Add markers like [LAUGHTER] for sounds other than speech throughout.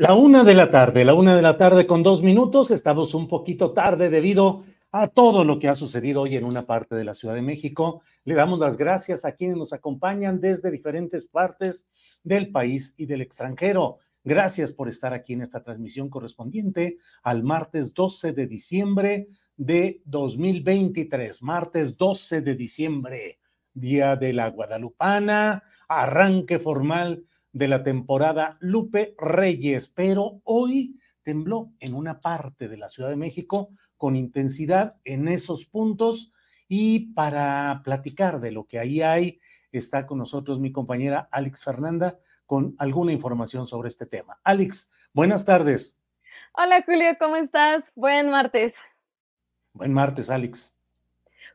La una de la tarde, la una de la tarde con dos minutos, estamos un poquito tarde debido a todo lo que ha sucedido hoy en una parte de la Ciudad de México. Le damos las gracias a quienes nos acompañan desde diferentes partes del país y del extranjero. Gracias por estar aquí en esta transmisión correspondiente al martes 12 de diciembre de 2023. Martes 12 de diciembre, Día de la Guadalupana, arranque formal de la temporada Lupe Reyes, pero hoy tembló en una parte de la Ciudad de México con intensidad en esos puntos y para platicar de lo que ahí hay, está con nosotros mi compañera Alex Fernanda con alguna información sobre este tema. Alex, buenas tardes. Hola Julio, ¿cómo estás? Buen martes. Buen martes, Alex.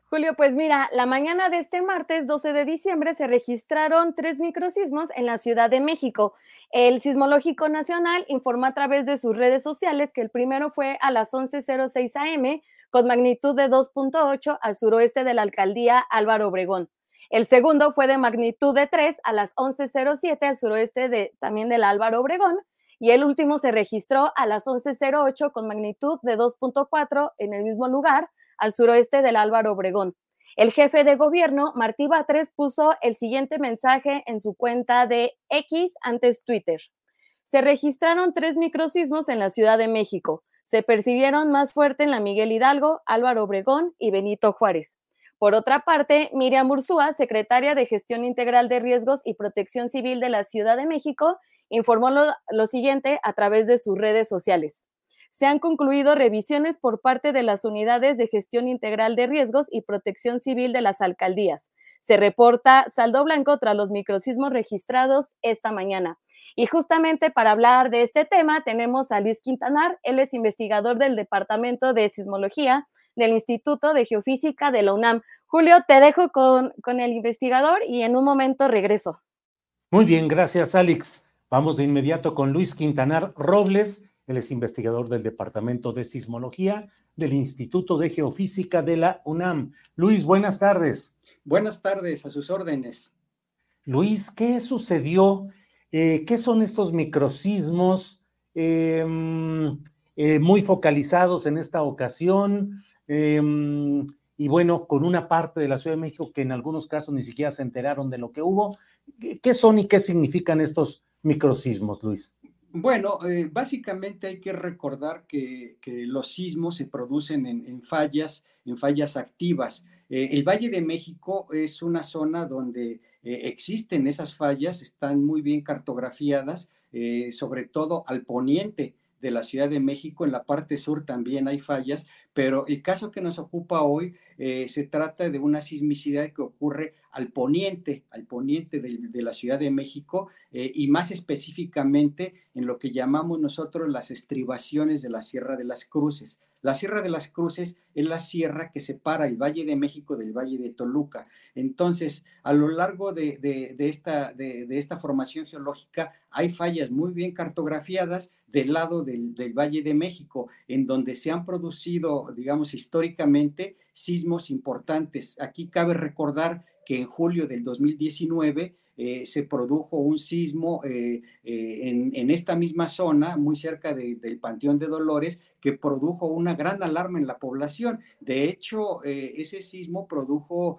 Julio, pues mira, la mañana de este martes 12 de diciembre se registraron tres microsismos en la Ciudad de México. El Sismológico Nacional informó a través de sus redes sociales que el primero fue a las 11.06 am con magnitud de 2.8 al suroeste de la alcaldía Álvaro Obregón. El segundo fue de magnitud de 3 a las 11.07 al suroeste de, también del Álvaro Obregón. Y el último se registró a las 11.08 con magnitud de 2.4 en el mismo lugar al suroeste del Álvaro Obregón. El jefe de gobierno, Martí Batres, puso el siguiente mensaje en su cuenta de X antes Twitter. Se registraron tres microsismos en la Ciudad de México. Se percibieron más fuerte en la Miguel Hidalgo, Álvaro Obregón y Benito Juárez. Por otra parte, Miriam Ursúa, secretaria de Gestión Integral de Riesgos y Protección Civil de la Ciudad de México, informó lo, lo siguiente a través de sus redes sociales se han concluido revisiones por parte de las unidades de gestión integral de riesgos y protección civil de las alcaldías. Se reporta saldo blanco tras los microsismos registrados esta mañana. Y justamente para hablar de este tema tenemos a Luis Quintanar, él es investigador del Departamento de Sismología del Instituto de Geofísica de la UNAM. Julio, te dejo con, con el investigador y en un momento regreso. Muy bien, gracias Alex. Vamos de inmediato con Luis Quintanar Robles, él es investigador del Departamento de Sismología del Instituto de Geofísica de la UNAM. Luis, buenas tardes. Buenas tardes, a sus órdenes. Luis, ¿qué sucedió? Eh, ¿Qué son estos microsismos eh, eh, muy focalizados en esta ocasión? Em, y bueno, con una parte de la Ciudad de México que en algunos casos ni siquiera se enteraron de lo que hubo. ¿Qué son y qué significan estos microsismos, Luis? Bueno, eh, básicamente hay que recordar que, los sismos se producen en, fallas, en fallas activas. Eh, el Valle de México es una zona donde eh, existen esas fallas, están muy bien cartografiadas, sobre todo al poniente de la Ciudad de México, en la parte sur también hay fallas, pero el caso que nos ocupa hoy se trata de una sismicidad que ocurre al poniente, al poniente de, la Ciudad de México eh, y más específicamente en lo que llamamos nosotros las estribaciones de la Sierra de las Cruces. La Sierra de las Cruces es la sierra que separa el Valle de México del Valle de Toluca. Entonces, a lo largo de, esta, de, esta, formación geológica hay fallas muy bien cartografiadas del lado del, Valle de México, en donde se han producido, digamos, históricamente sismos importantes. Aquí cabe recordar que en julio del 2019 eh, se produjo un sismo eh, eh, en, esta misma zona, muy cerca del Panteón de Dolores, que produjo una gran alarma en la población. De hecho, ese sismo produjo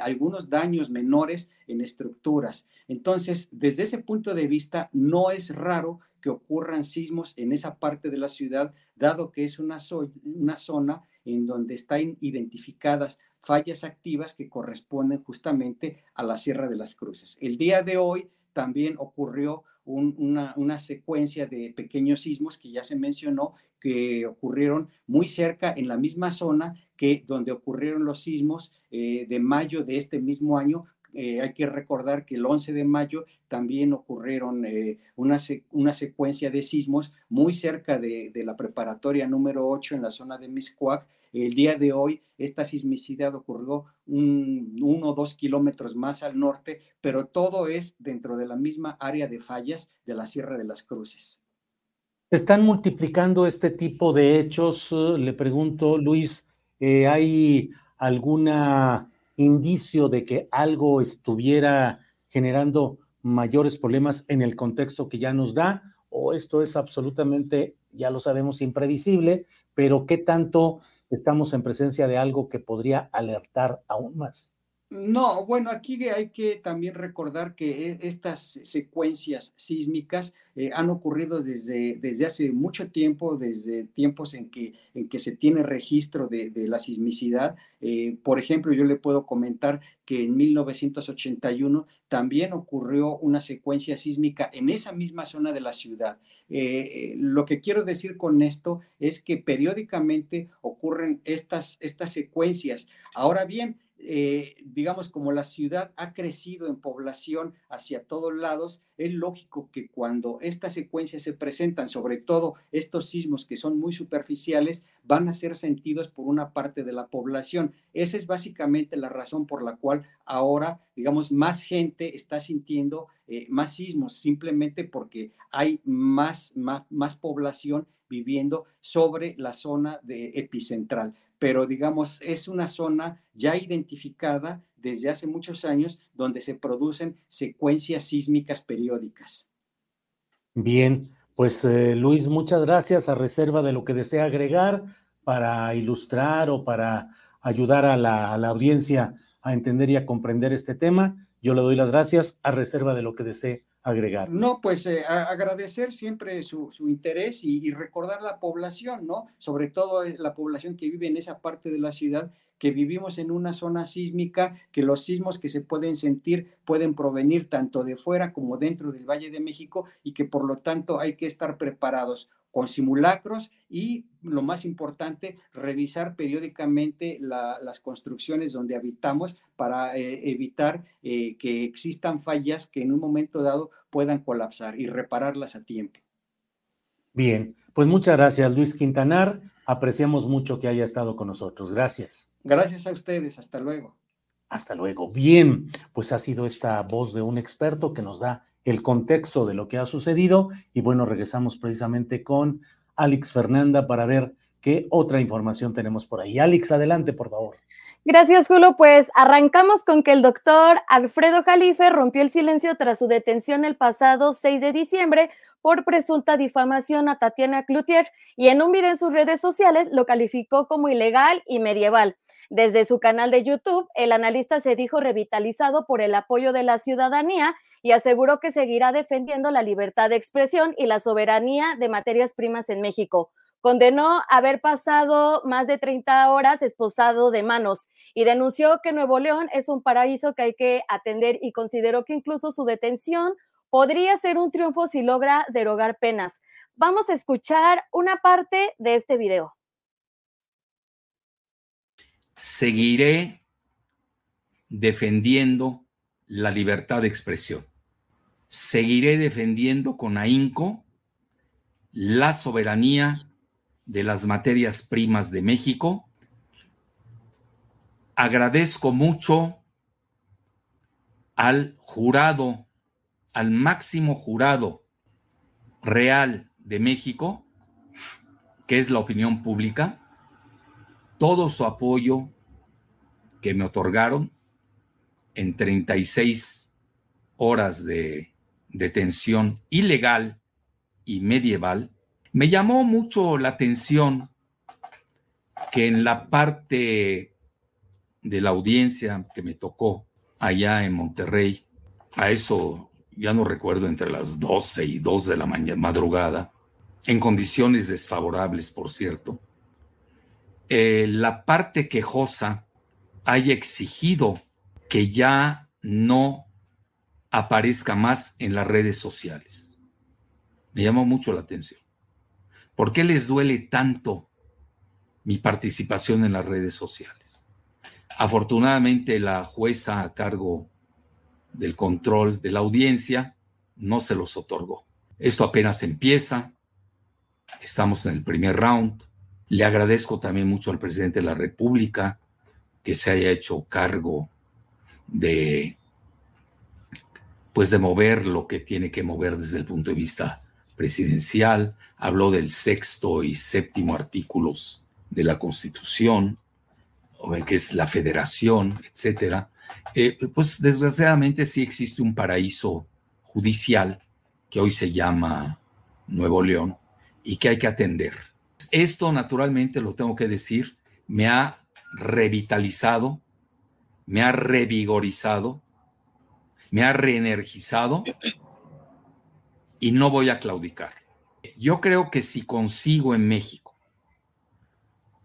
algunos daños menores en estructuras. Entonces, desde ese punto de vista, no es raro que ocurran sismos en esa parte de la ciudad, dado que es una, una zona en donde están identificadas fallas activas que corresponden justamente a la Sierra de las Cruces. El día de hoy también ocurrió una, secuencia de pequeños sismos que ya se mencionó, que ocurrieron muy cerca en la misma zona que donde ocurrieron los sismos eh, de mayo de este mismo año, eh, hay que recordar que el 11 de mayo también ocurrieron eh, una, una, secuencia de sismos muy cerca de, la preparatoria número 8 en la zona de Miscuac. El día de hoy, esta sismicidad ocurrió un, uno o dos kilómetros más al norte, pero todo es dentro de la misma área de fallas de la Sierra de las Cruces. ¿Están multiplicando este tipo de hechos? Le pregunto, Luis, eh, ¿hay alguna indicio de que algo estuviera generando mayores problemas en el contexto que ya nos da, o esto es absolutamente, ya lo sabemos, imprevisible, pero qué tanto estamos en presencia de algo que podría alertar aún más. No, bueno, aquí hay que también recordar que e, estas secuencias sísmicas eh, han ocurrido desde, desde hace mucho tiempo, desde tiempos en que, en que se tiene registro de, la sismicidad. Eh, por ejemplo, yo le puedo comentar que en 1981 también ocurrió una secuencia sísmica en esa misma zona de la ciudad. Eh, lo que quiero decir con esto es que periódicamente ocurren estas, estas secuencias. Ahora bien, eh, digamos, como la ciudad ha crecido en población hacia todos lados, es lógico que cuando estas secuencias se presentan, sobre todo estos sismos que son muy superficiales, van a ser sentidos por una parte de la población. Esa es básicamente la razón por la cual ahora, digamos, más gente está sintiendo eh, más sismos, simplemente porque hay más, más, más población viviendo sobre la zona de epicentral pero digamos, es una zona ya identificada desde hace muchos años donde se producen secuencias sísmicas periódicas. Bien, pues eh, Luis, muchas gracias a reserva de lo que desea agregar para ilustrar o para ayudar a la, a la audiencia a entender y a comprender este tema. Yo le doy las gracias a reserva de lo que desee agregar. No, pues eh, agradecer siempre su, interés y, recordar la población, ¿no? Sobre todo eh, la población que vive en esa parte de la ciudad, que vivimos en una zona sísmica, que los sismos que se pueden sentir pueden provenir tanto de fuera como dentro del Valle de México y que por lo tanto hay que estar preparados con simulacros y, lo más importante, revisar periódicamente las construcciones donde habitamos para eh, evitar eh, que existan fallas que en un momento dado puedan colapsar y repararlas a tiempo. Bien, pues muchas gracias Luis Quintanar. Apreciamos mucho que haya estado con nosotros. Gracias. Gracias a ustedes. Hasta luego. Hasta luego. Bien, pues ha sido esta voz de un experto que nos da el contexto de lo que ha sucedido. Y bueno, regresamos precisamente con Alex Fernanda para ver qué otra información tenemos por ahí. Alex, adelante, por favor. Gracias, Julio. Pues arrancamos con que el doctor Alfredo Jalife rompió el silencio tras su detención el pasado 6 de diciembre por presunta difamación a Tatiana Cloutier y en un video en sus redes sociales lo calificó como ilegal y medieval. Desde su canal de YouTube, el analista se dijo revitalizado por el apoyo de la ciudadanía y aseguró que seguirá defendiendo la libertad de expresión y la soberanía de materias primas en México. Condenó haber pasado más de 30 horas esposado de manos y denunció que Nuevo León es un paraíso que hay que atender y consideró que incluso su detención podría ser un triunfo si logra derogar penas. Vamos a escuchar una parte de este video. Seguiré defendiendo la libertad de expresión. Seguiré defendiendo con ahínco la soberanía de las materias primas de México. Agradezco mucho al jurado, al máximo jurado real de México, que es la opinión pública, todo su apoyo que me otorgaron en 36 horas de detención ilegal y medieval, me llamó mucho la atención que en la parte de la audiencia que me tocó allá en Monterrey, a eso ya no recuerdo, entre las 12 y 2 de la mañana, madrugada, en condiciones desfavorables, por cierto, eh, la parte quejosa haya exigido que ya no aparezca más en las redes sociales. Me llamó mucho la atención. ¿Por qué les duele tanto mi participación en las redes sociales? Afortunadamente la jueza a cargo del control de la audiencia no se los otorgó. Esto apenas empieza, estamos en el primer round. Le agradezco también mucho al presidente de la República que se haya hecho cargo de pues de mover lo que tiene que mover desde el punto de vista presidencial, habló del sexto y séptimo artículos de la Constitución, que es la federación, etcétera. Eh, pues desgraciadamente sí existe un paraíso judicial que hoy se llama Nuevo León y que hay que atender. Esto, naturalmente, lo tengo que decir, me ha revitalizado, me ha revigorizado, me ha reenergizado y no voy a claudicar. Yo creo que si consigo en México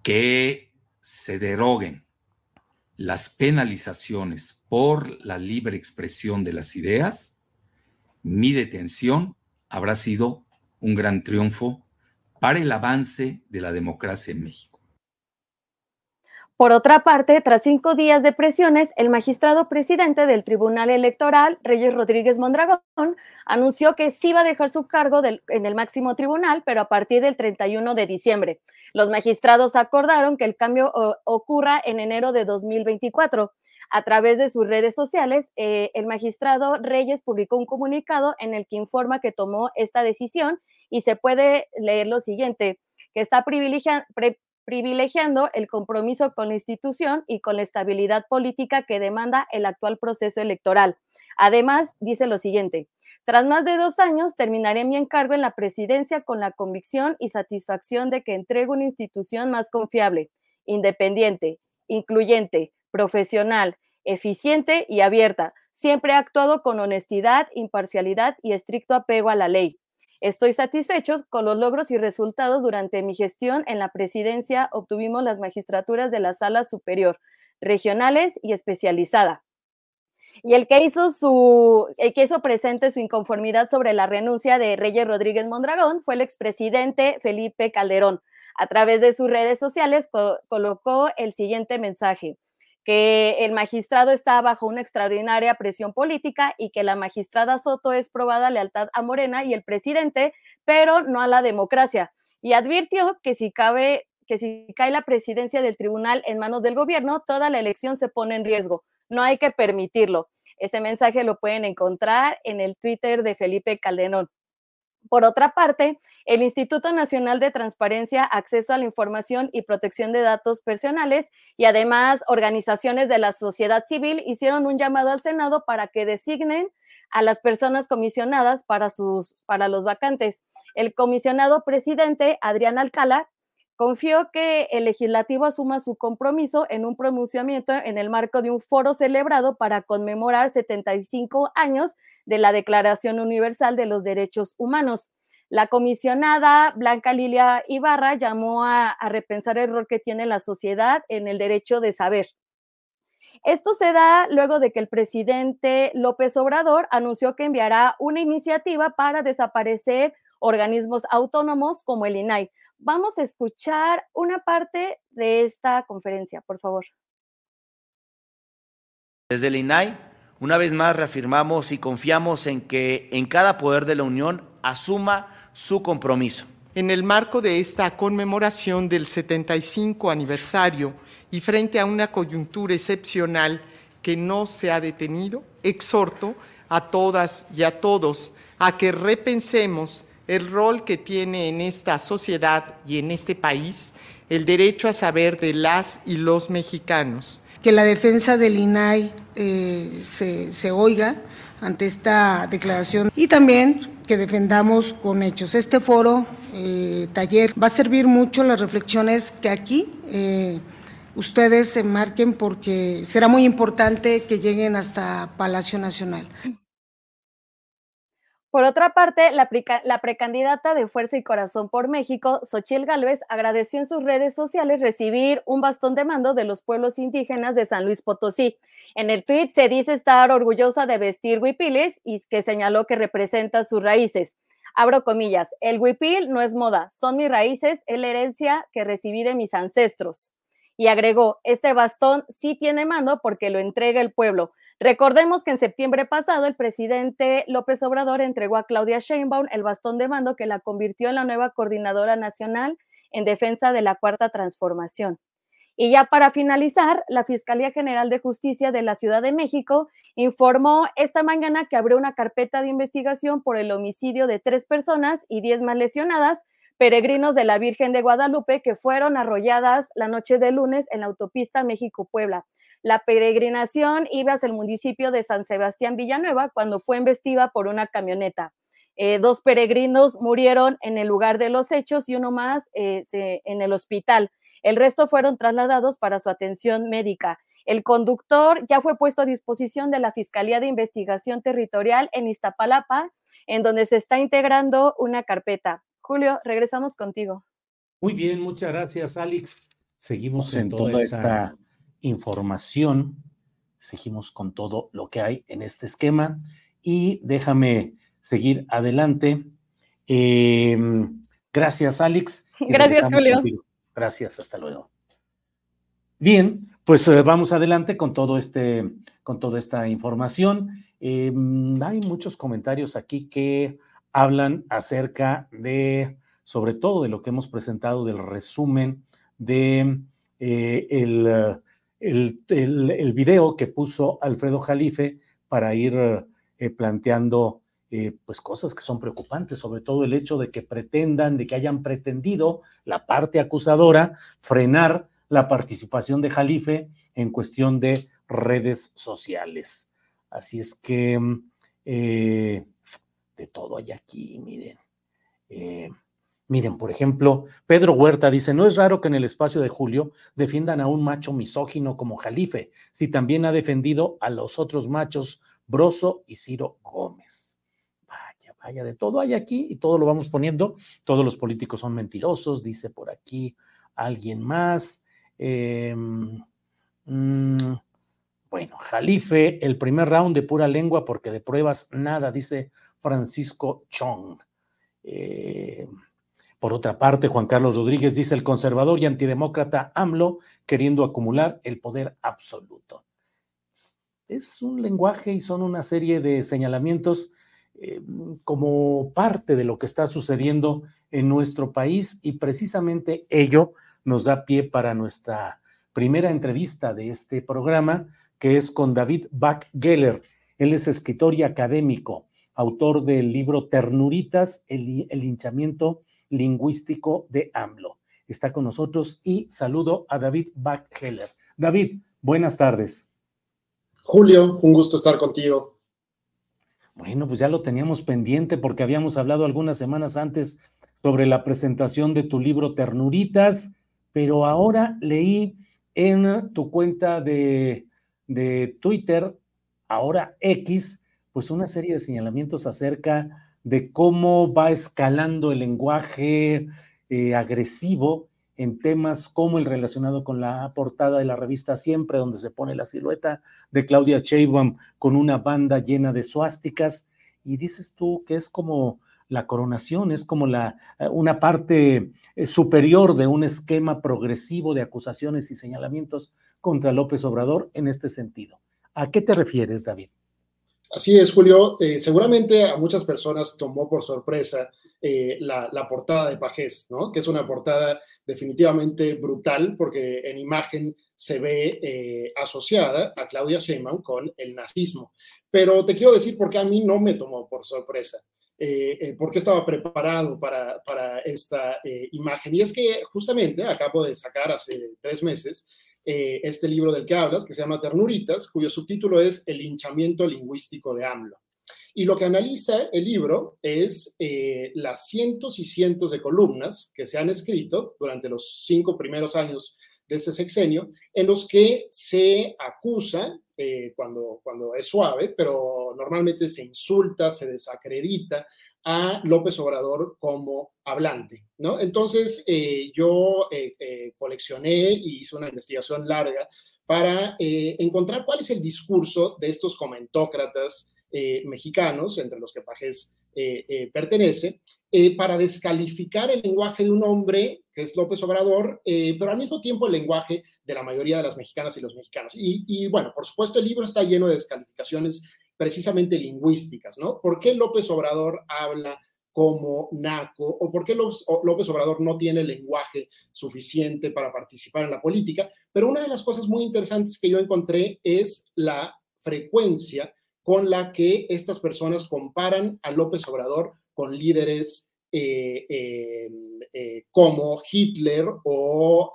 que se deroguen las penalizaciones por la libre expresión de las ideas, mi detención habrá sido un gran triunfo para el avance de la democracia en México. Por otra parte, tras cinco días de presiones, el magistrado presidente del Tribunal Electoral, Reyes Rodríguez Mondragón, anunció que sí va a dejar su cargo en el máximo tribunal, pero a partir del 31 de diciembre. Los magistrados acordaron que el cambio ocurra en enero de 2024. A través de sus redes sociales, eh, el magistrado Reyes publicó un comunicado en el que informa que tomó esta decisión y se puede leer lo siguiente, que está privilegiando privilegiando el compromiso con la institución y con la estabilidad política que demanda el actual proceso electoral. Además, dice lo siguiente, tras más de dos años terminaré mi encargo en la presidencia con la convicción y satisfacción de que entrego una institución más confiable, independiente, incluyente, profesional, eficiente y abierta. Siempre he actuado con honestidad, imparcialidad y estricto apego a la ley. Estoy satisfecho con los logros y resultados durante mi gestión en la presidencia. Obtuvimos las magistraturas de la sala superior, regionales y especializada. Y el que hizo su, el que hizo presente su inconformidad sobre la renuncia de Reyes Rodríguez Mondragón fue el expresidente Felipe Calderón. A través de sus redes sociales colocó el siguiente mensaje que el magistrado está bajo una extraordinaria presión política y que la magistrada Soto es probada lealtad a Morena y el presidente, pero no a la democracia. Y advirtió que si cabe que si cae la presidencia del tribunal en manos del gobierno, toda la elección se pone en riesgo. No hay que permitirlo. Ese mensaje lo pueden encontrar en el Twitter de Felipe Calderón. Por otra parte, el Instituto Nacional de Transparencia, Acceso a la Información y Protección de Datos Personales y además organizaciones de la sociedad civil hicieron un llamado al Senado para que designen a las personas comisionadas para, sus, para los vacantes. El comisionado presidente, Adrián Alcala, confió que el legislativo asuma su compromiso en un pronunciamiento en el marco de un foro celebrado para conmemorar 75 años de la Declaración Universal de los Derechos Humanos. La comisionada Blanca Lilia Ibarra llamó a, repensar el rol que tiene la sociedad en el derecho de saber. Esto se da luego de que el presidente López Obrador anunció que enviará una iniciativa para desaparecer organismos autónomos como el INAI. Vamos a escuchar una parte de esta conferencia, por favor. Desde el INAI, una vez más reafirmamos y confiamos en que en cada poder de la Unión asuma su compromiso. En el marco de esta conmemoración del 75 aniversario y frente a una coyuntura excepcional que no se ha detenido, exhorto a todas y a todos a que repensemos el rol que tiene en esta sociedad y en este país el derecho a saber de las y los mexicanos. Que la defensa del INAI eh, se, se oiga ante esta declaración y también que defendamos con hechos. Este foro, eh, taller, va a servir mucho las reflexiones que aquí eh, ustedes se marquen porque será muy importante que lleguen hasta Palacio Nacional. Por otra parte, la, precandidata de Fuerza y Corazón por México, Xochil Gálvez, agradeció en sus redes sociales recibir un bastón de mando de los pueblos indígenas de San Luis Potosí. En el tuit se dice estar orgullosa de vestir huipiles y que señaló que representa sus raíces. Abro comillas, el huipil no es moda, son mis raíces, es la herencia que recibí de mis ancestros. Y agregó, este bastón sí tiene mando porque lo entrega el pueblo. Recordemos que en septiembre pasado el presidente López Obrador entregó a Claudia Sheinbaum el bastón de mando que la convirtió en la nueva coordinadora nacional en defensa de la cuarta transformación. Y ya para finalizar, la Fiscalía General de Justicia de la Ciudad de México informó esta mañana que abrió una carpeta de investigación por el homicidio de tres personas y diez más lesionadas, peregrinos de la Virgen de Guadalupe que fueron arrolladas la noche de lunes en la autopista México-Puebla. La peregrinación iba hacia el municipio de San Sebastián Villanueva cuando fue embestida por una camioneta. Eh, dos peregrinos murieron en el lugar de los hechos y uno más eh, en el hospital. El resto fueron trasladados para su atención médica. El conductor ya fue puesto a disposición de la Fiscalía de Investigación Territorial en Iztapalapa, en donde se está integrando una carpeta. Julio, regresamos contigo. Muy bien, muchas gracias, Alex. Seguimos en, toda, esta información. Seguimos con todo lo que hay en este esquema y déjame seguir adelante. Em, gracias, Alex. Gracias, Julio. Gracias, hasta luego. Bien, pues eh, vamos adelante con todo este, con toda esta información. Em, hay muchos comentarios aquí que hablan acerca de, sobre todo de lo que hemos presentado del resumen de eh, el el, el, video que puso Alfredo Jalife para ir eh, planteando eh, pues cosas que son preocupantes, sobre todo el hecho de que pretendan, de que hayan pretendido la parte acusadora frenar la participación de Jalife en cuestión de redes sociales. Así es que eh, de todo hay aquí, miren. Miren, por ejemplo, Pedro Huerta dice, no es raro que en el espacio de Julio defiendan a un macho misógino como Jalife, si también ha defendido a los otros machos, Broso y Ciro Gómez. Vaya, vaya, de todo hay aquí y todo lo vamos poniendo. Todos los políticos son mentirosos, dice por aquí alguien más. Em, mm, bueno, Jalife, el primer round de pura lengua porque de pruebas nada, dice Francisco Chong. Eh, por otra parte, Juan Carlos Rodríguez dice el conservador y antidemócrata AMLO queriendo acumular el poder absoluto. Es un lenguaje y son una serie de señalamientos eh, como parte de lo que está sucediendo en nuestro país y precisamente ello nos da pie para nuestra primera entrevista de este programa, que es con David Bach Geller. Él es escritor y académico, autor del libro Ternuritas, el, el linchamiento lingüístico de AMLO. Está con nosotros y saludo a David Backheller. David, buenas tardes. Julio, un gusto estar contigo. Bueno, pues ya lo teníamos pendiente porque habíamos hablado algunas semanas antes sobre la presentación de tu libro Ternuritas, pero ahora leí en tu cuenta de, de Twitter, ahora X, pues una serie de señalamientos acerca de cómo va escalando el lenguaje eh, agresivo en temas como el relacionado con la portada de la revista Siempre, donde se pone la silueta de Claudia Sheinbaum con una banda llena de suásticas, y dices tú que es como la coronación, es como la, eh, una parte eh, superior de un esquema progresivo de acusaciones y señalamientos contra López Obrador en este sentido. ¿A qué te refieres, David? Así es, Julio. Eh, seguramente a muchas personas tomó por sorpresa eh, la, portada de Pajés, ¿no? Que es una portada definitivamente brutal porque en imagen se ve eh, asociada a Claudia Sheinbaum con el nazismo. Pero te quiero decir por qué a mí no me tomó por sorpresa. porque estaba preparado para, para esta imagen. Y es que justamente acabo de sacar hace tres meses eh, este libro del que hablas, que se llama Ternuritas, cuyo subtítulo es El hinchamiento lingüístico de AMLO. Y lo que analiza el libro es eh, las cientos y cientos de columnas que se han escrito durante los cinco primeros años de este sexenio, en los que se acusa, eh, cuando, cuando es suave, pero normalmente se insulta, se desacredita a López Obrador como hablante, ¿no? Entonces, eh, yo eh, eh, coleccioné y hice una investigación larga para encontrar cuál es el discurso de estos comentócratas mexicanos, entre los que Pajés pertenece, para descalificar el lenguaje de un hombre, que es López Obrador, pero al mismo tiempo el lenguaje de la mayoría de las mexicanas y los mexicanos. Y, bueno, por supuesto, el libro está lleno de descalificaciones precisamente lingüísticas, ¿no? ¿Por qué López Obrador habla como naco o por qué López Obrador no tiene lenguaje suficiente para participar en la política? Pero una de las cosas muy interesantes que yo encontré es la frecuencia con la que estas personas comparan a López Obrador con líderes eh, eh, eh, como Hitler o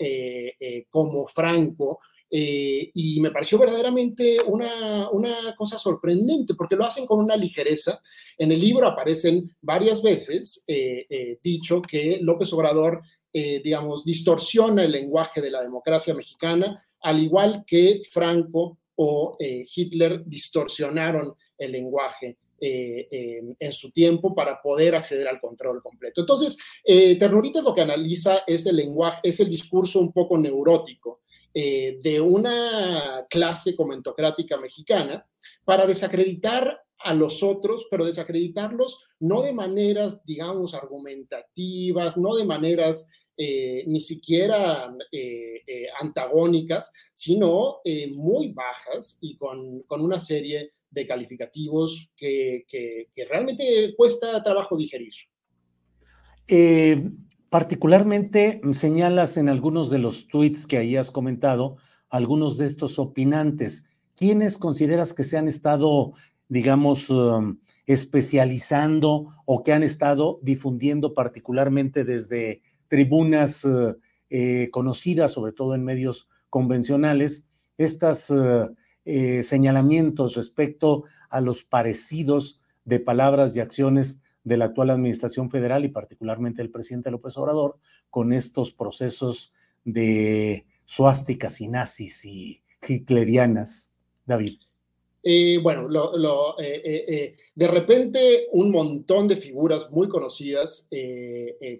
como Franco eh, y me pareció verdaderamente una, una, cosa sorprendente porque lo hacen con una ligereza. En el libro aparecen varias veces eh, eh, dicho que López Obrador, digamos, distorsiona el lenguaje de la democracia mexicana, al igual que Franco o Hitler distorsionaron el lenguaje en su tiempo para poder acceder al control completo. Entonces, Ternurita lo que analiza es el lenguaje, es el discurso un poco neurótico eh, de una clase comentocrática mexicana para desacreditar a los otros, pero desacreditarlos no de maneras, digamos, argumentativas, no de maneras eh, ni siquiera eh, antagónicas, sino muy bajas y con, con, una serie de calificativos que, que, que realmente cuesta trabajo digerir. Particularmente mm, señalas en algunos de los tweets que ahí has comentado algunos de estos opinantes. ¿Quiénes consideras que se han estado, digamos, um, especializando o que han estado difundiendo particularmente desde tribunas uh, eh, conocidas, sobre todo en medios convencionales, estos uh, eh, señalamientos respecto a los parecidos de palabras y acciones de la actual administración federal y particularmente el presidente López Obrador con estos procesos de suásticas y nazis y hitlerianas. David. Eh, bueno, eh, eh, de repente un montón de figuras muy conocidas,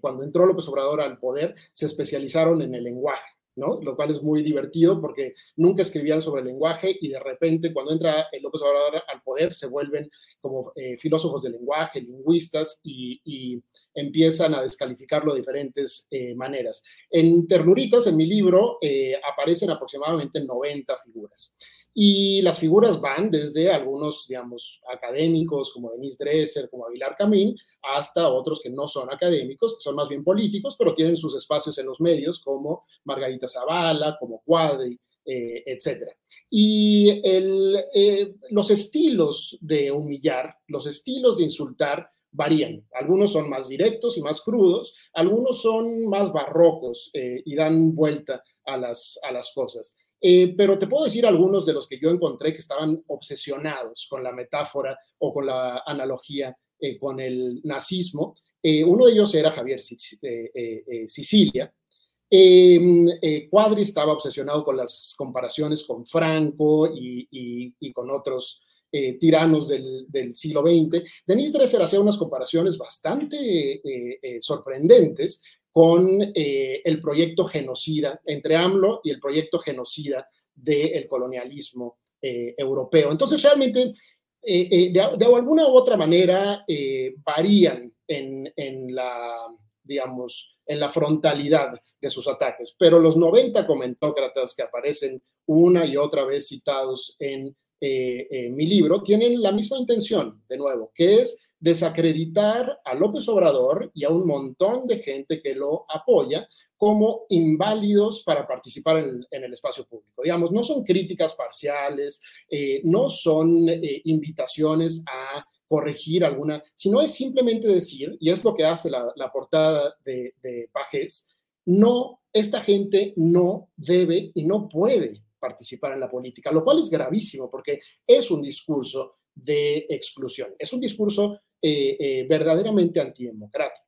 cuando entró López Obrador al poder, se especializaron en el lenguaje. Lo cual es muy divertido porque nunca escribían sobre el lenguaje y de repente cuando entra López Obrador al poder se vuelven como eh, filósofos del lenguaje, lingüistas y, empiezan a descalificarlo de diferentes eh, maneras. En Ternuritas, en mi libro, eh, aparecen aproximadamente 90 figuras. Y las figuras van desde algunos, digamos, académicos como Denise Dresser, como Aguilar Camín, hasta otros que no son académicos, que son más bien políticos, pero tienen sus espacios en los medios, como Margarita Zavala, como Cuadri, eh, etc. Y eh, los estilos de humillar, los estilos de insultar, varían. Algunos son más directos y más crudos, algunos son más barrocos eh, y dan vuelta a las, a las cosas. Eh, pero te puedo decir algunos de los que yo encontré que estaban obsesionados con la metáfora o con la analogía eh, con el nazismo. Eh, uno de ellos era Javier Sicilia. Em, Cuadri estaba obsesionado con las comparaciones con Franco y, con otros tiranos del, del, siglo XX. Denise Dresser hacía unas comparaciones bastante sorprendentes con eh, el proyecto genocida, entre AMLO y el proyecto genocida del colonialismo eh, europeo. Entonces, realmente, eh, de, alguna u otra manera, varían en, en, la, digamos, en la frontalidad de sus ataques, pero los 90 comentócratas que aparecen una y otra vez citados en mi libro, tienen la misma intención, de nuevo, que es desacreditar a López Obrador y a un montón de gente que lo apoya como inválidos para participar en, el espacio público. Digamos, no son críticas parciales, eh, no son eh, invitaciones a corregir alguna, sino es simplemente decir, y es lo que hace la, portada de, de Pajés, no, esta gente no debe y no puede participar en la política, lo cual es gravísimo porque es un discurso de exclusión, es un discurso eh, verdaderamente antidemocrático.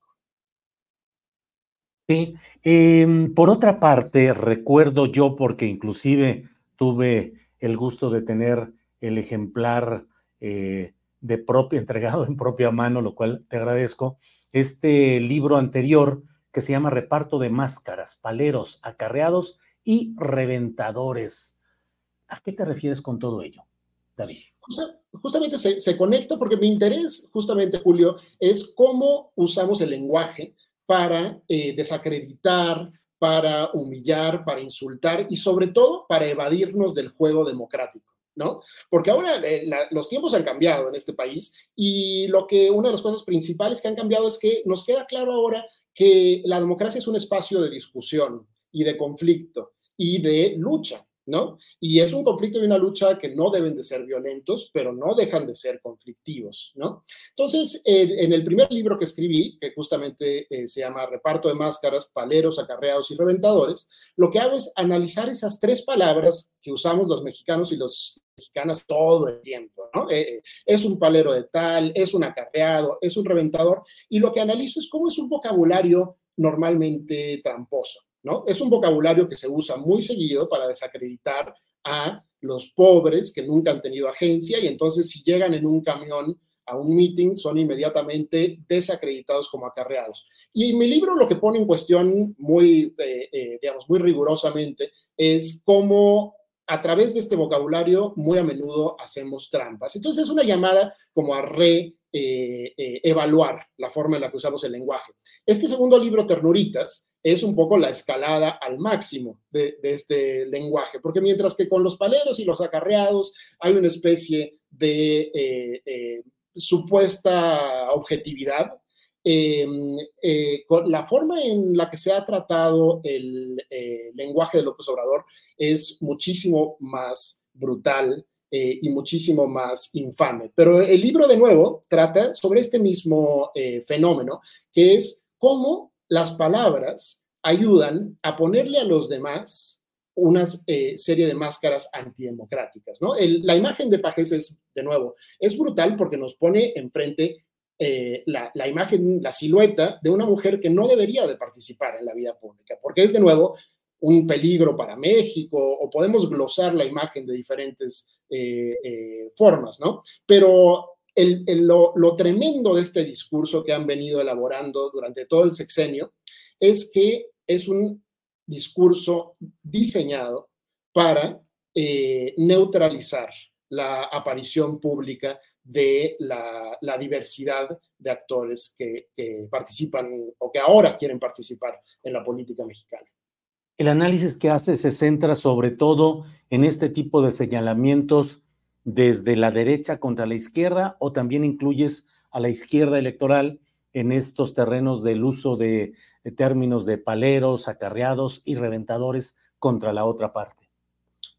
Sí, em, por otra parte, recuerdo yo, porque inclusive tuve el gusto de tener el ejemplar eh, de propio, [LAUGHS] entregado en propia mano, lo cual te agradezco, este libro anterior que se llama Reparto de Máscaras, Paleros, Acarreados y Reventadores. ¿A qué te refieres con todo ello, David? Justamente se, conecta porque mi interés, justamente, Julio, es cómo usamos el lenguaje para eh, desacreditar, para humillar, para insultar y sobre todo para evadirnos del juego democrático. ¿No? Porque ahora eh, los tiempos han cambiado en este país y lo que una de las cosas principales que han cambiado es que nos queda claro ahora que la democracia es un espacio de discusión y de conflicto y de lucha. ¿No? Y es un conflicto y una lucha que no deben de ser violentos, pero no dejan de ser conflictivos, ¿no? Entonces, en, el primer libro que escribí, que justamente eh, se llama Reparto de Máscaras, Paleros, Acarreados y Reventadores, lo que hago es analizar esas tres palabras que usamos los mexicanos y los mexicanas todo el tiempo, ¿no? Eh, es un palero de tal, es un acarreado, es un reventador, y lo que analizo es cómo es un vocabulario normalmente tramposo. Es un vocabulario que se usa muy seguido para desacreditar a los pobres que nunca han tenido agencia y entonces si llegan en un camión a un meeting son inmediatamente desacreditados como acarreados. Y mi libro lo que pone en cuestión muy, eh, eh, digamos, muy rigurosamente es cómo a través de este vocabulario muy a menudo hacemos trampas. Entonces es una llamada como a re eh, evaluar la forma en la que usamos el lenguaje. Este segundo libro, Ternuritas, es un poco la escalada al máximo de, este lenguaje, porque mientras que con los paleros y los acarreados hay una especie de eh, eh, supuesta objetividad, em, eh, la forma en la que se ha tratado el lenguaje de López Obrador es muchísimo más brutal y muchísimo más infame. Pero el libro, de nuevo, trata sobre este mismo fenómeno, que es cómo las palabras ayudan a ponerle a los demás una eh, serie de máscaras antidemocráticas, ¿no? la imagen de Pajes es, de nuevo, es brutal porque nos pone enfrente eh, la, imagen, la silueta de una mujer que no debería de participar en la vida pública, porque es, de nuevo, un peligro para México, o podemos glosar la imagen de diferentes eh, formas, ¿no? Pero lo, tremendo de este discurso que han venido elaborando durante todo el sexenio es que es un discurso diseñado para eh, neutralizar la aparición pública de la, diversidad de actores que, participan o que ahora quieren participar en la política mexicana. El análisis que hace se centra sobre todo en este tipo de señalamientos desde la derecha contra la izquierda o también incluyes a la izquierda electoral en estos terrenos del uso de, términos de paleros, acarreados y reventadores contra la otra parte?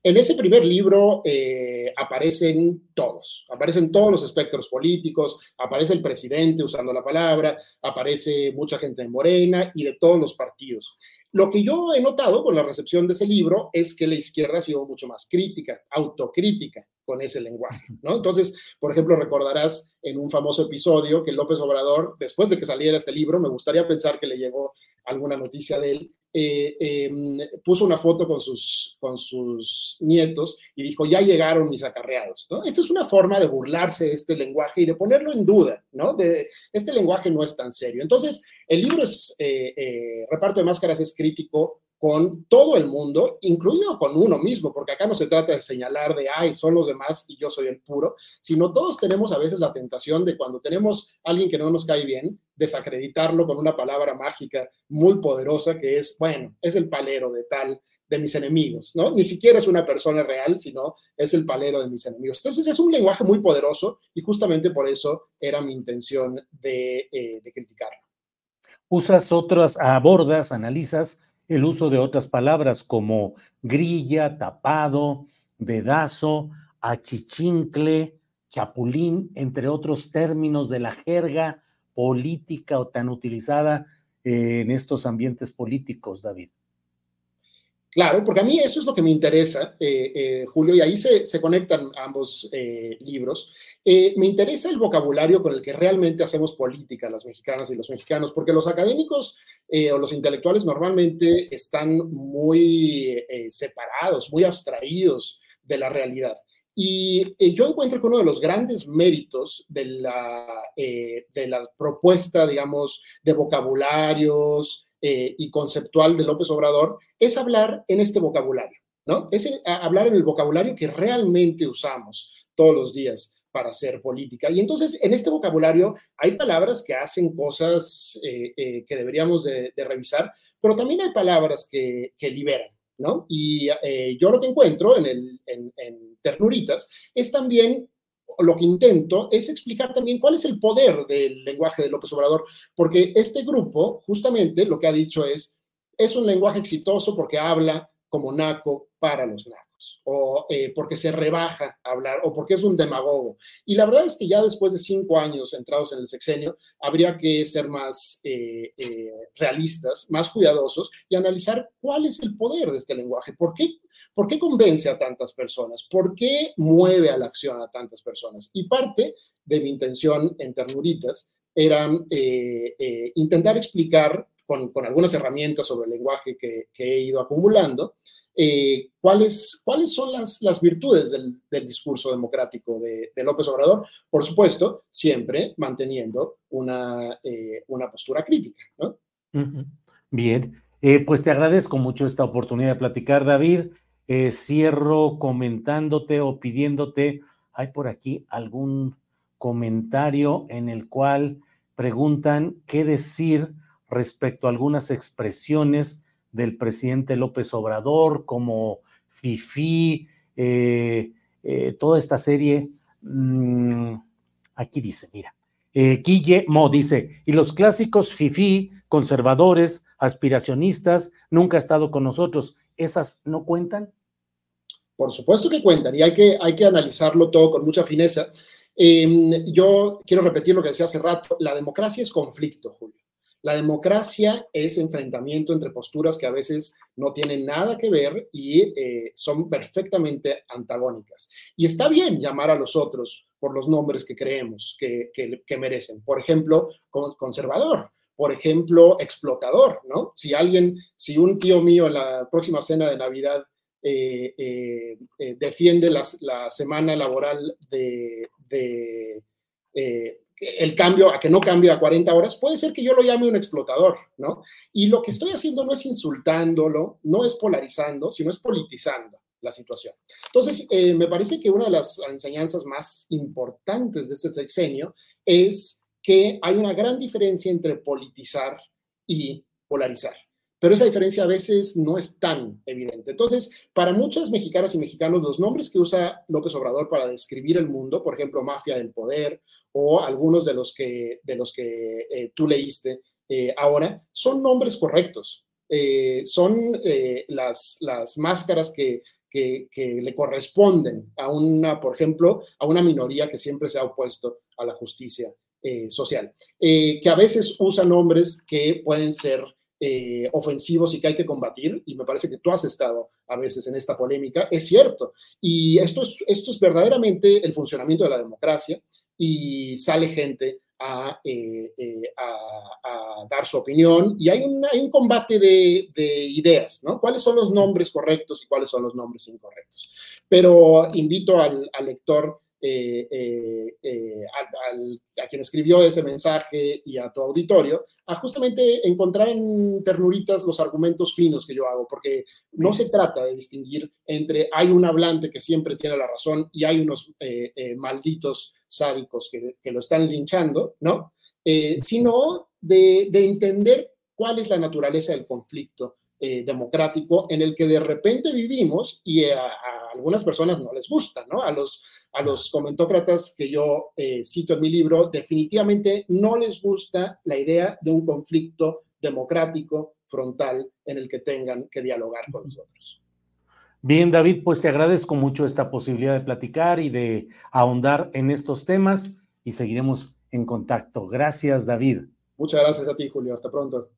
En ese primer libro eh, aparecen todos, aparecen todos los espectros políticos, aparece el presidente usando la palabra, aparece mucha gente de Morena y de todos los partidos. Lo que yo he notado con la recepción de ese libro es que la izquierda ha sido mucho más crítica, autocrítica con ese lenguaje, ¿no? Entonces, por ejemplo, recordarás en un famoso episodio que López Obrador, después de que saliera este libro, me gustaría pensar que le llegó alguna noticia de él, eh, em, puso una foto con sus, con sus nietos y dijo, ya llegaron mis acarreados, ¿no? Esta es una forma de burlarse de este lenguaje y de ponerlo en duda, ¿no? De, este lenguaje no es tan serio. Entonces, el libro es, eh, eh, Reparto de Máscaras es crítico con todo el mundo, incluido con uno mismo, porque acá no se trata de señalar de, ay, son los demás y yo soy el puro, sino todos tenemos a veces la tentación de cuando tenemos a alguien que no nos cae bien, desacreditarlo con una palabra mágica muy poderosa que es, bueno, es el palero de tal de mis enemigos, ¿no? Ni siquiera es una persona real, sino es el palero de mis enemigos. Entonces es un lenguaje muy poderoso y justamente por eso era mi intención de, eh, de criticarlo. Usas otras, abordas, analizas el uso de otras palabras como grilla, tapado, dedazo, achichincle, chapulín, entre otros términos de la jerga política o tan utilizada eh, en estos ambientes políticos, David. Claro, porque a mí eso es lo que me interesa, eh, eh, Julio, y ahí se, conectan ambos libros. me interesa el vocabulario con el que realmente hacemos política las mexicanas y los mexicanos, porque los académicos o los intelectuales normalmente están muy separados, muy abstraídos de la realidad. Y yo encuentro que uno de los grandes méritos de la, eh, de la propuesta, digamos, de vocabularios eh, y conceptual de López Obrador es hablar en este vocabulario, ¿no? Es hablar en el vocabulario que realmente usamos todos los días para hacer política. Y entonces, en este vocabulario hay palabras que hacen cosas eh, que deberíamos de, revisar, pero también hay palabras que, que liberan. ¿no? Y eh, yo lo que encuentro en, el, en, Ternuritas es también lo que intento es explicar también cuál es el poder del lenguaje de López Obrador, porque este grupo justamente lo que ha dicho es, es un lenguaje exitoso porque habla como naco para los nacos o eh, porque se rebaja a hablar, o porque es un demagogo. Y la verdad es que ya después de cinco años entrados en el sexenio, habría que ser más eh, eh, realistas, más cuidadosos y analizar cuál es el poder de este lenguaje. ¿Por qué, ¿Por qué convence a tantas personas? ¿Por qué mueve a la acción a tantas personas? Y parte de mi intención en Ternuritas era intentar explicar con, algunas herramientas sobre el lenguaje que, he ido acumulando, eh, ¿cuáles, ¿cuáles son las, las virtudes del, discurso democrático de, López Obrador? Por supuesto, siempre manteniendo una, eh, una postura crítica. Bien, eh, pues te agradezco mucho esta oportunidad de platicar, David. Cierro comentándote o pidiéndote, hay por aquí algún comentario en el cual preguntan qué decir respecto a algunas expresiones del presidente López Obrador, como Fifi, eh, eh, toda esta serie. Mm, aquí dice, mira, eh, Mo dice, y los clásicos Fifi, conservadores, aspiracionistas, nunca ha estado con nosotros. ¿Esas no cuentan? Por supuesto que cuentan y hay que, hay que analizarlo todo con mucha fineza. Em, yo quiero repetir lo que decía hace rato, la democracia es conflicto, Julio. La democracia es enfrentamiento entre posturas que a veces no tienen nada que ver y eh, son perfectamente antagónicas. Y está bien llamar a los otros por los nombres que creemos que, merecen. Por ejemplo, conservador, por ejemplo, explotador, ¿no? Si alguien, si un tío mío en la próxima cena de Navidad eh, eh, defiende la, semana laboral de, de el cambio, a que no cambie a 40 horas, puede ser que yo lo llame un explotador, ¿no? Y lo que estoy haciendo no es insultándolo, no es polarizando, sino es politizando la situación. Entonces, eh, me parece que una de las enseñanzas más importantes de este sexenio es que hay una gran diferencia entre politizar y polarizar pero esa diferencia a veces no es tan evidente. Entonces, para muchas mexicanas y mexicanos, los nombres que usa López Obrador para describir el mundo, por ejemplo, mafia del poder o algunos de los que, de los que eh, tú leíste eh, ahora, son nombres correctos. Eh, son las, las máscaras que, que, que, le corresponden a una, por ejemplo, a una minoría que siempre se ha opuesto a la justicia social, que a veces usa nombres que pueden ser eh, ofensivos y que hay que combatir, y me parece que tú has estado a veces en esta polémica, es cierto. Y esto es, esto es verdaderamente el funcionamiento de la democracia y sale gente a, eh, eh, a, dar su opinión y hay un, un combate de, de, ideas, ¿no? ¿Cuáles son los nombres correctos y cuáles son los nombres incorrectos? Pero invito al, al lector eh, eh, eh, a, quien escribió ese mensaje y a tu auditorio, a justamente encontrar en ternuritas los argumentos finos que yo hago, porque no se trata de distinguir entre hay un hablante que siempre tiene la razón y hay unos malditos sádicos que, que, lo están linchando, ¿no? sino de, de entender cuál es la naturaleza del conflicto eh, democrático en el que de repente vivimos y a, algunas personas no les gusta, ¿no? A los, a los comentócratas que yo eh, cito en mi libro, definitivamente no les gusta la idea de un conflicto democrático frontal en el que tengan que dialogar con nosotros. Bien, David, pues te agradezco mucho esta posibilidad de platicar y de ahondar en estos temas y seguiremos en contacto. Gracias, David. Muchas gracias a ti, Julio. Hasta pronto.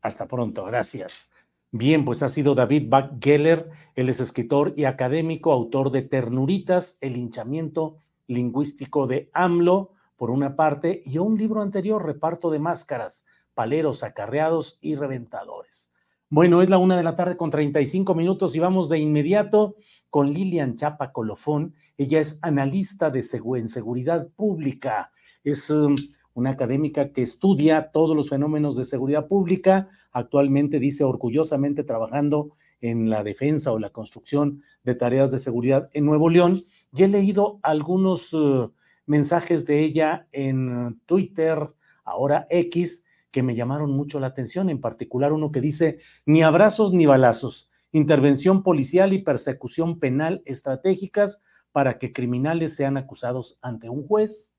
Hasta pronto, gracias. Bien, pues ha sido David Geller, él es escritor y académico, autor de Ternuritas, el hinchamiento lingüístico de AMLO, por una parte, y un libro anterior, Reparto de Máscaras, Paleros, Acarreados y Reventadores. Bueno, es la una de la tarde con 35 minutos y vamos de inmediato con Lilian Chapa Colofón. Ella es analista de en seguridad pública. Es um, una académica que estudia todos los fenómenos de seguridad pública. Actualmente dice orgullosamente trabajando en la defensa o la construcción de tareas de seguridad en Nuevo León. Y he leído algunos uh, mensajes de ella en Twitter, ahora X, que me llamaron mucho la atención, en particular uno que dice, ni abrazos ni balazos, intervención policial y persecución penal estratégicas para que criminales sean acusados ante un juez.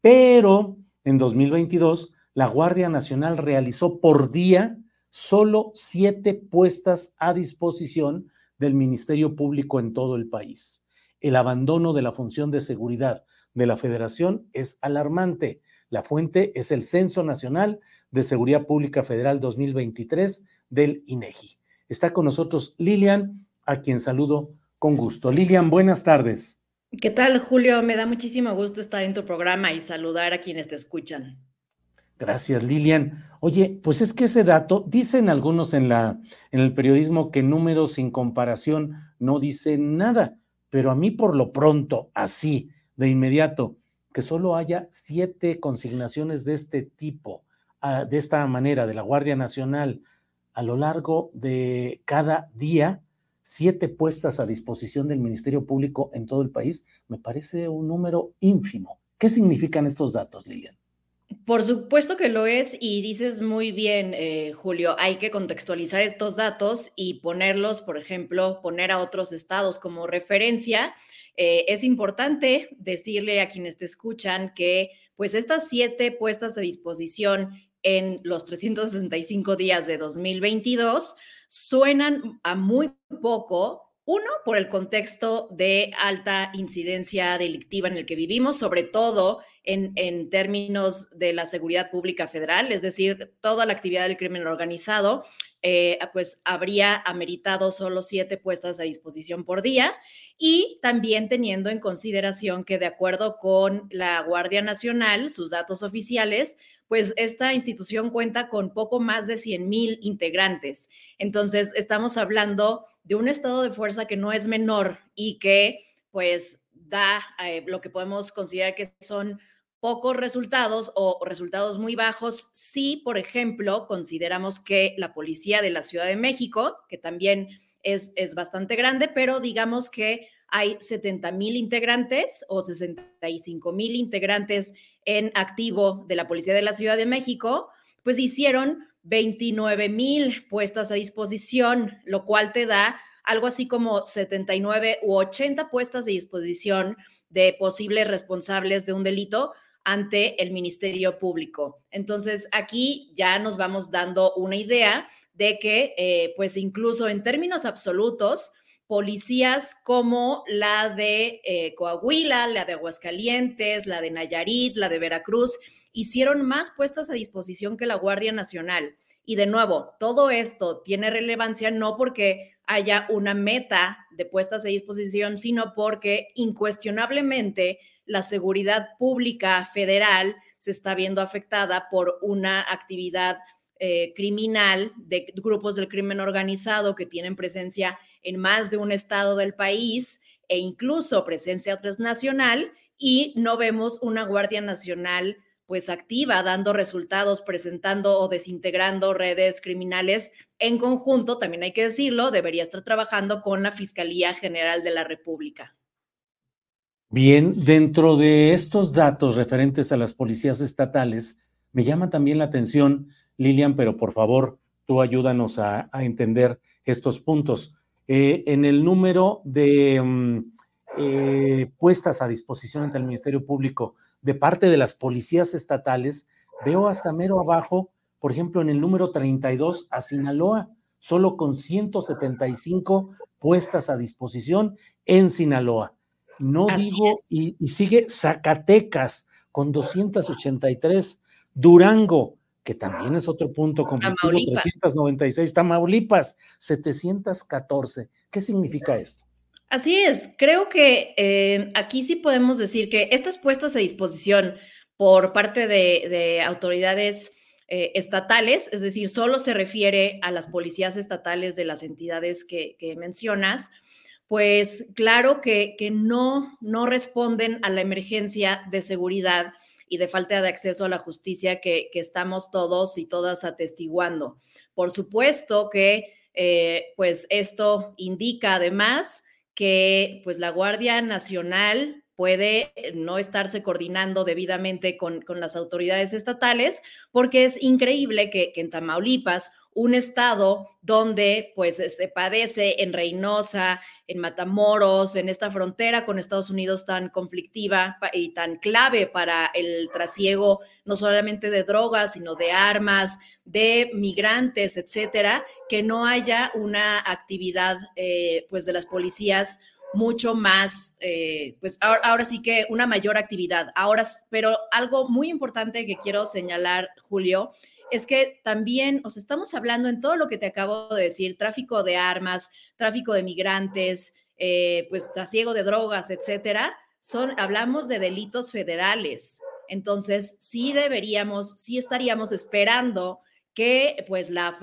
Pero en 2022, la Guardia Nacional realizó por día solo siete puestas a disposición del Ministerio Público en todo el país. El abandono de la función de seguridad de la Federación es alarmante. La fuente es el Censo Nacional de Seguridad Pública Federal 2023 del INEGI. Está con nosotros Lilian, a quien saludo con gusto. Lilian, buenas tardes. ¿Qué tal, Julio? Me da muchísimo gusto estar en tu programa y saludar a quienes te escuchan. Gracias, Lilian. Oye, pues es que ese dato, dicen algunos en, la, en el periodismo que números sin comparación no dicen nada, pero a mí por lo pronto, así, de inmediato, que solo haya siete consignaciones de este tipo de esta manera de la Guardia Nacional a lo largo de cada día, siete puestas a disposición del Ministerio Público en todo el país, me parece un número ínfimo. ¿Qué significan estos datos, Lilian? Por supuesto que lo es y dices muy bien, eh, Julio, hay que contextualizar estos datos y ponerlos, por ejemplo, poner a otros estados como referencia. Eh, es importante decirle a quienes te escuchan que pues estas siete puestas a disposición en los 365 días de 2022 suenan a muy poco. Uno, por el contexto de alta incidencia delictiva en el que vivimos, sobre todo en, en, términos de la seguridad pública federal, es decir, toda la actividad del crimen organizado, eh, pues habría ameritado solo siete puestas a disposición por día y también teniendo en consideración que de acuerdo con la Guardia Nacional, sus datos oficiales, pues esta institución cuenta con poco más de 100 mil integrantes. Entonces, estamos hablando de un estado de fuerza que no es menor y que pues da eh, lo que podemos considerar que son pocos resultados o resultados muy bajos si, por ejemplo, consideramos que la policía de la Ciudad de México, que también es, es bastante grande, pero digamos que hay 70 mil integrantes o 65 mil integrantes en activo de la Policía de la Ciudad de México, pues hicieron 29 mil puestas a disposición, lo cual te da algo así como 79 u 80 puestas de disposición de posibles responsables de un delito ante el Ministerio Público. Entonces, aquí ya nos vamos dando una idea de que, eh, pues incluso en términos absolutos, policías como la de eh, Coahuila, la de Aguascalientes, la de Nayarit, la de Veracruz, hicieron más puestas a disposición que la Guardia Nacional. Y de nuevo, todo esto tiene relevancia no porque haya una meta de puestas a disposición, sino porque incuestionablemente la seguridad pública federal se está viendo afectada por una actividad eh, criminal de grupos del crimen organizado que tienen presencia en más de un estado del país e incluso presencia transnacional y no vemos una Guardia Nacional pues activa, dando resultados, presentando o desintegrando redes criminales en conjunto, también hay que decirlo, debería estar trabajando con la Fiscalía General de la República. Bien, dentro de estos datos referentes a las policías estatales, me llama también la atención, Lilian, pero por favor, tú ayúdanos a, entender estos puntos. Eh, en el número de mm, eh, puestas a disposición ante el Ministerio Público de parte de las policías estatales, veo hasta mero abajo, por ejemplo, en el número 32 a Sinaloa, solo con 175 puestas a disposición en Sinaloa. No digo, y, y, sigue Zacatecas con 283, Durango, que también es otro punto conflictivo, 396, Tamaulipas, 714. ¿Qué significa esto? Así es, creo que eh, aquí sí podemos decir que estas puestas a disposición por parte de, autoridades eh, estatales, es decir, solo se refiere a las policías estatales de las entidades que, mencionas, pues claro que, no, no responden a la emergencia de seguridad y de falta de acceso a la justicia que, estamos todos y todas atestiguando. Por supuesto que eh, pues esto indica además que pues la Guardia Nacional puede eh, no estarse coordinando debidamente con, las autoridades estatales, porque es increíble que, en Tamaulipas, un estado donde pues se padece en Reynosa, en Matamoros, en esta frontera con Estados Unidos tan conflictiva y tan clave para el trasiego no solamente de drogas, sino de armas, de migrantes, etcétera, que no haya una actividad eh, pues de las policías mucho más, eh, pues ahora, sí que una mayor actividad. Ahora, pero algo muy importante que quiero señalar, Julio, es que también, os estamos hablando en todo lo que te acabo de decir, tráfico de armas, tráfico de migrantes, eh, pues trasiego de drogas, etcétera, son, hablamos de delitos federales. Entonces, sí deberíamos, sí estaríamos esperando que pues la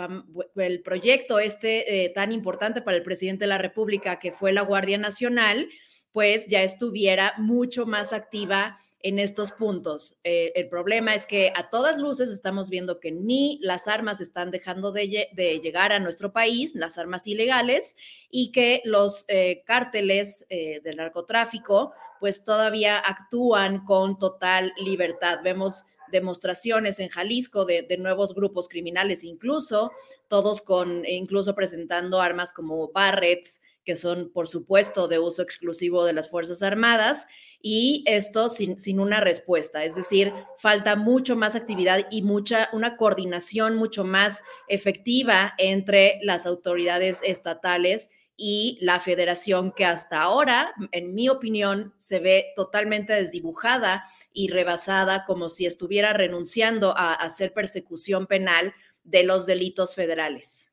el proyecto este eh, tan importante para el presidente de la República, que fue la Guardia Nacional, pues ya estuviera mucho más activa en estos puntos. Eh, el problema es que a todas luces estamos viendo que ni las armas están dejando de, llegar a nuestro país, las armas ilegales, y que los eh, cárteles del narcotráfico pues todavía actúan con total libertad. Vemos demostraciones en Jalisco de, nuevos grupos criminales, incluso todos con, incluso presentando armas como Barretts, que son, por supuesto, de uso exclusivo de las Fuerzas Armadas, y esto sin, sin, una respuesta. Es decir, falta mucho más actividad y mucha, una coordinación mucho más efectiva entre las autoridades estatales y la federación que hasta ahora, en mi opinión, se ve totalmente desdibujada y rebasada como si estuviera renunciando a hacer persecución penal de los delitos federales.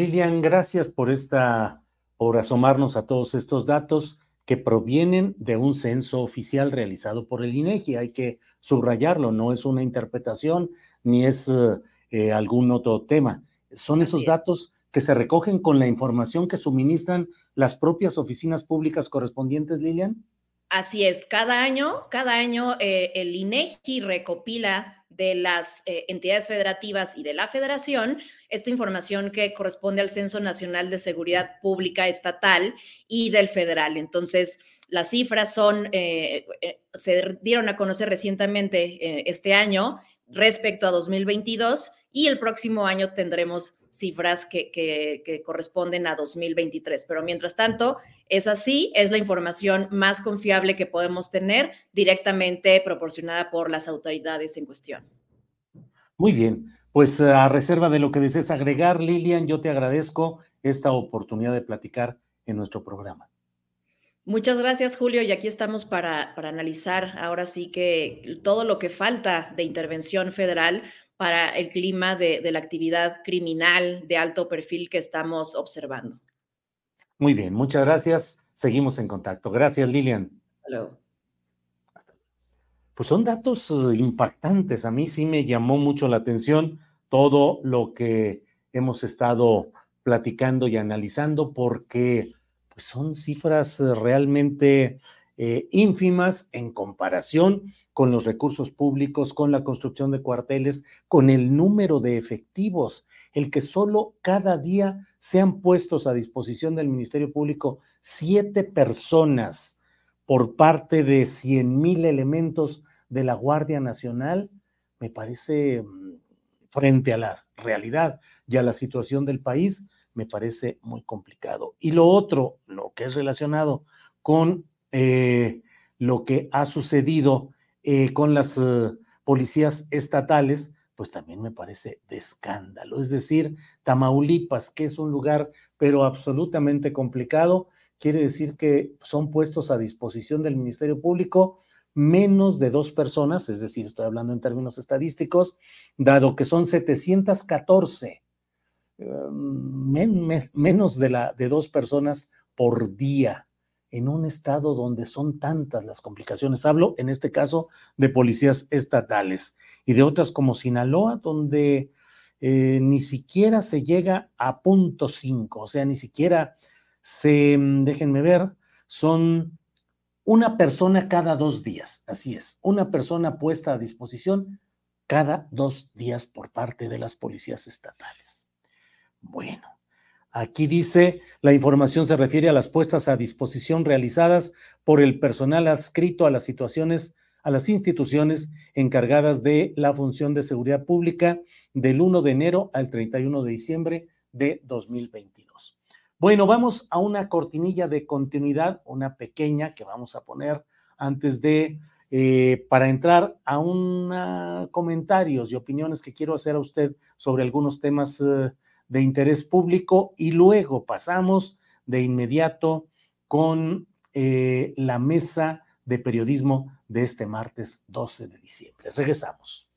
Lilian, gracias por esta, por asomarnos a todos estos datos que provienen de un censo oficial realizado por el INEGI. Hay que subrayarlo, no es una interpretación ni es eh, eh, algún otro tema. Son esos datos que se recogen con la información que suministran las propias oficinas públicas correspondientes, Lilian? Así es, cada año, cada año eh, el INEGI recopila de las eh, entidades federativas y de la federación esta información que corresponde al Censo Nacional de Seguridad Pública Estatal y del federal. Entonces, las cifras son, eh, se dieron a conocer recientemente este año respecto a 2022 y el próximo año tendremos cifras que, corresponden a 2023. Pero mientras tanto, es así, es la información más confiable que podemos tener directamente proporcionada por las autoridades en cuestión. Muy bien, pues a reserva de lo que desees agregar, Lilian, yo te agradezco esta oportunidad de platicar en nuestro programa. Muchas gracias, Julio. Y aquí estamos para, para, analizar ahora sí que todo lo que falta de intervención federal para el clima de, la actividad criminal de alto perfil que estamos observando. Muy bien, muchas gracias. Seguimos en contacto. Gracias, Lilian. Hello. Pues son datos eh, impactantes. A mí sí me llamó mucho la atención todo lo que hemos estado platicando y analizando porque pues son cifras eh, realmente eh, ínfimas en comparación con los recursos públicos, con la construcción de cuarteles, con el número de efectivos, el que solo cada día sean puestos a disposición del Ministerio Público siete personas por parte de cien mil elementos de la Guardia Nacional, me parece mm, frente a la realidad y a la situación del país, me parece muy complicado. Y lo otro, lo que es relacionado con eh, lo que ha sucedido eh, con las eh, policías estatales, pues también me parece de escándalo. Es decir, Tamaulipas, que es un lugar pero absolutamente complicado, quiere decir que son puestos a disposición del Ministerio Público menos de dos personas, es decir, estoy hablando en términos estadísticos, dado que son 714, em, menos de, la, de dos personas por día en un estado donde son tantas las complicaciones. Hablo en este caso de policías estatales y de otras como Sinaloa, donde eh, ni siquiera se llega a punto cinco, o sea, ni siquiera se, mm, déjenme ver, son una persona cada dos días, así es, una persona puesta a disposición cada dos días por parte de las policías estatales. Bueno, aquí dice, la información se refiere a las puestas a disposición realizadas por el personal adscrito a las situaciones, a las instituciones encargadas de la función de seguridad pública del 1 de enero al 31 de diciembre de 2022. Bueno, vamos a una cortinilla de continuidad, una pequeña que vamos a poner antes de, eh, para entrar a un comentarios y opiniones que quiero hacer a usted sobre algunos temas eh, de interés público y luego pasamos de inmediato con eh, la mesa de periodismo de este martes 12 de diciembre. Regresamos.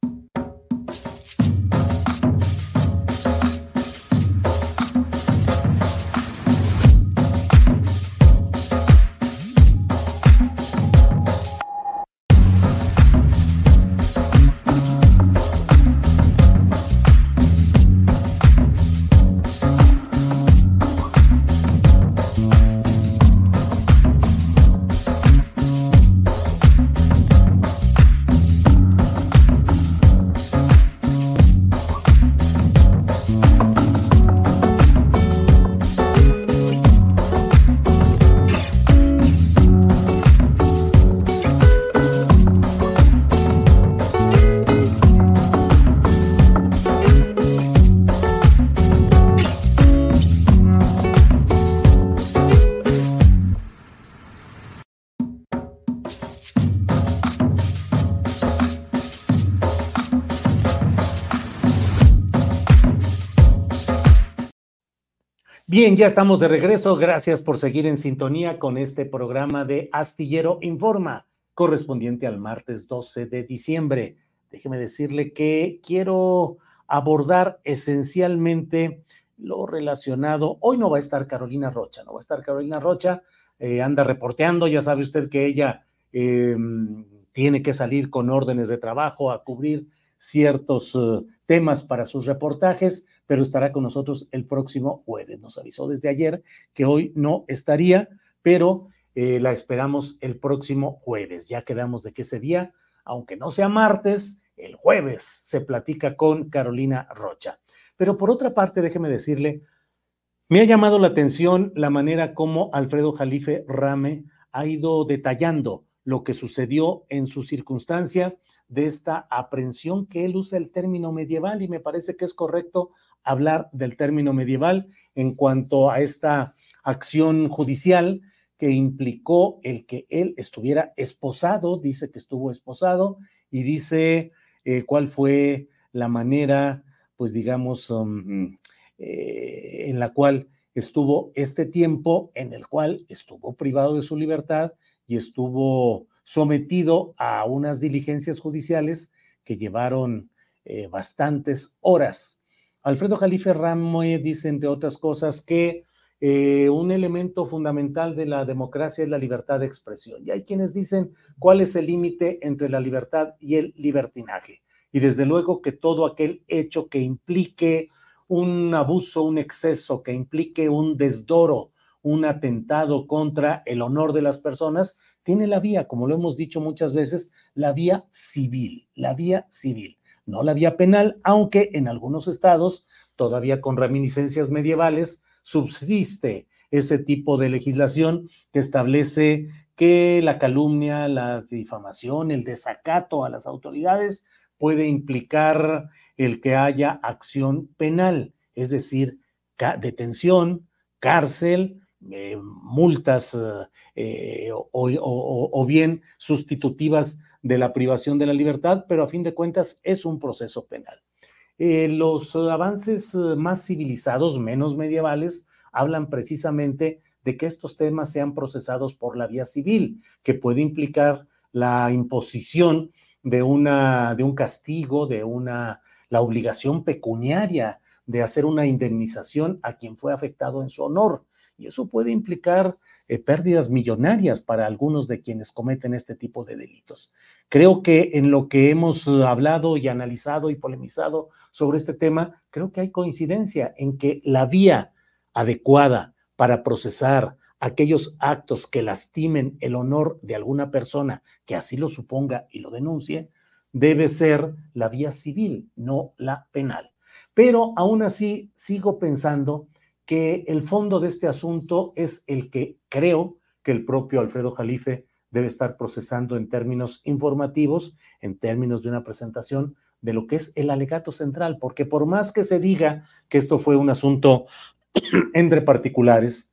Bien, ya estamos de regreso. Gracias por seguir en sintonía con este programa de Astillero Informa, correspondiente al martes 12 de diciembre. Déjeme decirle que quiero abordar esencialmente lo relacionado. Hoy no va a estar Carolina Rocha, no va a estar Carolina Rocha, eh, anda reporteando, ya sabe usted que ella em, tiene que salir con órdenes de trabajo a cubrir ciertos eh, temas para sus reportajes pero estará con nosotros el próximo jueves. Nos avisó desde ayer que hoy no estaría, pero eh, la esperamos el próximo jueves. Ya quedamos de que ese día, aunque no sea martes, el jueves se platica con Carolina Rocha. Pero por otra parte, déjeme decirle, me ha llamado la atención la manera como Alfredo Jalife Rame ha ido detallando lo que sucedió en su circunstancia de esta aprehensión que él usa el término medieval y me parece que es correcto hablar del término medieval en cuanto a esta acción judicial que implicó el que él estuviera esposado, dice que estuvo esposado y dice eh, cuál fue la manera, pues digamos, um, eh, en la cual estuvo este tiempo, en el cual estuvo privado de su libertad y estuvo sometido a unas diligencias judiciales que llevaron eh, bastantes horas. Alfredo Jalife Ramoy dice, entre otras cosas, que eh, un elemento fundamental de la democracia es la libertad de expresión. Y hay quienes dicen cuál es el límite entre la libertad y el libertinaje. Y desde luego que todo aquel hecho que implique un abuso, un exceso, que implique un desdoro, un atentado contra el honor de las personas, tiene la vía, como lo hemos dicho muchas veces, la vía civil, la vía civil no la vía penal, aunque en algunos estados, todavía con reminiscencias medievales, subsiste ese tipo de legislación que establece que la calumnia, la difamación, el desacato a las autoridades puede implicar el que haya acción penal, es decir, detención, cárcel, eh, multas eh, o, bien sustitutivas de la privación de la libertad, pero a fin de cuentas es un proceso penal. Eh, los avances más civilizados, menos medievales, hablan precisamente de que estos temas sean procesados por la vía civil, que puede implicar la imposición de, una, de un castigo, de una, la obligación pecuniaria de hacer una indemnización a quien fue afectado en su honor. Y eso puede implicar eh, pérdidas millonarias para algunos de quienes cometen este tipo de delitos. Creo que en lo que hemos hablado y analizado y polemizado sobre este tema, creo que hay coincidencia en que la vía adecuada para procesar aquellos actos que lastimen el honor de alguna persona que así lo suponga y lo denuncie, debe ser la vía civil, no la penal. Pero aún así sigo pensando que el fondo de este asunto es el que creo que el propio Alfredo Jalife debe estar procesando en términos informativos, en términos de una presentación de lo que es el alegato central, porque por más que se diga que esto fue un asunto [CLEARS THROAT] entre particulares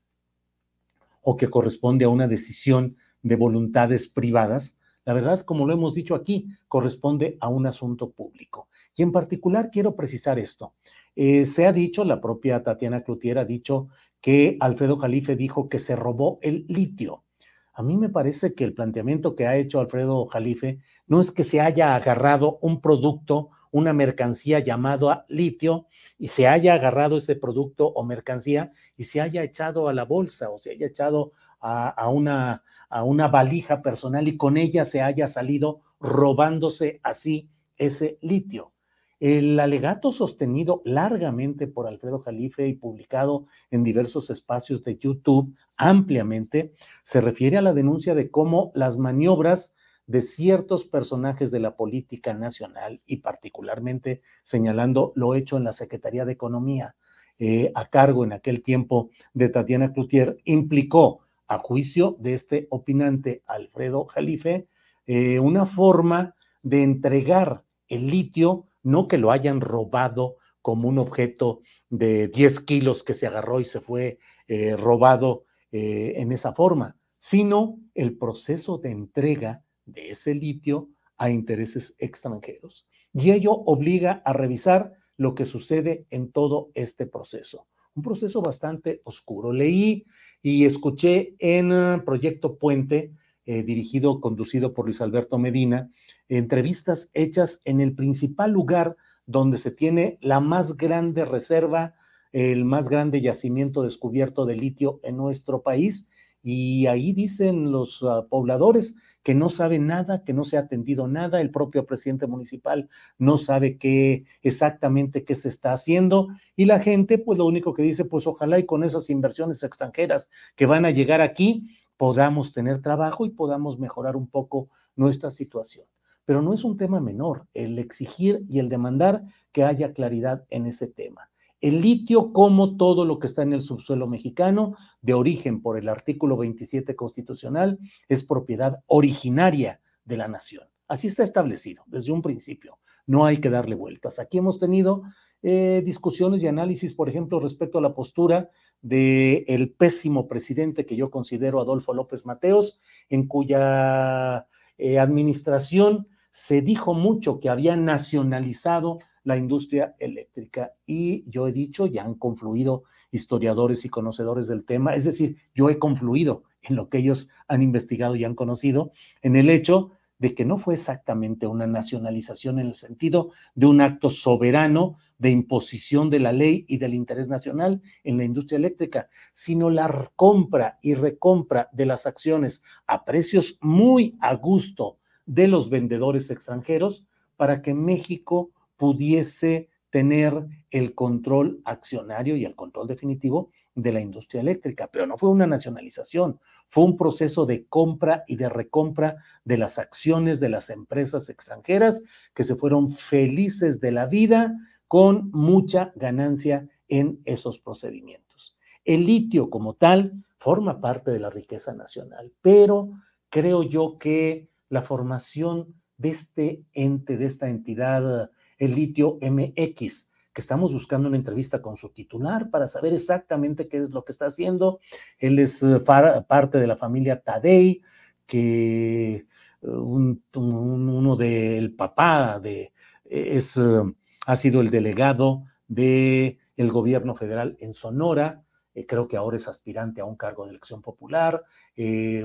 o que corresponde a una decisión de voluntades privadas, la verdad, como lo hemos dicho aquí, corresponde a un asunto público. Y en particular quiero precisar esto. Eh, se ha dicho, la propia Tatiana Cloutier ha dicho que Alfredo Jalife dijo que se robó el litio. A mí me parece que el planteamiento que ha hecho Alfredo Jalife no es que se haya agarrado un producto, una mercancía llamado litio, y se haya agarrado ese producto o mercancía y se haya echado a la bolsa o se haya echado a, una, a una valija personal y con ella se haya salido robándose así ese litio. El alegato sostenido largamente por Alfredo Jalife y publicado en diversos espacios de YouTube ampliamente se refiere a la denuncia de cómo las maniobras de ciertos personajes de la política nacional y particularmente señalando lo hecho en la Secretaría de Economía eh, a cargo en aquel tiempo de Tatiana Cloutier implicó a juicio de este opinante Alfredo Jalife eh, una forma de entregar el litio no que lo hayan robado como un objeto de 10 kilos que se agarró y se fue eh, robado eh, en esa forma, sino el proceso de entrega de ese litio a intereses extranjeros. Y ello obliga a revisar lo que sucede en todo este proceso. Un proceso bastante oscuro. Leí y escuché en ah, Proyecto Puente, eh, dirigido, conducido por Luis Alberto Medina, entrevistas hechas en el principal lugar donde se tiene la más grande reserva, el más grande yacimiento descubierto de litio en nuestro país. Y ahí dicen los ah, pobladores que no saben nada, que no se ha atendido nada, el propio presidente municipal no sabe qué exactamente qué se está haciendo. Y la gente pues lo único que dice pues ojalá y con esas inversiones extranjeras que van a llegar aquí podamos tener trabajo y podamos mejorar un poco nuestra situación pero no es un tema menor el exigir y el demandar que haya claridad en ese tema. El litio, como todo lo que está en el subsuelo mexicano, de origen por el artículo 27 constitucional, es propiedad originaria de la nación. Así está establecido desde un principio. No hay que darle vueltas. Aquí hemos tenido eh, discusiones y análisis, por ejemplo, respecto a la postura del el pésimo presidente que yo considero Adolfo López Mateos, en cuya eh, administración se dijo mucho que había nacionalizado la industria eléctrica y yo he dicho, ya han confluido historiadores y conocedores del tema, es decir, yo he confluido en lo que ellos han investigado y han conocido, en el hecho de que no fue exactamente una nacionalización en el sentido de un acto soberano de imposición de la ley y del interés nacional en la industria eléctrica, sino la compra y recompra de las acciones a precios muy a gusto de los vendedores extranjeros para que México pudiese tener el control accionario y el control definitivo de la industria eléctrica, pero no fue una nacionalización, fue un proceso de compra y de recompra de las acciones de las empresas extranjeras que se fueron felices de la vida con mucha ganancia en esos procedimientos. El litio como tal forma parte de la riqueza nacional, pero creo yo que la formación de este ente, de esta entidad, el litio MX, estamos buscando una entrevista con su titular para saber exactamente qué es lo que está haciendo. Él es eh, parte de la familia Tadei, que eh, uno del papá de, es, eh, ha sido el delegado del el gobierno federal en Sonora, creo que ahora es aspirante a un cargo de elección popular,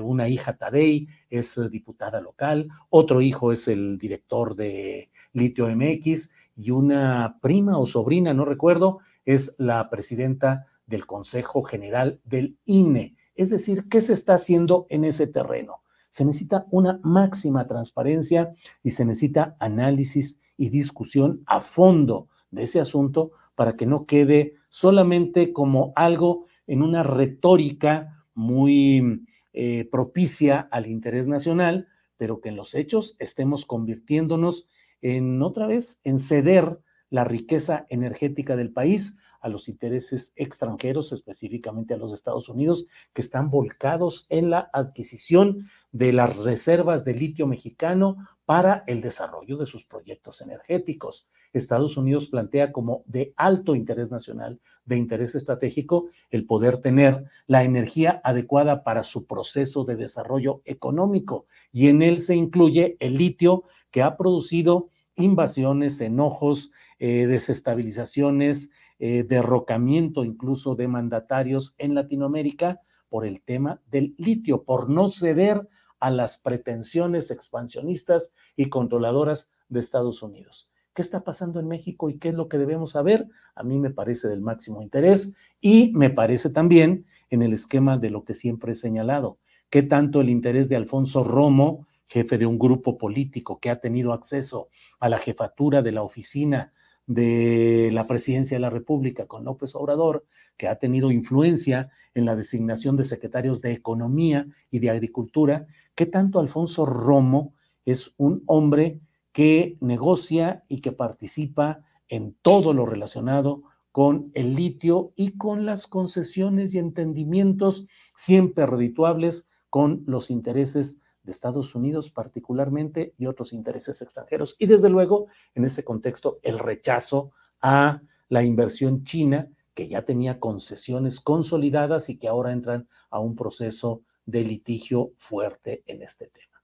una hija Tadei es diputada local, otro hijo es el director de Litio MX y una prima o sobrina, no recuerdo, es la presidenta del Consejo General del INE. Es decir, ¿qué se está haciendo en ese terreno? Se necesita una máxima transparencia y se necesita análisis y discusión a fondo de ese asunto para que no quede solamente como algo en una retórica muy eh, propicia al interés nacional, pero que en los hechos estemos convirtiéndonos en otra vez en ceder la riqueza energética del país a los intereses extranjeros, específicamente a los Estados Unidos, que están volcados en la adquisición de las reservas de litio mexicano para el desarrollo de sus proyectos energéticos. Estados Unidos plantea como de alto interés nacional, de interés estratégico, el poder tener la energía adecuada para su proceso de desarrollo económico. Y en él se incluye el litio que ha producido invasiones, enojos, eh, desestabilizaciones, eh, derrocamiento incluso de mandatarios en Latinoamérica por el tema del litio, por no ceder a las pretensiones expansionistas y controladoras de Estados Unidos. ¿Qué está pasando en México y qué es lo que debemos saber? A mí me parece del máximo interés y me parece también en el esquema de lo que siempre he señalado, qué tanto el interés de Alfonso Romo, jefe de un grupo político que ha tenido acceso a la jefatura de la oficina de la presidencia de la República con López Obrador, que ha tenido influencia en la designación de secretarios de Economía y de Agricultura, que tanto Alfonso Romo es un hombre que negocia y que participa en todo lo relacionado con el litio y con las concesiones y entendimientos siempre redituables con los intereses de Estados Unidos particularmente y otros intereses extranjeros. Y desde luego, en ese contexto, el rechazo a la inversión china, que ya tenía concesiones consolidadas y que ahora entran a un proceso de litigio fuerte en este tema.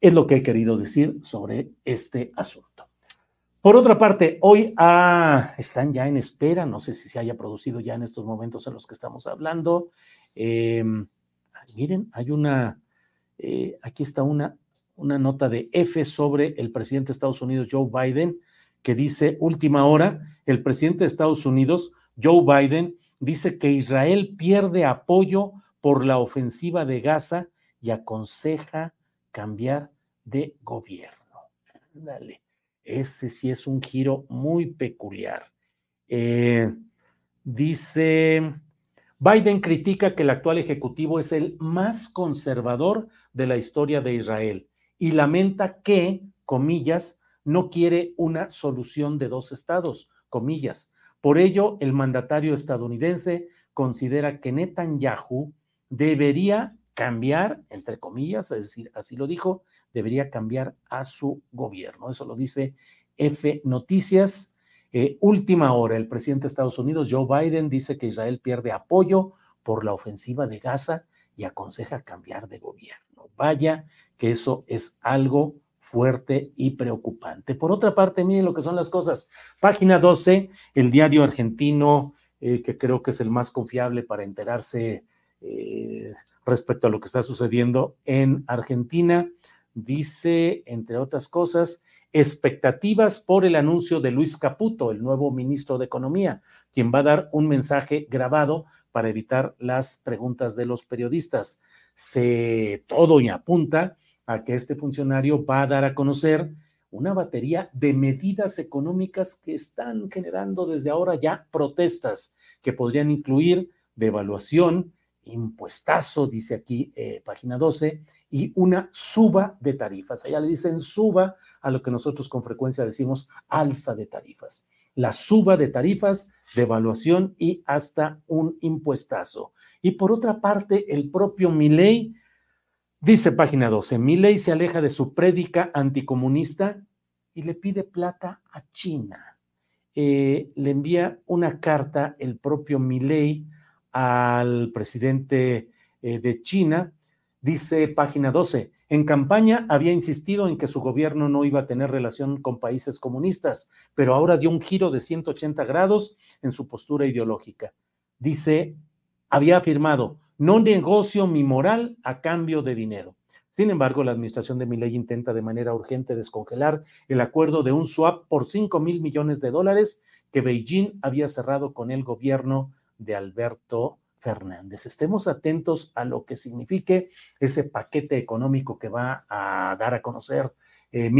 Es lo que he querido decir sobre este asunto. Por otra parte, hoy ah, están ya en espera, no sé si se haya producido ya en estos momentos en los que estamos hablando. Em, miren, hay una eh, aquí está una, una nota de F sobre el presidente de Estados Unidos, Joe Biden, que dice, última hora, el presidente de Estados Unidos, Joe Biden, dice que Israel pierde apoyo por la ofensiva de Gaza y aconseja cambiar de gobierno. Dale, ese sí es un giro muy peculiar. Eh, dice, Biden critica que el actual ejecutivo es el más conservador de la historia de Israel y lamenta que, comillas, no quiere una solución de dos estados, comillas. Por ello, el mandatario estadounidense considera que Netanyahu debería cambiar, entre comillas, es decir, así lo dijo, debería cambiar a su gobierno. Eso lo dice F Noticias. Eh, última hora, el presidente de Estados Unidos, Joe Biden, dice que Israel pierde apoyo por la ofensiva de Gaza y aconseja cambiar de gobierno. Vaya que eso es algo fuerte y preocupante. Por otra parte, miren lo que son las cosas. Página 12, el diario argentino, eh, que creo que es el más confiable para enterarse eh, respecto a lo que está sucediendo en Argentina, dice, entre otras cosas, expectativas por el anuncio de Luis Caputo, el nuevo ministro de Economía, quien va a dar un mensaje grabado para evitar las preguntas de los periodistas. Se todo y apunta a que este funcionario va a dar a conocer una batería de medidas económicas que están generando desde ahora ya protestas que podrían incluir devaluación, impuestazo, dice aquí eh, página 12, y una suba de tarifas. Allá le dicen suba a lo que nosotros con frecuencia decimos alza de tarifas. La suba de tarifas, devaluación y hasta un impuestazo. Y por otra parte, el propio Milei Dice página 12, ley se aleja de su prédica anticomunista y le pide plata a China. Eh, le envía una carta el propio Milei al presidente eh, de China. Dice página 12, en campaña había insistido en que su gobierno no iba a tener relación con países comunistas, pero ahora dio un giro de 180 grados en su postura ideológica. Dice, había afirmado, no negocio mi moral a cambio de dinero. Sin embargo, la administración de Milei intenta de manera urgente descongelar el acuerdo de un swap por 5 mil millones de dólares que Beijing había cerrado con el gobierno de Alberto Fernández. Estemos atentos a lo que signifique ese paquete económico que va a dar a conocer eh,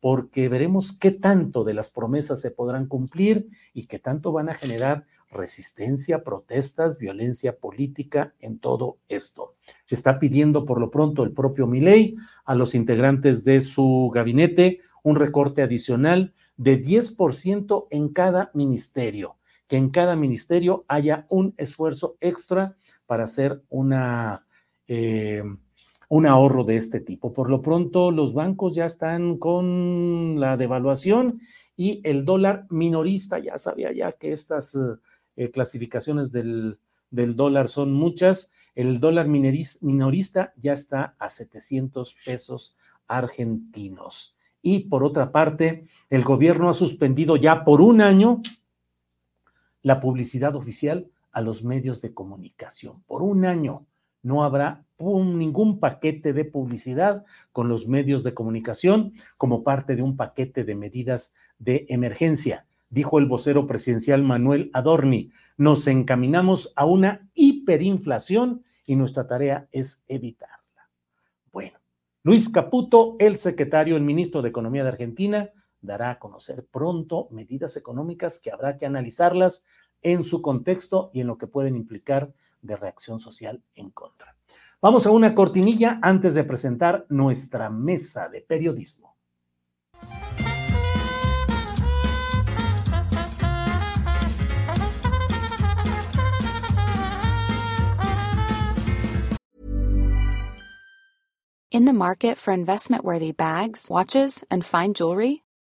porque veremos qué tanto de las promesas se podrán cumplir y qué tanto van a generar resistencia, protestas, violencia política en todo esto. Está pidiendo por lo pronto el propio Milei a los integrantes de su gabinete un recorte adicional de 10% en cada ministerio que en cada ministerio haya un esfuerzo extra para hacer una, eh, un ahorro de este tipo. Por lo pronto, los bancos ya están con la devaluación y el dólar minorista, ya sabía ya que estas eh, clasificaciones del, del, dólar son muchas, el dólar minorista ya está a 700 pesos argentinos. Y por otra parte, el gobierno ha suspendido ya por un año la publicidad oficial a los medios de comunicación. Por un año no habrá ningún paquete de publicidad con los medios de comunicación como parte de un paquete de medidas de emergencia. Dijo el vocero presidencial Manuel Adorni, nos encaminamos a una hiperinflación y nuestra tarea es evitarla. Bueno, Luis Caputo, el secretario, el ministro de Economía de Argentina, dará a conocer pronto medidas económicas que habrá que analizarlas en su contexto y en lo que pueden implicar de reacción social en contra. Vamos a una cortinilla antes de presentar nuestra mesa de periodismo. In the market for investment-worthy bags, watches, and fine jewelry,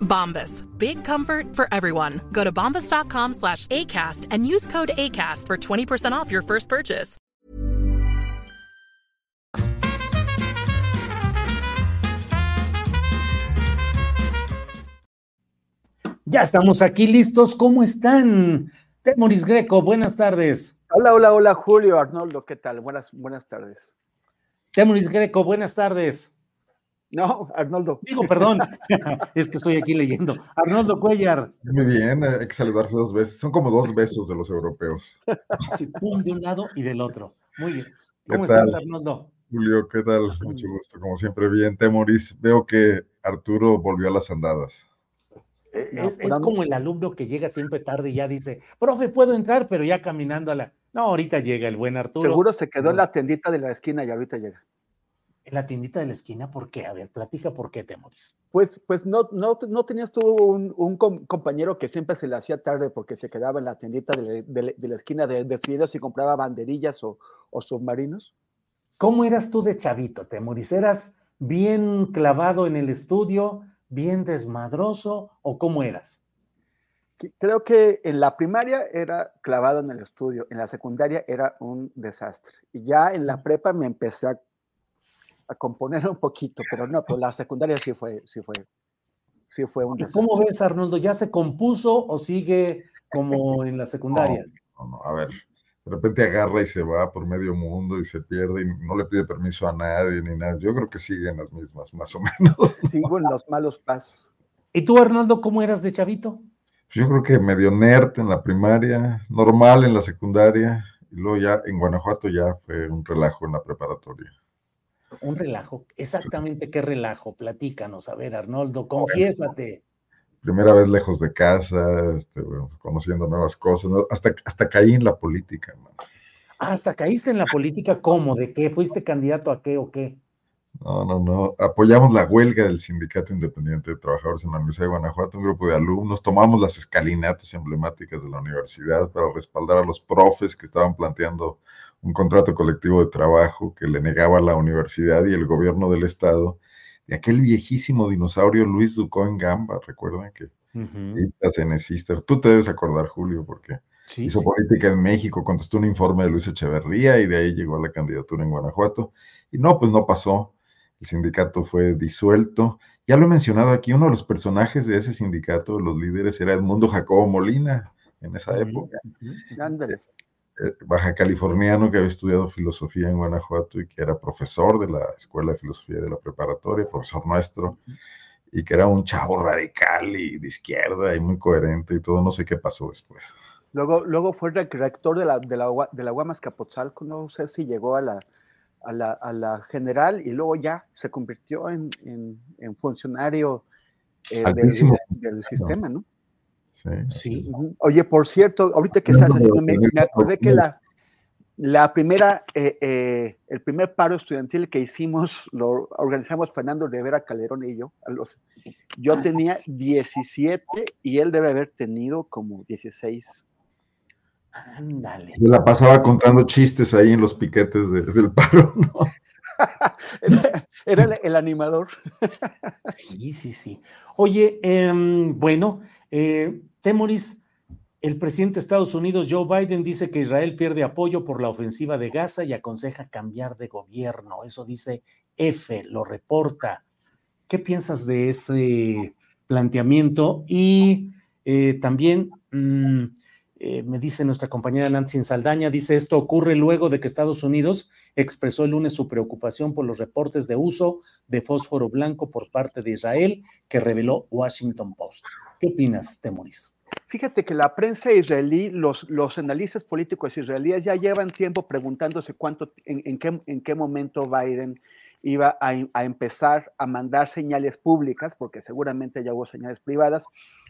Bombas. Big comfort for everyone. Go to bombas.com slash ACAST and use code ACAST for 20% off your first purchase. Ya estamos aquí listos. ¿Cómo están? Temoris Greco, buenas tardes. Hola, hola, hola, Julio, Arnoldo, ¿qué tal? Buenas, buenas tardes. Temoris Greco, buenas tardes. No, Arnoldo. Digo, perdón, [LAUGHS] es que estoy aquí leyendo. Arnoldo Cuellar. Muy bien, hay que saludarse dos veces. Son como dos besos de los europeos. Sí, pum, de un lado y del otro. Muy bien. ¿Cómo estás, Arnoldo? Julio, ¿qué tal? Mucho gusto, como siempre, bien. Temoris, veo que Arturo volvió a las andadas. Eh, es, como el alumno que llega siempre tarde y ya dice, profe, puedo entrar, pero ya caminando a la. No, ahorita llega el buen Arturo. Seguro se quedó en la tiendita de la esquina y ahorita llega. En la tiendita de la esquina, ¿por qué? A ver, platica por qué, Temoris. Pues, pues no, no, no tenías tú un, compañero que siempre se le hacía tarde porque se quedaba en la tiendita de, la esquina de, de y compraba banderillas o, o submarinos. ¿Cómo eras tú de chavito, Temoris? ¿Eras bien clavado en el estudio? bien desmadroso o cómo eras? Creo que en la primaria era clavado en el estudio, en la secundaria era un desastre. Y ya en la prepa me empecé a, componer un poquito, pero no, pero la secundaria sí fue, sí fue, sí fue un desastre. ¿Cómo ves, Arnoldo? ¿Ya se compuso o sigue como [LAUGHS] en la secundaria? no, no, a ver, de repente agarra y se va por medio mundo y se pierde y no le pide permiso a nadie ni nada. Yo creo que siguen las mismas, más o menos. [LAUGHS] Sigo en los malos pasos. ¿Y tú, Arnoldo, cómo eras de chavito? Yo creo que medio nerd en la primaria, normal en la secundaria, y luego ya en Guanajuato ya fue un relajo en la preparatoria. Un relajo, exactamente qué relajo, platícanos, a ver, Arnoldo, confiésate. Primera vez lejos de casa, este, bueno, conociendo nuevas cosas, ¿no? hasta, hasta caí en la política, man. Ah, hasta caíste en la política, ¿cómo? ¿De qué? ¿Fuiste candidato a qué o qué? No, no, no. Apoyamos la huelga del Sindicato Independiente de Trabajadores en la Universidad de Guanajuato, un grupo de alumnos. Tomamos las escalinatas emblemáticas de la universidad para respaldar a los profes que estaban planteando un contrato colectivo de trabajo que le negaba la universidad y el gobierno del estado de aquel viejísimo dinosaurio Luis Ducón Gamba. Recuerdan que uh cenecista. Tú te debes acordar, Julio, porque Sí, hizo sí. política en México, contestó un informe de Luis Echeverría y de ahí llegó a la candidatura en Guanajuato. Y no, pues no pasó. El sindicato fue disuelto. Ya lo he mencionado aquí, uno de los personajes de ese sindicato, los líderes, era Edmundo Jacobo Molina en esa época. Baja californiano que había estudiado filosofía en Guanajuato y que era profesor de la Escuela de Filosofía de la Preparatoria, profesor nuestro, y que era un chavo radical y de izquierda y muy coherente y todo, no sé qué pasó después. Luego, luego fue rec- rector de la, de la, de la no sé si llegó a la, a la, a la general y luego ya se convirtió en, en- en funcionario eh, del sistema, ¿no? Sí. Oye, por cierto, ahorita que estás haciendo, me, me acordé que la, la primera, eh, eh, el primer paro estudiantil que hicimos, lo organizamos Fernando Rivera Calderón y yo. A los, yo tenía 17 y él debe haber tenido como 16. Ándale. Yo la pasaba contando chistes ahí en los piquetes de- del paro, ¿no? [LAUGHS] Era, el animador. Sí, sí, sí. Oye, em, bueno, eh, Temoris, el presidente de Estados Unidos, Joe Biden, dice que Israel pierde apoyo por la ofensiva de Gaza y aconseja cambiar de gobierno. Eso dice F, lo reporta. ¿Qué piensas de ese planteamiento? Y eh, también mm, eh, me dice nuestra compañera Nancy Saldaña, dice esto ocurre luego de que Estados Unidos expresó el lunes su preocupación por los reportes de uso de fósforo blanco por parte de Israel que reveló Washington Post. ¿Qué opinas, Temoris? Fíjate que la prensa israelí, los, los analistas políticos israelíes ya llevan tiempo preguntándose cuánto, en, en qué, en qué momento Biden iba a, empezar a mandar señales públicas, porque seguramente ya hubo señales privadas,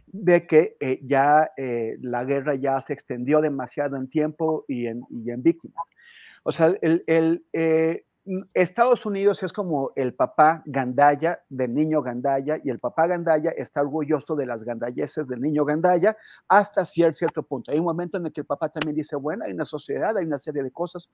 de que eh, ya eh, la guerra ya se extendió demasiado en tiempo y en, víctimas. O sea, el, el, eh, Estados Unidos es como el papá gandaya del niño gandaya y el papá gandaya está orgulloso de las gandayeses del niño gandaya hasta cierto, punto. Hay un momento en el que el papá también dice, bueno, hay una sociedad, hay una serie de cosas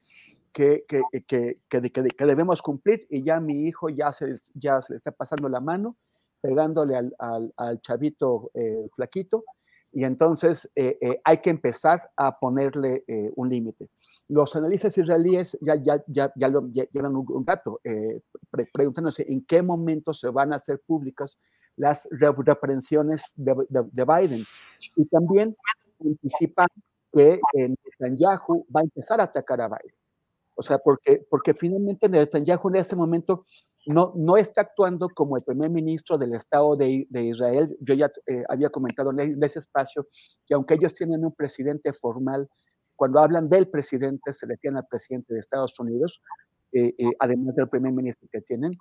que, que, que, que, debemos cumplir y ya mi hijo ya se, ya se le está pasando la mano, pegándole al, al, al chavito eh, flaquito y entonces eh, eh, hay que empezar a ponerle eh, un límite. Los analistas israelíes ya, ya, ya, ya, lo, llevan un, un rato eh, pre preguntándose en qué momento se van a hacer públicas las reprensiones de, de, de Biden. Y también anticipan que Netanyahu va a empezar a atacar a Biden. O sea, porque, porque finalmente Netanyahu en ese momento no, no está actuando como el primer ministro del Estado de, Israel. Yo ya eh, había comentado en ese espacio que aunque ellos tienen un presidente formal, cuando hablan del presidente se refieren al presidente de Estados Unidos, eh, eh, además del primer ministro que tienen.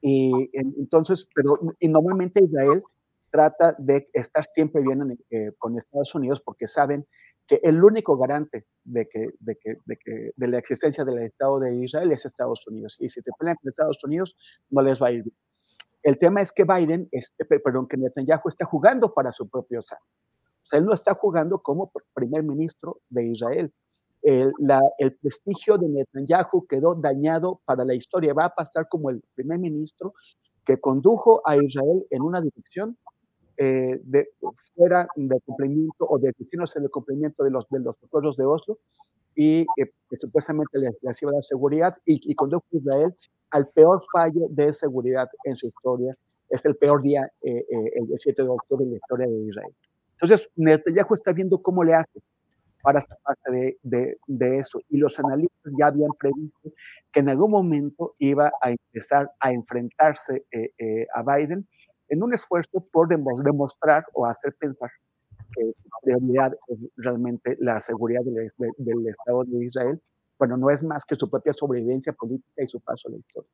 Entonces, pero y normalmente Israel trata de estar siempre bien en, eh, con Estados Unidos porque saben que el único garante de, que, de, que, de, que, de la existencia del Estado de Israel es Estados Unidos. Y si se pelean con Estados Unidos, no les va a ir bien. El tema es que Biden, perdón, que Netanyahu está jugando para su propio sano. O sea, él no está jugando como primer ministro de Israel. El, la, el, prestigio de Netanyahu quedó dañado para la historia. Va a pasar como el primer ministro que condujo a Israel en una dirección eh, de, fuera de cumplimiento o de decirnos el cumplimiento de los, de los acuerdos de Oslo y eh, que supuestamente les, les, iba a dar seguridad y, y condujo a Israel al peor fallo de seguridad en su historia. Es el peor día, eh, el 7 de octubre en la historia de Israel. Entonces, Netanyahu está viendo cómo le hace. para zafarse de, de, de, eso. Y los analistas ya habían previsto que en algún momento iba a empezar a enfrentarse eh, eh, a Biden en un esfuerzo por demostrar o hacer pensar que la prioridad es realmente la seguridad del, del, Estado de Israel, bueno, no es más que su propia sobrevivencia política y su paso a la historia.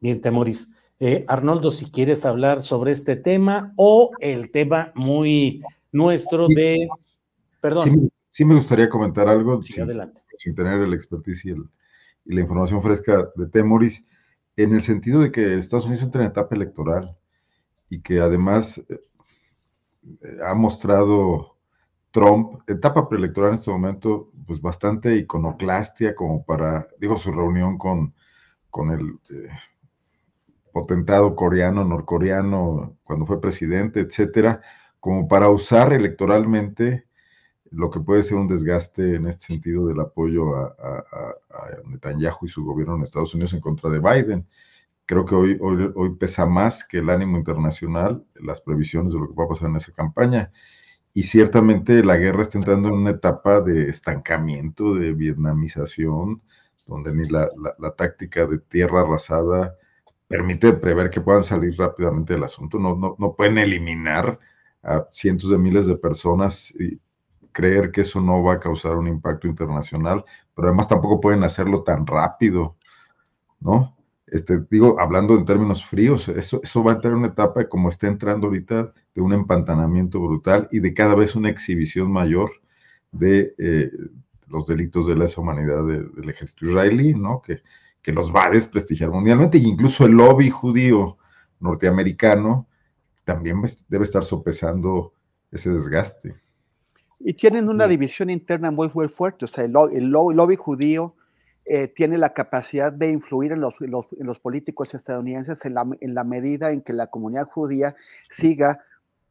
Bien, Temoris. Eh, Arnoldo, si quieres hablar sobre este tema o el tema muy nuestro de... Perdón. Sí, sí me gustaría comentar algo sí, sin, adelante. sin tener el expertise y, el, y, la información fresca de Temoris, en el sentido de que Estados Unidos entra en etapa electoral y que además eh, ha mostrado Trump, etapa preelectoral en este momento, pues bastante iconoclastia como para, digo, su reunión con, con el eh, potentado coreano, norcoreano, cuando fue presidente, etcétera, como para usar electoralmente lo que puede ser un desgaste en este sentido del apoyo a, a, a Netanyahu y su gobierno en Estados Unidos en contra de Biden. Creo que hoy, hoy, hoy pesa más que el ánimo internacional las previsiones de lo que va a pasar en esa campaña. Y ciertamente la guerra está entrando en una etapa de estancamiento, de vietnamización, donde ni la, la, la táctica de tierra arrasada permite prever que puedan salir rápidamente del asunto. No, no, no pueden eliminar a cientos de miles de personas y creer que eso no va a causar un impacto internacional, pero además tampoco pueden hacerlo tan rápido, ¿no? Este, digo, hablando en términos fríos, eso, eso va a entrar en una etapa como está entrando ahorita de un empantanamiento brutal y de cada vez una exhibición mayor de eh, los delitos de lesa humanidad de, del ejército israelí, ¿no? Que, que los va a desprestigiar mundialmente, e incluso el lobby judío norteamericano también debe estar sopesando ese desgaste. Y tienen una división interna muy, muy fuerte, o sea, el, lobby, el lobby, judío eh, tiene la capacidad de influir en los, en en políticos estadounidenses en la, en medida en que la comunidad judía siga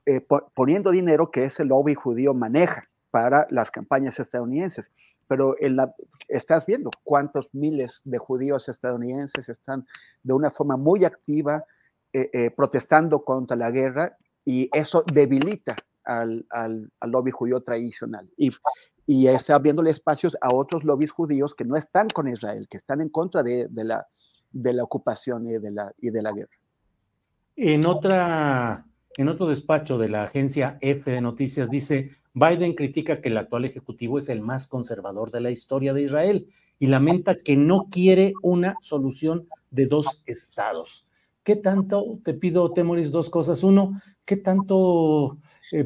eh, poniendo dinero que ese lobby judío maneja para las campañas estadounidenses. Pero la, estás viendo cuántos miles de judíos estadounidenses están de una forma muy activa eh, eh, protestando contra la guerra y eso debilita al, al, al lobby judío tradicional y, y, está abriéndole espacios a otros lobbies judíos que no están con Israel, que están en contra de, de, la, de la ocupación y de la, y de la guerra. En, otra, en otro despacho de la agencia F de Noticias dice, Biden critica que el actual ejecutivo es el más conservador de la historia de Israel y lamenta que no quiere una solución de dos estados. ¿Qué tanto, te pido, Temoris, dos cosas? Uno, ¿qué tanto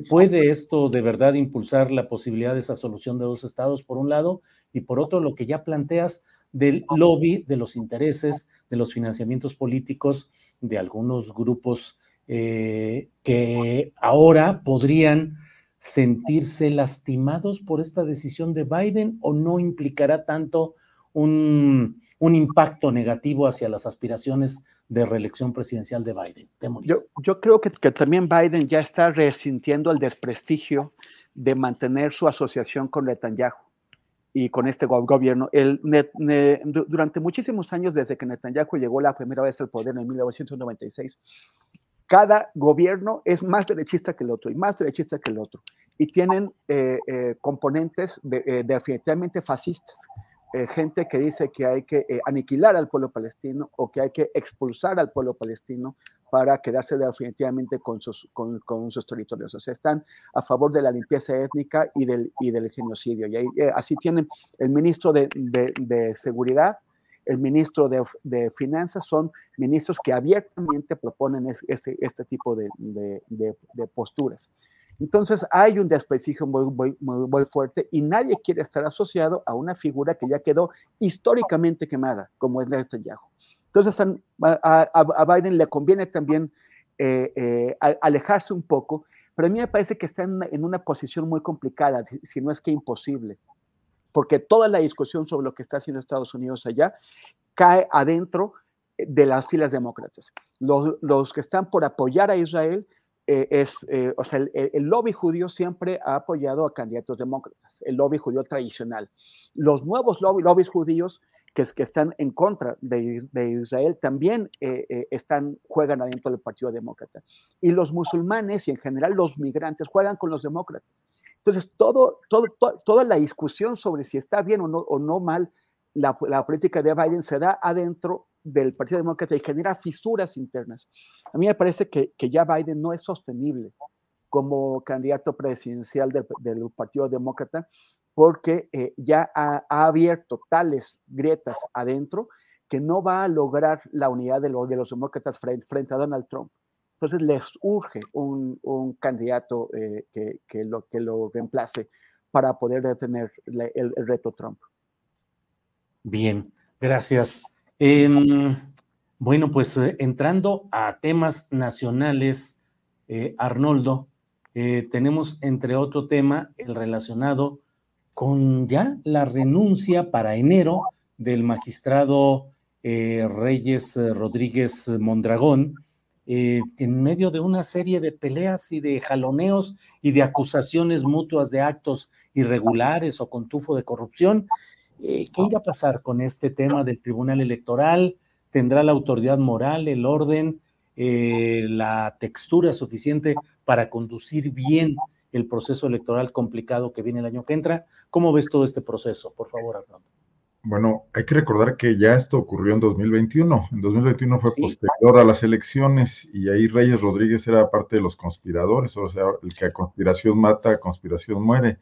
puede esto de verdad impulsar la posibilidad de esa solución de dos estados, por un lado? Y por otro, lo que ya planteas del lobby, de los intereses, de los financiamientos políticos de algunos grupos eh, que ahora podrían sentirse lastimados por esta decisión de Biden o no implicará tanto un impacto negativo hacia las aspiraciones de reelección presidencial de Biden? Yo, creo que, también Biden ya está resintiendo el desprestigio de mantener su asociación con Netanyahu y con este gobierno. Durante muchísimos años, desde que Netanyahu llegó la primera vez al poder en 1996, cada gobierno es más derechista que el otro y más derechista que el otro. Y tienen eh, eh, componentes de, eh, definitivamente fascistas. Eh, gente que dice que hay que eh, aniquilar al pueblo palestino o que hay que expulsar al pueblo palestino para quedarse definitivamente con sus, con, sus territorios. O sea, están a favor de la limpieza étnica y del, y del genocidio. Y ahí, eh, así tienen el ministro de, de, Seguridad, el ministro de, de, Finanzas son ministros que abiertamente proponen este, este tipo de, de, posturas. Entonces hay un desprestigio muy, muy, muy, muy, fuerte y nadie quiere estar asociado a una figura que ya quedó históricamente quemada, como es Netanyahu. Entonces a, a, a Biden le conviene también eh, eh, alejarse un poco, pero a mí me parece que está en, en una posición muy complicada, si no es que imposible porque toda la discusión sobre lo que está haciendo Estados Unidos allá cae adentro de las filas demócratas. Los, los que están por apoyar a Israel eh, es, eh, o sea, el, el, lobby judío siempre ha apoyado a candidatos demócratas, el lobby judío tradicional. Los nuevos lobby, lobbies judíos que, que están en contra de, de Israel también eh, están, juegan adentro del Partido Demócrata. Y los musulmanes y en general los migrantes juegan con los demócratas Entonces, todo, todo, toda la discusión sobre si está bien o no, o no mal la, la, política de Biden se da adentro del Partido Demócrata y genera fisuras internas. A mí me parece que, que ya Biden no es sostenible como candidato presidencial del, del Partido Demócrata porque eh, ya ha, abierto tales grietas adentro que no va a lograr la unidad de, lo, de los demócratas frente, frente, a Donald Trump. Entonces les urge un, un candidato eh, que, que, lo, que lo reemplace para poder detener el, el reto Trump. Bien, gracias. Eh, bueno, pues eh, entrando a temas nacionales, eh, Arnoldo, eh, tenemos entre otro tema el relacionado con ya la renuncia para enero del magistrado Reyes Rodríguez Mondragón, en medio de una serie de peleas y de jaloneos y de acusaciones mutuas de actos irregulares o con tufo de corrupción. ¿Qué irá a pasar con este tema del Tribunal Electoral? ¿Tendrá la autoridad moral, el orden, eh, la textura suficiente para conducir bien el proceso electoral complicado que viene el año que entra? ¿Cómo ves todo este proceso? Por favor, Arnoldo. Bueno, hay que recordar que ya esto ocurrió en 2021. En 2021 fue sí. posterior a las elecciones y ahí Reyes Rodríguez era parte de los conspiradores, o sea, el que a conspiración mata, a conspiración muere.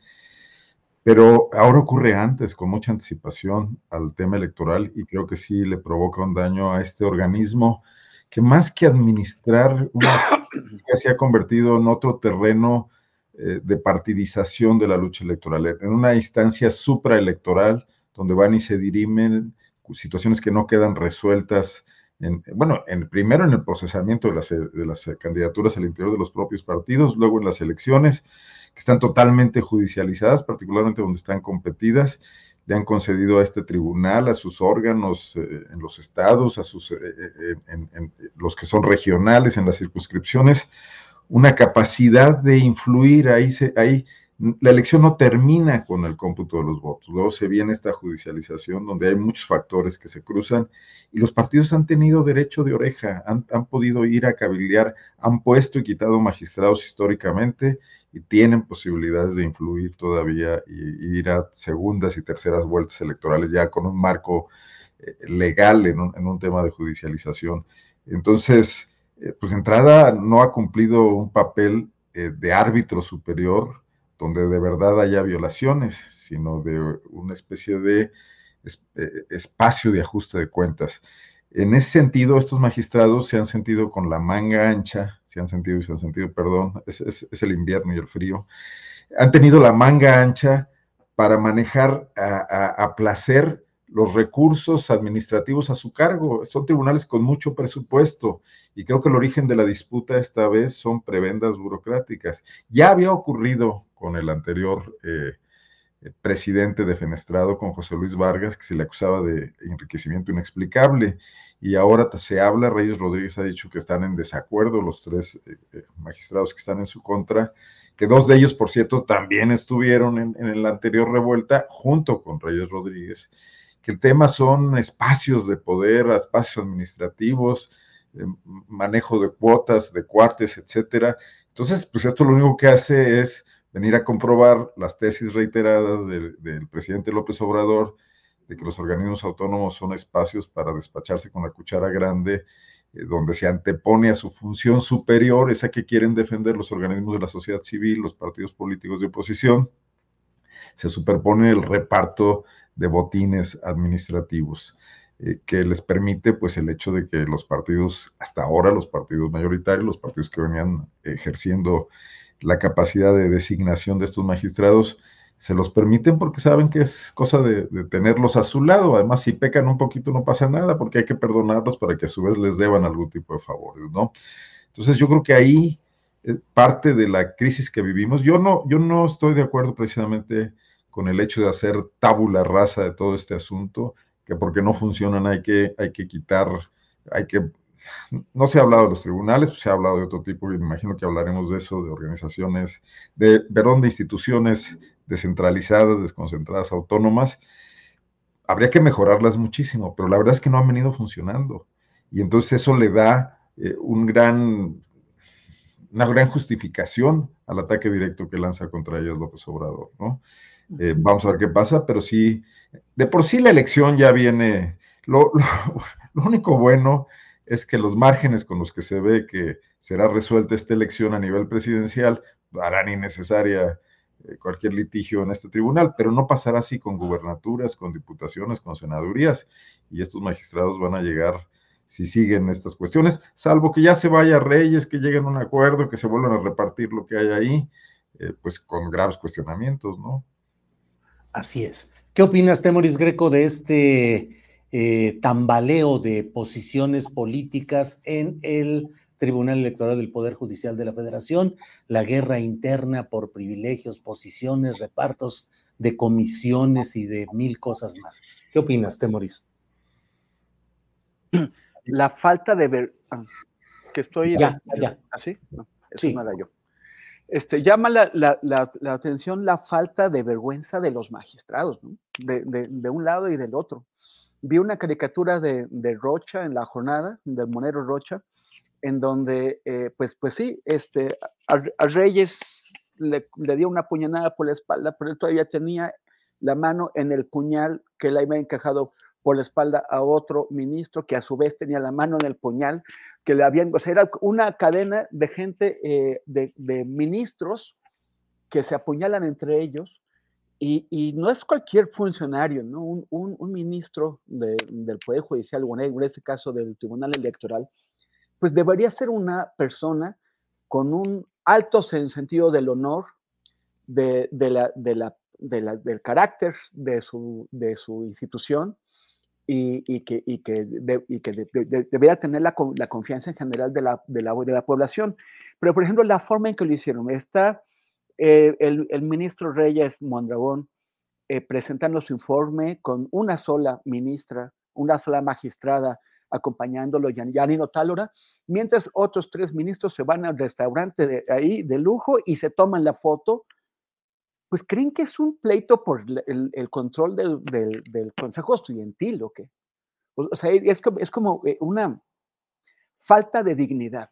Pero ahora ocurre antes, con mucha anticipación al tema electoral y creo que sí le provoca un daño a este organismo que más que administrar, una, [COUGHS] se ha convertido en otro terreno eh, de partidización de la lucha electoral, en una instancia supraelectoral donde van y se dirimen situaciones que no quedan resueltas. En, bueno, en, primero en el procesamiento de las, de las candidaturas al interior de los propios partidos, luego en las elecciones, que están totalmente judicializadas, particularmente donde están competidas, le han concedido a este tribunal, a sus órganos eh, en los estados, a sus, eh, en, en, los que son regionales, en las circunscripciones, una capacidad de influir, ahí, se, ahí la elección no termina con el cómputo de los votos, luego se viene esta judicialización donde hay muchos factores que se cruzan y los partidos han tenido derecho de oreja, han, han podido ir a cabildear, han puesto y quitado magistrados históricamente y tienen posibilidades de influir todavía y, ir a segundas y terceras vueltas electorales ya con un marco eh, legal en un, en un, tema de judicialización. Entonces, eh, pues entrada no ha cumplido un papel eh, de árbitro superior donde de verdad haya violaciones, sino de una especie de es, espacio de ajuste de cuentas. En ese sentido, estos magistrados se han sentido con la manga ancha, se han sentido y se han sentido, perdón, es, el invierno y el frío, han tenido la manga ancha para manejar a, placer los recursos administrativos a su cargo. Son tribunales con mucho presupuesto y creo que el origen de la disputa esta vez son prebendas burocráticas. Ya había ocurrido con el anterior eh, presidente defenestrado con José Luis Vargas, que se le acusaba de enriquecimiento inexplicable. Y ahora se habla, Reyes Rodríguez ha dicho que están en desacuerdo los tres eh, magistrados que están en su contra, que dos de ellos, por cierto, también estuvieron en, la anterior revuelta junto con Reyes Rodríguez, que el tema son espacios de poder, espacios administrativos, eh, manejo de cuotas, de cuartes, etcétera. Entonces, pues esto lo único que hace es venir a comprobar las tesis reiteradas del, presidente López Obrador de que los organismos autónomos son espacios para despacharse con la cuchara grande, eh, donde se antepone a su función superior, esa que quieren defender los organismos de la sociedad civil, los partidos políticos de oposición, se superpone el reparto de botines administrativos eh, que les permite pues el hecho de que los partidos, hasta ahora los partidos mayoritarios, los partidos que venían ejerciendo la capacidad de designación de estos magistrados, se los permiten porque saben que es cosa de, tenerlos a su lado. Además, si pecan un poquito no pasa nada porque hay que perdonarlos para que a su vez les deban algún tipo de favores, ¿no? Entonces yo creo que ahí es parte de la crisis que vivimos. Yo no, yo no estoy de acuerdo precisamente con el hecho de hacer tabula rasa de todo este asunto, que porque no funcionan hay que, hay que quitar, hay que no se ha hablado de los tribunales, pues se ha hablado de otro tipo, y me imagino que hablaremos de eso, de organizaciones, de, perdón, de instituciones descentralizadas, desconcentradas, autónomas. Habría que mejorarlas muchísimo, pero la verdad es que no han venido funcionando. Y entonces eso le da eh, un gran, una gran justificación al ataque directo que lanza contra ellos López Obrador, ¿no? Eh, vamos a ver qué pasa, pero sí, de por sí la elección ya viene, lo, lo, único bueno es que los márgenes con los que se ve que será resuelta esta elección a nivel presidencial harán innecesaria eh, cualquier litigio en este tribunal, pero no pasará así con gubernaturas, con diputaciones, con senadurías, y estos magistrados van a llegar si siguen estas cuestiones, salvo que ya se vaya Reyes, que lleguen a un acuerdo, que se vuelvan a repartir lo que hay ahí, eh, pues con graves cuestionamientos, ¿no? Así es. ¿Qué opinas, Temoris Greco, de este eh, tambaleo de posiciones políticas en el Tribunal Electoral del Poder Judicial de la Federación, la guerra interna por privilegios, posiciones, repartos de comisiones y de mil cosas más? ¿Qué opinas, Temoris? [CLEARS THROAT] La falta de ver... Ah, que estoy... Ya, ya. ¿Así? ¿Ah, no, eso sí. yo. Este, llama la, la, la, la, atención la falta de vergüenza de los magistrados, ¿no? de, de, de, un lado y del otro. Vi una caricatura de, de Rocha en la jornada, del Monero Rocha, en donde, eh, pues, pues sí, este, a, Reyes le, dio una puñalada por la espalda, pero él todavía tenía la mano en el puñal que le había encajado por la espalda a otro ministro que a su vez tenía la mano en el puñal, que le habían, o sea, era una cadena de gente, eh, de, ministros que se apuñalan entre ellos, y, y no es cualquier funcionario, ¿no? Un, un, un ministro de, del Poder Judicial, o en este caso del Tribunal Electoral, pues debería ser una persona con un alto sentido del honor, de, de la, de la, la, del carácter de su, de su institución, y, y, que, y que, y que de, de, debería tener la, confianza en general de la, de la población. Pero, por ejemplo, la forma en que lo hicieron, está eh, el, ministro Reyes Mondragón eh, presentando su informe con una sola ministra, una sola magistrada acompañándolo, Yanino Tálora, mientras otros tres ministros se van al restaurante de ahí de lujo y se toman la foto pues creen que es un pleito por el, control del, Consejo Estudiantil o qué. O sea, es como, es como eh, una falta de dignidad.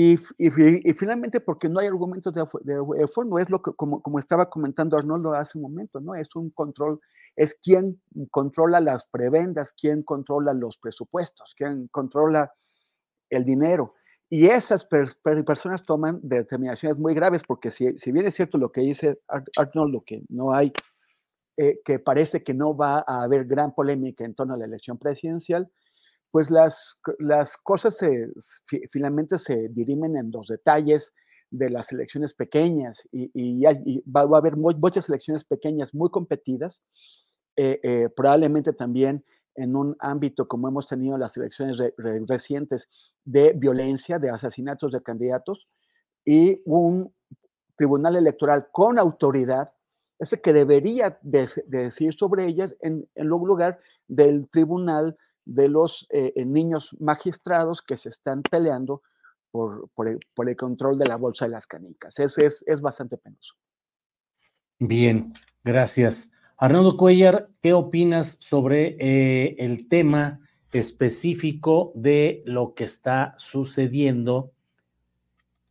Y, y, y, finalmente, porque no hay argumentos de, de, de, fondo, es lo que, como, como estaba comentando Arnoldo hace un momento, ¿no? Es un control, es quien controla las prebendas, quien controla los presupuestos, quien controla el dinero. Y esas per per personas toman determinaciones muy graves, porque si, si, bien es cierto lo que dice Arnold, lo que no hay, eh, que parece que no va a haber gran polémica en torno a la elección presidencial, pues las, las cosas finalmente se dirimen en los detalles de las elecciones pequeñas y, va, a haber muchas elecciones pequeñas muy competidas, eh, eh, probablemente también en un ámbito como hemos tenido las elecciones re, re, recientes de violencia, de asesinatos de candidatos, y un tribunal electoral con autoridad, ese que debería de, de decir sobre ellas en, en, lugar del tribunal de los eh, niños magistrados que se están peleando por, por, el, control de la bolsa de las canicas. Es, es, es bastante penoso. Bien, gracias. Arnoldo Cuellar, ¿qué opinas sobre eh, el tema específico de lo que está sucediendo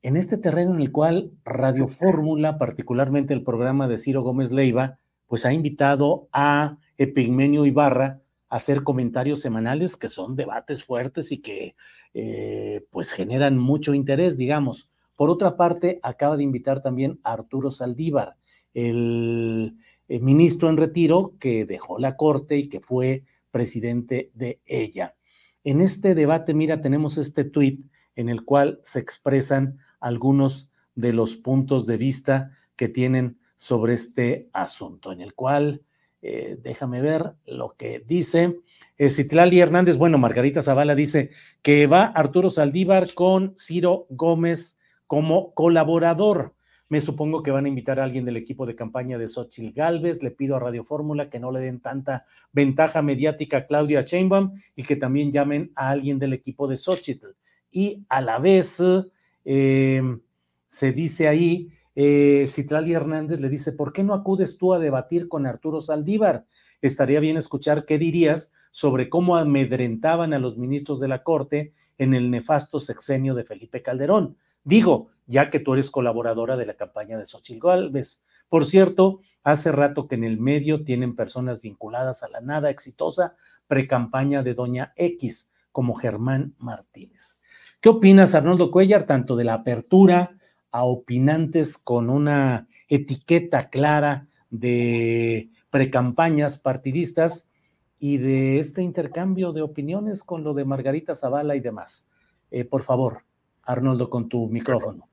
en este terreno en el cual Radio Fórmula, particularmente el programa de Ciro Gómez Leiva, pues ha invitado a Epigmenio Ibarra hacer comentarios semanales que son debates fuertes y que eh, pues generan mucho interés, digamos. Por otra parte, acaba de invitar también a Arturo Saldívar, el eh, ministro en retiro que dejó la corte y que fue presidente de ella. En este debate, mira, tenemos este tuit en el cual se expresan algunos de los puntos de vista que tienen sobre este asunto, en el cual, eh, déjame ver lo que dice, eh, Citlali Hernández, bueno, Margarita Zavala dice que va Arturo Saldívar con Ciro Gómez como colaborador. Me supongo que van a invitar a alguien del equipo de campaña de Xochitl Galvez. Le pido a Radio Fórmula que no le den tanta ventaja mediática a Claudia Sheinbaum y que también llamen a alguien del equipo de Xochitl. Y a la vez eh, se dice ahí, eh, Hernández le dice, ¿por qué no acudes tú a debatir con Arturo Saldívar? Estaría bien escuchar qué dirías sobre cómo amedrentaban a los ministros de la Corte en el nefasto sexenio de Felipe Calderón Digo, ya que tú eres colaboradora de la campaña de Xochitl Gálvez. Por cierto, hace rato que en el medio tienen personas vinculadas a la nada exitosa precampaña de Doña X, como Germán Martínez. ¿Qué opinas, Arnoldo Cuellar, tanto de la apertura a opinantes con una etiqueta clara de precampañas partidistas y de este intercambio de opiniones con lo de Margarita Zavala y demás? Eh, por favor, Arnoldo, con tu micrófono.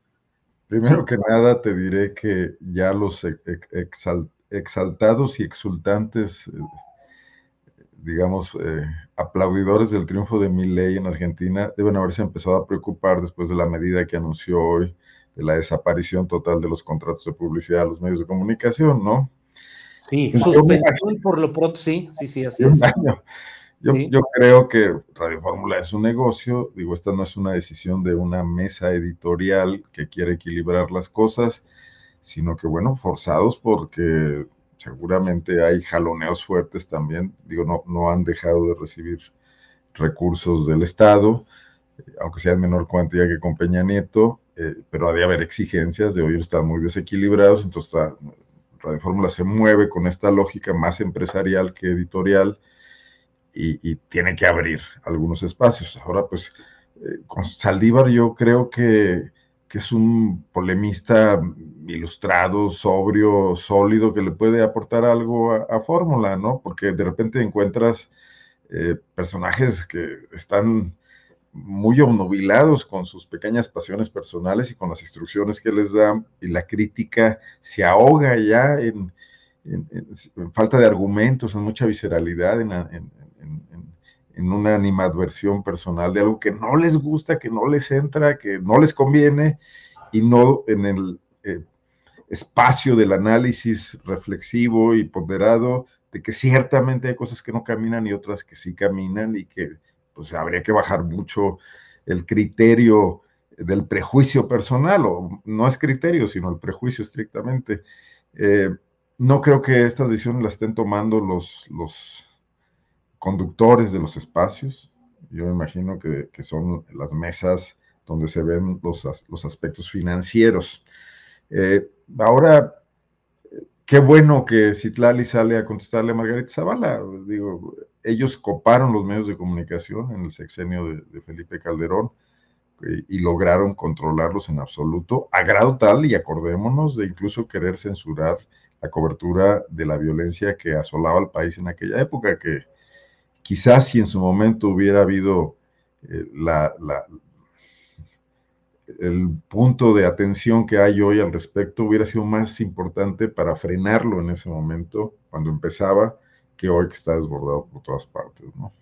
Primero que nada, te diré que ya los exaltados y exultantes, eh, digamos, eh, aplaudidores del triunfo de ley en Argentina deben haberse empezado a preocupar después de la medida que anunció hoy de la desaparición total de los contratos de publicidad a los medios de comunicación, ¿no? Sí, suspensión por lo pronto, sí, sí, sí, así es. Yo, creo que Radio Fórmula es un negocio, digo, esta no es una decisión de una mesa editorial que quiere equilibrar las cosas, sino que, bueno, forzados porque seguramente hay jaloneos fuertes también, digo, no, no han dejado de recibir recursos del Estado, aunque sea en menor cuantía que con Peña Nieto, eh, pero ha de haber exigencias, de hoy están muy desequilibrados, entonces Radio Fórmula se mueve con esta lógica más empresarial que editorial, y, tiene que abrir algunos espacios. Ahora, pues, eh, con Saldívar yo creo que, es un polemista ilustrado, sobrio, sólido, que le puede aportar algo a, Fórmula, ¿no? Porque de repente encuentras eh, personajes que están muy obnubilados con sus pequeñas pasiones personales y con las instrucciones que les dan, y la crítica se ahoga ya en, falta de argumentos, en mucha visceralidad, en, una animadversión personal de algo que no les gusta, que no les entra, que no les conviene y no en el eh, espacio del análisis reflexivo y ponderado de que ciertamente hay cosas que no caminan y otras que sí caminan y que pues habría que bajar mucho el criterio del prejuicio personal, o no es criterio, sino el prejuicio estrictamente. Eh, no creo que estas decisiones las estén tomando los, los conductores de los espacios. Yo imagino que, son las mesas donde se ven los, los aspectos financieros. Eh, ahora, qué bueno que Citlali sale a contestarle a Margarita Zavala. Digo, ellos coparon los medios de comunicación en el sexenio de, Felipe Calderón eh, y, lograron controlarlos en absoluto, a grado tal, y acordémonos, de incluso querer censurar la cobertura de la violencia que asolaba al país en aquella época, que Quizás si en su momento hubiera habido eh, el punto de atención que hay hoy al respecto, hubiera sido más importante para frenarlo en ese momento, cuando empezaba, que hoy que está desbordado por todas partes, ¿no?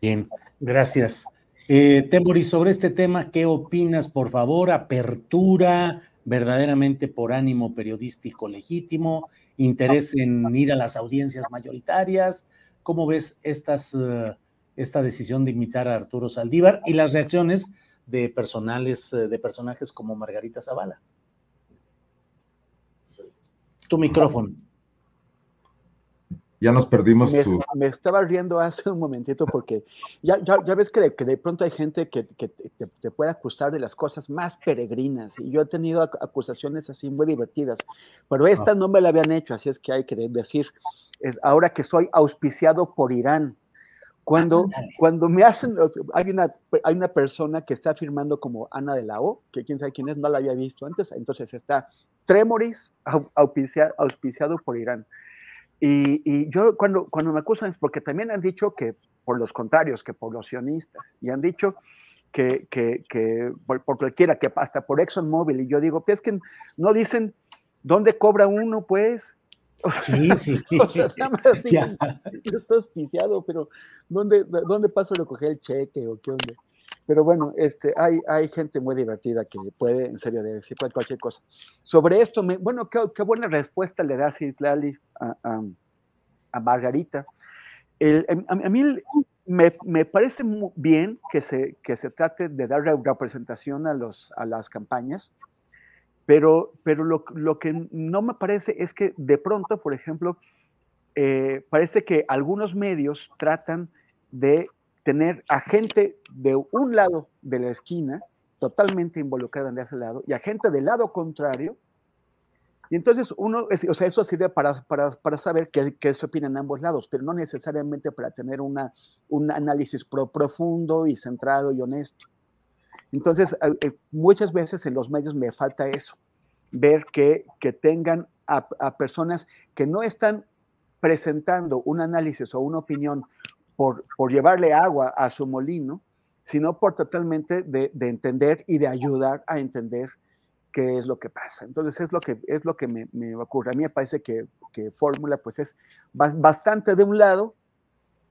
Bien, gracias. Eh, Temori, sobre este tema, ¿qué opinas, por favor? Apertura, verdaderamente por ánimo periodístico legítimo, interés en ir a las audiencias mayoritarias, ¿Cómo ves estas, eh, esta decisión de imitar a Arturo Saldívar y las reacciones de personales, eh, de personajes como Margarita Zavala? Tu micrófono. Ya nos perdimos. Me, me estaba riendo hace un momentito porque ya, ya, ves que de, que de, pronto hay gente que, que te, puede acusar de las cosas más peregrinas y yo he tenido acusaciones así muy divertidas, pero esta ah. no me la habían hecho, así es que hay que decir, es ahora que soy auspiciado por Irán. Cuando, cuando me hacen, hay una, hay una persona que está firmando como Ana de la O, que quién sabe quién es, no la había visto antes, entonces está Tremoris auspiciado, auspiciado por Irán. Y, y, yo cuando, cuando me acusan es porque también han dicho que por los contrarios, que por los sionistas, y han dicho que, que, que por, por, cualquiera, que hasta por ExxonMobil, y yo digo, pues es que no dicen dónde cobra uno, pues, sí, sí. [LAUGHS] o sea, yo estoy auspiciado, pero ¿dónde, ¿dónde paso a recoger el cheque o qué onda? Pero bueno, este, hay, hay gente muy divertida que puede, en serio, decir cualquier cosa. Sobre esto, me, bueno, qué, qué, buena respuesta le da Citlali a, a, a, Margarita. El, a, a, mí me, me, parece muy bien que se, que se trate de dar representación a, los, a las campañas, pero, pero lo, que no me parece es que de pronto, por ejemplo, eh, parece que algunos medios tratan de tener a gente de un lado de la esquina totalmente involucrada en ese lado y a gente del lado contrario. Y entonces uno, o sea, eso sirve para, para, para saber qué, qué, se opina en ambos lados, pero no necesariamente para tener una, un análisis pro, profundo y centrado y honesto. Entonces, eh, muchas veces en los medios me falta eso, ver que, que tengan a, a personas que no están presentando un análisis o una opinión por, por llevarle agua a su molino, sino por totalmente de, de, entender y de ayudar a entender qué es lo que pasa. Entonces es lo que, es lo que me, me ocurre. A mí me parece que, que Fórmula pues es bastante de un lado,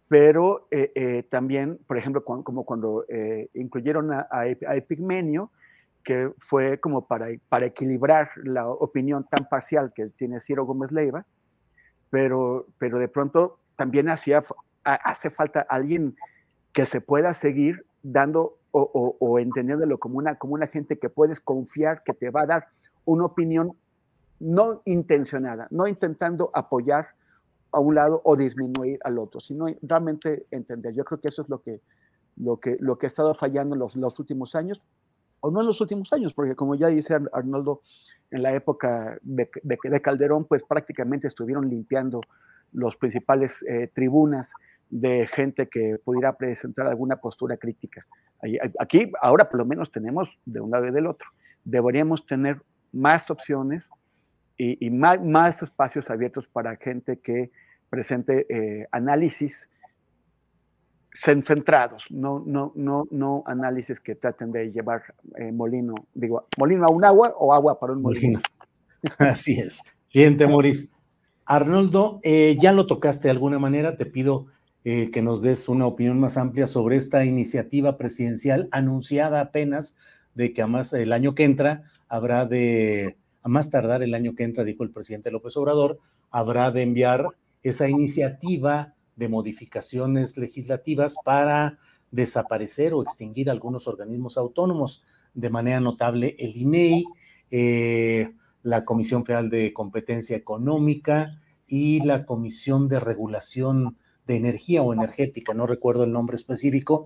pero eh, eh, también, por ejemplo, como cuando eh, incluyeron a, Epigmenio, que fue como para, para equilibrar la opinión tan parcial que tiene Ciro Gómez Leiva, pero, pero de pronto también hacía, hace falta alguien que se pueda seguir dando o, o, o, entendiéndolo como una, como una gente que puedes confiar que te va a dar una opinión no intencionada, no intentando apoyar a un lado o disminuir al otro, sino realmente entender. Yo creo que eso es lo que, lo que, lo que ha estado fallando en los, los últimos años, o no en los últimos años, porque como ya dice Arnoldo, en la época de, de, de Calderón, pues prácticamente estuvieron limpiando los principales eh, tribunas de gente que pudiera presentar alguna postura crítica. Aquí, ahora por lo menos tenemos de un lado y del otro. Deberíamos tener más opciones y, más, espacios abiertos para gente que presente eh, análisis centrados, no, no, no, no análisis que traten de llevar eh, molino, digo, molino a un agua o agua para un molino. [LAUGHS] Así es. Bien, Temoris. Arnoldo, eh, ya lo tocaste de alguna manera, te pido eh, que nos des una opinión más amplia sobre esta iniciativa presidencial anunciada apenas de que a más el año que entra habrá de, a más tardar el año que entra, dijo el presidente López Obrador, habrá de enviar esa iniciativa de modificaciones legislativas para desaparecer o extinguir algunos organismos autónomos, de manera notable el INEI, eh, la Comisión Federal de Competencia Económica y la Comisión de Regulación de Energía o Energética, no recuerdo el nombre específico,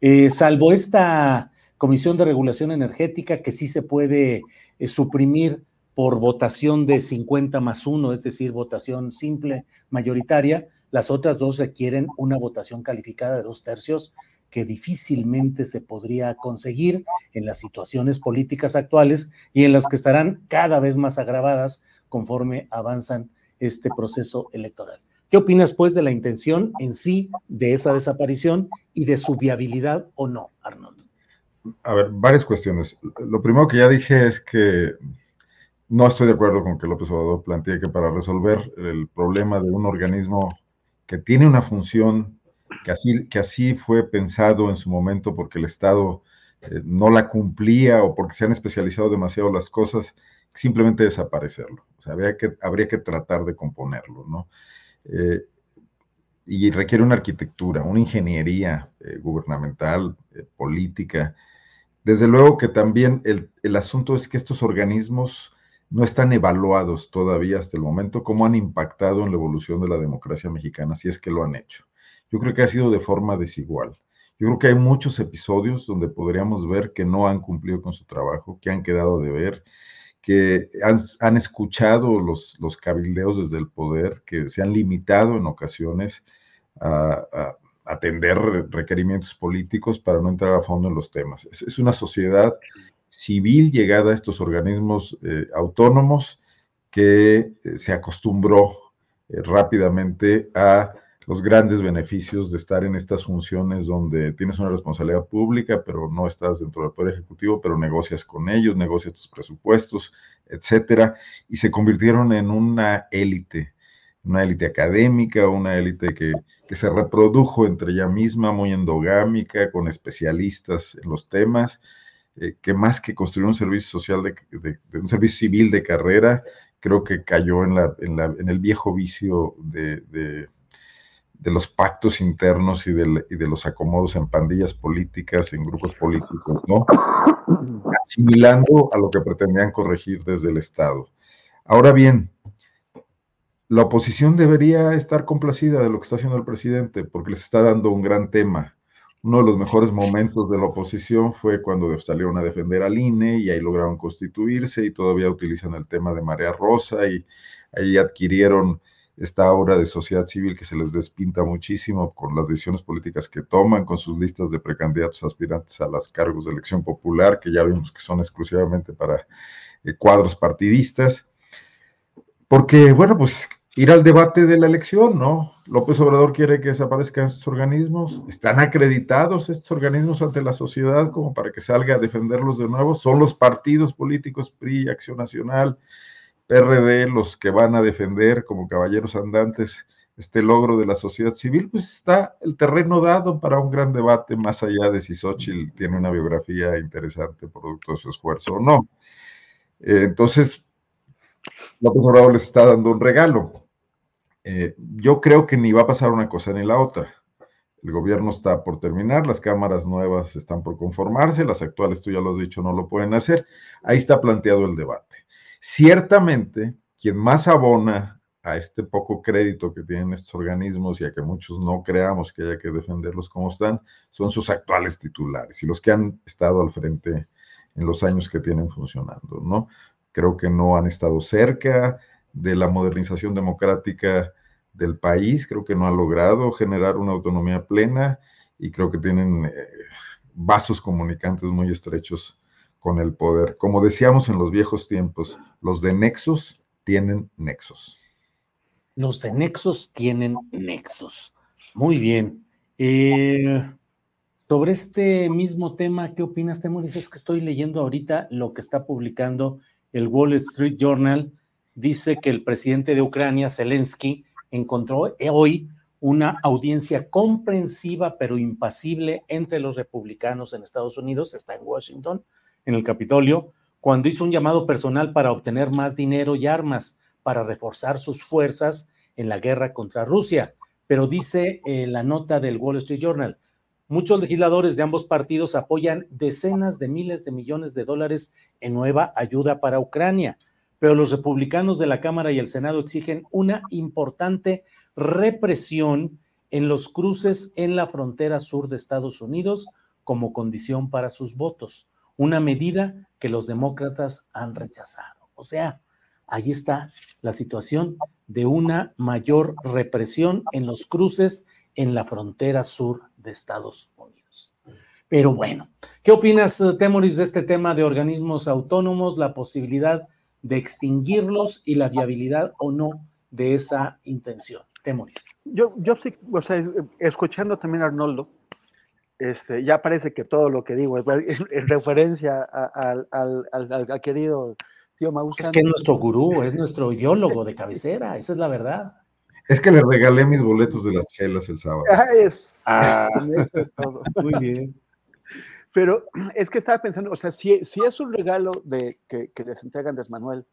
eh, salvo esta Comisión de Regulación Energética que sí se puede eh, suprimir por votación de 50 más 1, es decir, votación simple, mayoritaria, las otras dos requieren una votación calificada de dos tercios que difícilmente se podría conseguir en las situaciones políticas actuales y en las que estarán cada vez más agravadas conforme avanzan este proceso electoral. ¿Qué opinas, pues, de la intención en sí de esa desaparición y de su viabilidad o no, Arnoldo? A ver, varias cuestiones. Lo primero que ya dije es que no estoy de acuerdo con que López Obrador plantee que para resolver el problema de un organismo que tiene una función que así, que así fue pensado en su momento porque el Estado eh, no la cumplía o porque se han especializado demasiado las cosas, simplemente desaparecerlo. O sea, habría que, habría que tratar de componerlo, ¿no? Eh, y requiere una arquitectura, una ingeniería eh, gubernamental, política. Desde luego que también el, el asunto es que estos organismos no están evaluados todavía hasta el momento cómo han impactado en la evolución de la democracia mexicana, si es que lo han hecho. Yo creo que ha sido de forma desigual. Yo creo que hay muchos episodios donde podríamos ver que no han cumplido con su trabajo, que han quedado de ver, que han, escuchado los, los, cabildeos desde el poder, que se han limitado en ocasiones a, atender requerimientos políticos para no entrar a fondo en los temas. Es una sociedad civil llegada a estos organismos eh, autónomos que eh, se acostumbró eh, rápidamente a los grandes beneficios de estar en estas funciones donde tienes una responsabilidad pública, pero no estás dentro del Poder Ejecutivo, pero negocias con ellos, negocias tus presupuestos, etcétera, y se convirtieron en una élite, una élite académica, una élite que, que se reprodujo entre ella misma, muy endogámica, con especialistas en los temas, eh, que más que construir un servicio social, de, un servicio civil de carrera, creo que cayó en, el viejo vicio de, de, los pactos internos y, y de, los acomodos en pandillas políticas, en grupos políticos, ¿no? Asimilando a lo que pretendían corregir desde el Estado. Ahora bien, la oposición debería estar complacida de lo que está haciendo el presidente, porque les está dando un gran tema, uno de los mejores momentos de la oposición fue cuando salieron a defender al INE y ahí lograron constituirse y todavía utilizan el tema de Marea Rosa y ahí adquirieron esta aura de sociedad civil que se les despinta muchísimo con las decisiones políticas que toman, con sus listas de precandidatos aspirantes a los cargos de elección popular, que ya vimos que son exclusivamente para eh, cuadros partidistas. Porque, bueno, pues ir al debate de la elección, ¿no? López Obrador quiere que desaparezcan estos organismos. ¿Están acreditados estos organismos ante la sociedad como para que salga a defenderlos de nuevo? ¿Son los partidos políticos PRI, Acción Nacional, PRD los que van a defender como caballeros andantes este logro de la sociedad civil? Pues está el terreno dado para un gran debate más allá de si Xochitl tiene una biografía interesante producto de su esfuerzo o no. Eh, entonces, López Obrador les está dando un regalo eh, yo creo que ni va a pasar una cosa ni la otra. El gobierno está por terminar, las cámaras nuevas están por conformarse, las actuales, tú ya lo has dicho, no lo pueden hacer. Ahí está planteado el debate. Ciertamente, quien más abona a este poco crédito que tienen estos organismos y a que muchos no creamos que haya que defenderlos como están, son sus actuales titulares y los que han estado al frente en los años que tienen funcionando, ¿no? Creo que no han estado cerca, de la modernización democrática del país, creo que no ha logrado generar una autonomía plena y creo que tienen eh, vasos comunicantes muy estrechos con el poder. Como decíamos en los viejos tiempos, los de nexos tienen nexos. Los de nexos tienen nexos. Muy bien. Eh, sobre este mismo tema, ¿qué opinas, Temoris? Es que estoy leyendo ahorita lo que está publicando el Wall Street Journal dice que el presidente de Ucrania, Zelensky, encontró hoy una audiencia comprensiva pero impasible entre los republicanos en Estados Unidos, está en Washington, en el Capitolio, cuando hizo un llamado personal para obtener más dinero y armas para reforzar sus fuerzas en la guerra contra Rusia. Pero dice eh, la nota del Wall Street Journal, muchos legisladores de ambos partidos apoyan decenas de miles de millones de dólares en nueva ayuda para Ucrania pero los republicanos de la Cámara y el Senado exigen una importante represión en los cruces en la frontera sur de Estados Unidos como condición para sus votos, una medida que los demócratas han rechazado. O sea, ahí está la situación de una mayor represión en los cruces en la frontera sur de Estados Unidos. Pero bueno, ¿qué opinas, eh, Temoris, de este tema de organismos autónomos, la posibilidad de extinguirlos y la viabilidad o no de esa intención. Temoris. Yo, yo sí, o sea, escuchando también a Arnoldo, este, ya parece que todo lo que digo es, en referencia al, al, al, querido tío Maussan. Es que es nuestro gurú, es nuestro ideólogo de cabecera, esa es la verdad. Es que le regalé mis boletos de las chelas el sábado. Ah, es, ah, eso es todo. Muy bien. Pero [CLEARS THROAT] es que estaba pensando, o sea, si, si es un regalo de, que, les entregan de Manuel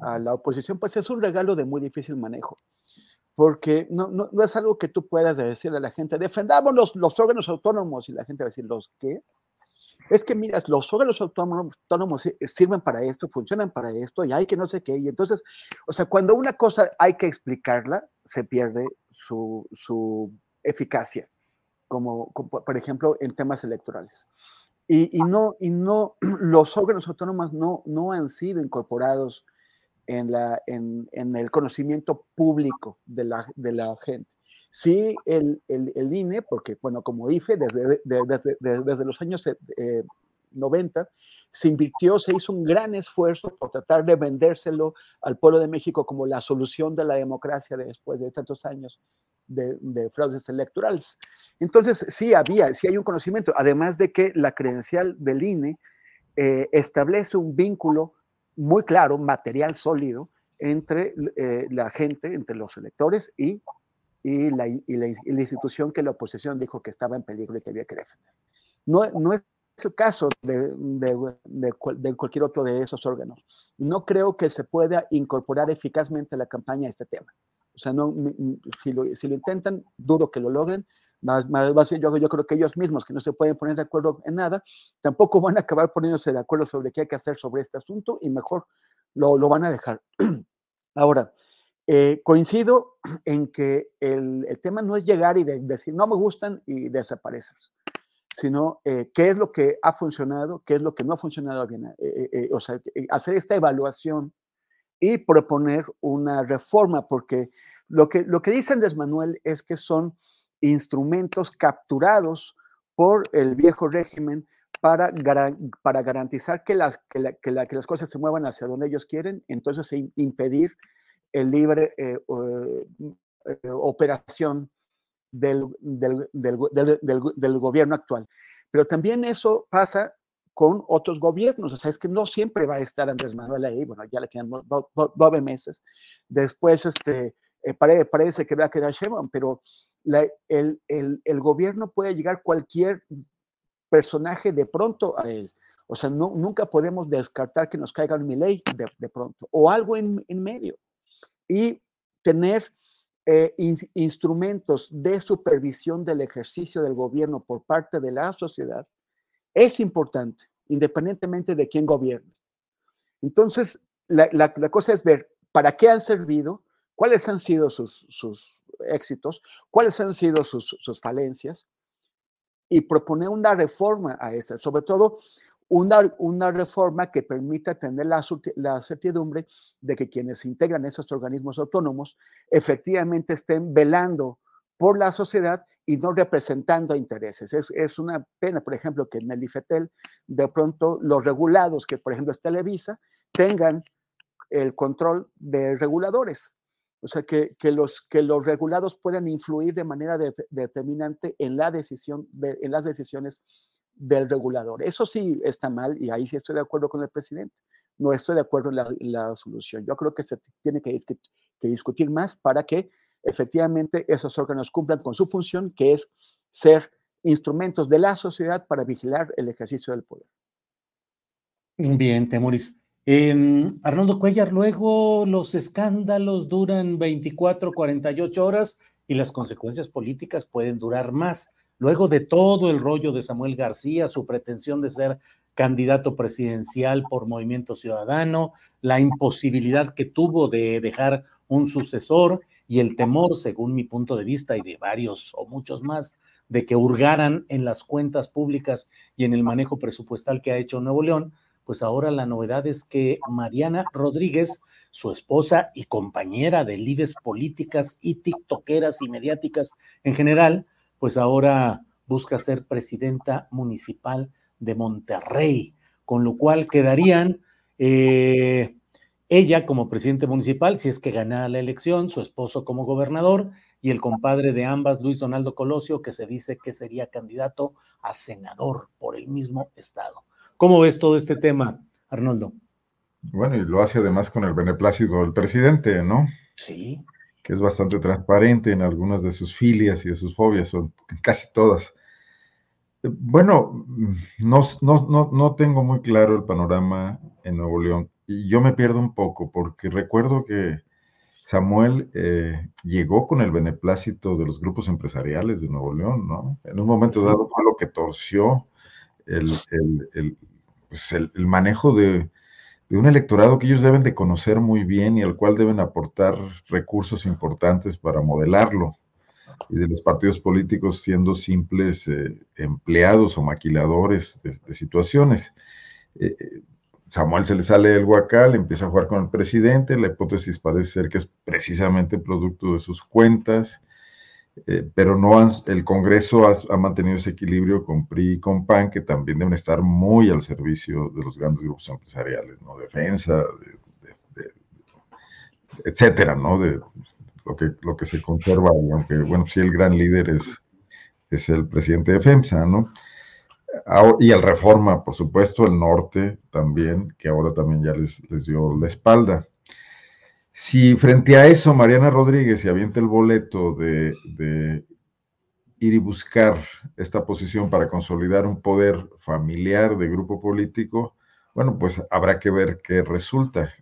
a la oposición, pues es un regalo de muy difícil manejo, porque no, no, no es algo que tú puedas decirle a la gente, defendamos los, los, órganos autónomos, y la gente va a decir, ¿los qué? Es que, mira, los órganos autónomos, autónomos sirven para esto, funcionan para esto, y hay que no sé qué, y entonces, o sea, cuando una cosa hay que explicarla, se pierde su, su eficacia como, por ejemplo en temas electorales. Y, no, y no, [CLEARS THROAT] los órganos autónomos no, no han sido incorporados en, la, en, en el conocimiento público de la, de la gente. Sí, el, el, el, INE, porque, bueno, como IFE, desde, desde, desde, los años 90, eh, se invirtió, se hizo un gran esfuerzo por tratar de vendérselo al pueblo de México como la solución de la democracia después de tantos años de, fraudes electorales. Entonces, sí había, sí hay un conocimiento, además de que la credencial del INE eh, establece un vínculo muy claro, material sólido, entre eh, la gente, entre los electores y, y, la, y, la, institución que la oposición dijo que estaba en peligro y que había que defender. No, no es el caso de, de, de, cualquier otro de esos órganos. No creo que se pueda incorporar eficazmente a la campaña este tema. O sea, no, si, lo, intentan, dudo que lo logren. Más, más, bien, yo, yo creo que ellos mismos, que no se pueden poner de acuerdo en nada, tampoco van a acabar poniéndose de acuerdo sobre qué hay que hacer sobre este asunto y mejor lo, lo van a dejar. [CLEARS THROAT] Ahora, eh, coincido en que el, el, tema no es llegar y decir no me gustan y desaparecer. sino eh, qué es lo que ha funcionado, qué es lo que no ha funcionado bien. Eh, eh, o sea, hacer esta evaluación y proponer una reforma, porque lo que, lo que dice Andrés Manuel es que son instrumentos capturados por el viejo régimen para, para garantizar que las, que, que, las cosas se muevan hacia donde ellos quieren, entonces impedir el libre operación del, del, del, gobierno actual. Pero también eso pasa con otros gobiernos, o sea, es que no siempre va a estar Andrés Manuel ahí, bueno, ya le quedan nueve meses, después este, eh, parece, que va a quedar Sheinbaum, pero el, el, el, gobierno puede llegar cualquier personaje de pronto a él, o sea, no, nunca podemos descartar que nos caiga un ley de, de pronto, o algo en, en medio, y tener eh, instrumentos de supervisión del ejercicio del gobierno por parte de la sociedad es importante, independientemente de quién gobierne. Entonces, la, cosa es ver para qué han servido, cuáles han sido sus, éxitos, cuáles han sido sus, falencias y proponer una reforma a esa, sobre todo una, reforma que permita tener la, certidumbre de que quienes integran esos organismos autónomos efectivamente estén velando por la sociedad y no representando intereses. Es, es una pena, por ejemplo, que en el IFETEL de pronto los regulados, que por ejemplo es Televisa, tengan el control de reguladores. O sea, que, que, los, que los regulados puedan influir de manera determinante en, la decisión de, en las decisiones del regulador. Eso sí está mal y ahí sí estoy de acuerdo con el presidente. No estoy de acuerdo en la, solución. Yo creo que se tiene que, que, discutir más para que efectivamente esos órganos cumplan con su función, que es ser instrumentos de la sociedad para vigilar el ejercicio del poder. Bien, Temoris. Eh, Arnoldo Cuellar, luego los escándalos duran 24, 48 horas y las consecuencias políticas pueden durar más luego de todo el rollo de Samuel García, su pretensión de ser candidato presidencial por Movimiento Ciudadano, la imposibilidad que tuvo de dejar un sucesor y el temor, según mi punto de vista y de varios o muchos más, de que hurgaran en las cuentas públicas y en el manejo presupuestal que ha hecho Nuevo León, pues ahora la novedad es que Mariana Rodríguez, su esposa y compañera de lides políticas y tiktokeras y mediáticas en general, pues ahora busca ser presidenta municipal de Monterrey, con lo cual quedarían eh, ella como presidente municipal, si es que ganara la elección, su esposo como gobernador y el compadre de ambas, Luis Donaldo Colosio, que se dice que sería candidato a senador por el mismo estado. ¿Cómo ves todo este tema, Arnoldo? Bueno, y lo hace además con el beneplácito del presidente, ¿no? Sí que es bastante transparente en algunas de sus filias y de sus fobias, son casi todas. Bueno, no, no, no, tengo muy claro el panorama en Nuevo León y yo me pierdo un poco porque recuerdo que Samuel eh, llegó con el beneplácito de los grupos empresariales de Nuevo León, ¿no? En un momento dado fue lo que torció el, el, pues el manejo de, de un electorado que ellos deben de conocer muy bien y al cual deben aportar recursos importantes para modelarlo, y de los partidos políticos siendo simples eh, empleados o maquiladores de, situaciones. Eh, eh, Samuel se le sale el huacal, empieza a jugar con el presidente, la hipótesis parece ser que es precisamente producto de sus cuentas, eh, pero no el Congreso ha, mantenido ese equilibrio con PRI y con PAN, que también deben estar muy al servicio de los grandes grupos empresariales, ¿no? Defensa, etcétera, ¿no? De lo que, lo que se conserva, aunque, bueno, sí, el gran líder es, es el presidente de FEMSA, ¿no? Y el Reforma, por supuesto, el norte también, que ahora también ya les, les dio la espalda. Si frente a eso Mariana Rodríguez se avienta el boleto de, ir y buscar esta posición para consolidar un poder familiar de grupo político, bueno, pues habrá que ver qué resulta.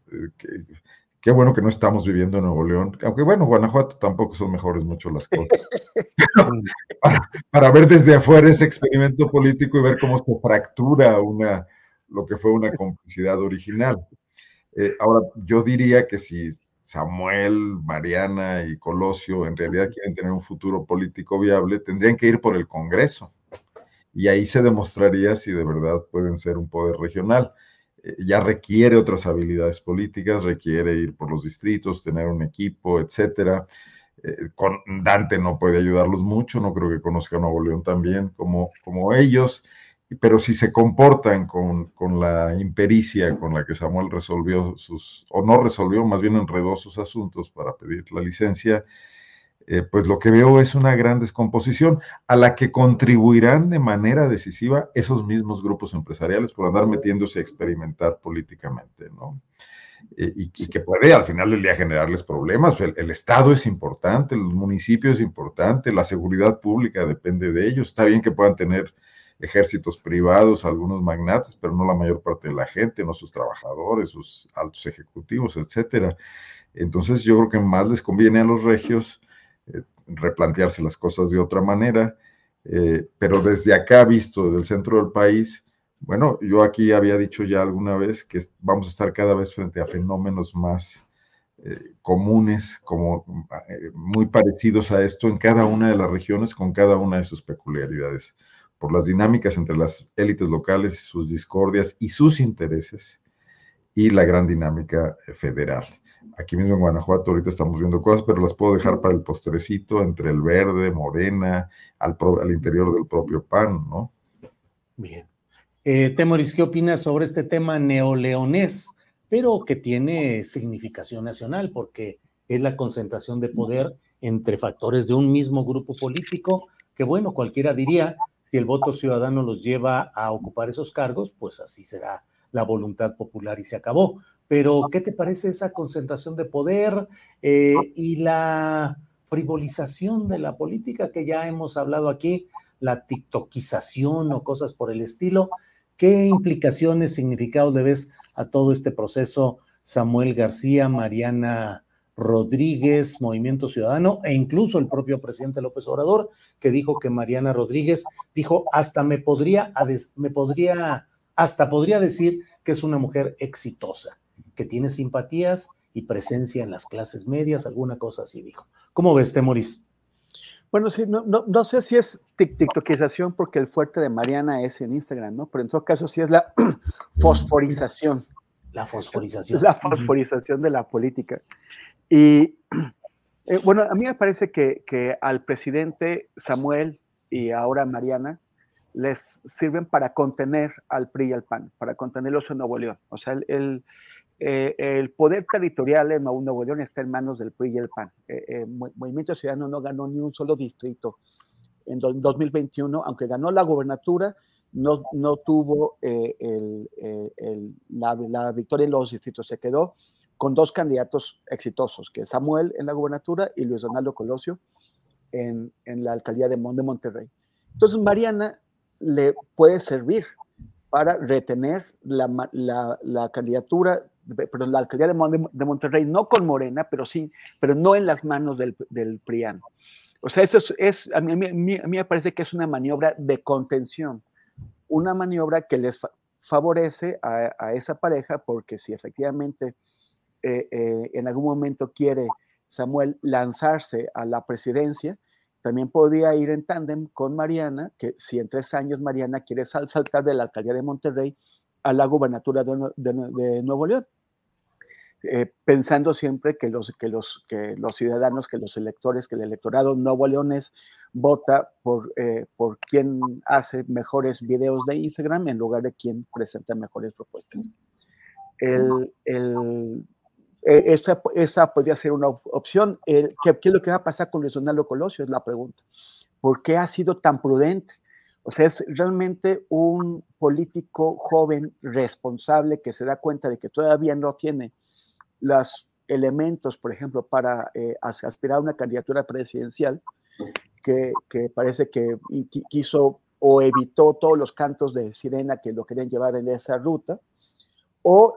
Qué, bueno que no estamos viviendo en Nuevo León, aunque bueno, Guanajuato tampoco son mejores mucho las cosas. [LAUGHS] para, ver desde afuera ese experimento político y ver cómo se fractura una, lo que fue una complicidad original. Eh, ahora, yo diría que si Samuel, Mariana y Colosio en realidad quieren tener un futuro político viable, tendrían que ir por el Congreso. y ahí se demostraría si de verdad pueden ser un poder regional. Eh, ya requiere otras habilidades políticas, requiere ir por los distritos, tener un equipo, etcétera. Eh, con Dante no puede ayudarlos mucho, no creo que conozca a Nuevo León también como, como ellos, pero si se comportan con, con, la impericia con la que Samuel resolvió sus, o no resolvió, más bien enredó sus asuntos para pedir la licencia, eh, pues lo que veo es una gran descomposición a la que contribuirán de manera decisiva esos mismos grupos empresariales por andar metiéndose a experimentar políticamente, ¿no? Eh, y, que puede al final del día generarles problemas. El, el, Estado es importante, el municipio es importante, la seguridad pública depende de ellos. Está bien que puedan tener ejércitos privados, algunos magnates, pero no la mayor parte de la gente, no sus trabajadores, sus altos ejecutivos, etcétera. Entonces yo creo que más les conviene a los regios eh, replantearse las cosas de otra manera, eh, pero desde acá visto, desde el centro del país, bueno, yo aquí había dicho ya alguna vez que vamos a estar cada vez frente a fenómenos más eh, comunes, como muy parecidos a esto en cada una de las regiones con cada una de sus peculiaridades por las dinámicas entre las élites locales, sus discordias y sus intereses, y la gran dinámica federal. Aquí mismo en Guanajuato ahorita estamos viendo cosas, pero las puedo dejar para el postrecito entre el verde, morena, al, al interior del propio PAN, ¿no? Bien. Eh, Temoris, ¿qué opinas sobre este tema neoleonés, pero que tiene significación nacional porque es la concentración de poder entre factores de un mismo grupo político, que bueno, cualquiera diría, si el voto ciudadano los lleva a ocupar esos cargos, pues así será la voluntad popular y se acabó. Pero, ¿qué te parece esa concentración de poder eh, y la frivolización de la política que ya hemos hablado aquí, la tiktokización o cosas por el estilo? ¿Qué implicaciones, significados le ves a todo este proceso, Samuel García, Mariana Rodríguez, Movimiento Ciudadano, e incluso el propio presidente López Obrador, que dijo que Mariana Rodríguez dijo, hasta me podría, me podría, hasta podría decir que es una mujer exitosa, que tiene simpatías y presencia en las clases medias, alguna cosa así dijo. ¿Cómo ves, Temoris? Bueno, sí, no, no, no, sé si es tiktokización porque el fuerte de Mariana es en Instagram, ¿no? Pero en todo caso sí es la [CLEARS THROAT] fosforización. La fosforización. La fosforización de la política. Y [CLEARS THROAT] eh, bueno, a mí me parece que, que, al presidente Samuel y ahora Mariana les sirven para contener al PRI y al PAN, para contenerlos en Nuevo León. O sea, el, el, eh, poder territorial en Nuevo León está en manos del PRI y el PAN. Eh, eh Movimiento Ciudadano no ganó ni un solo distrito en 2021, aunque ganó la gobernatura, no, no tuvo el, la, victoria en los distritos, se quedó con dos candidatos exitosos, que es Samuel en la gubernatura y Luis Donaldo Colosio en, en la alcaldía de, de Monterrey. Entonces, Mariana le puede servir para retener la candidatura, pero la alcaldía de, de, Monterrey, no con Morena, pero sí, pero no en las manos del, del PRIAN. O sea, eso es, a, mí, a, mí, a, mí, me parece que es una maniobra de contención, una maniobra que les favorece a, esa pareja, porque si efectivamente eh, eh, en algún momento quiere Samuel lanzarse a la presidencia, también podría ir en tándem con Mariana, que si en tres años Mariana quiere saltar de la alcaldía de Monterrey a la gubernatura de, Nuevo León. Eh, pensando siempre que los, que, los, que los ciudadanos, que los electores, que el electorado nuevo leones vota por, por quien hace mejores videos de Instagram en lugar de quien presenta mejores propuestas. El, el, eh, esa, esa, podría ser una opción. ¿qué, es lo que va a pasar con Luis Donaldo Colosio? Es la pregunta. ¿Por qué ha sido tan prudente? O sea, es realmente un político joven, responsable, que se da cuenta de que todavía no tiene los elementos, por ejemplo, para eh, aspirar a una candidatura presidencial, que, parece que quiso o evitó todos los cantos de sirena que lo querían llevar en esa ruta, o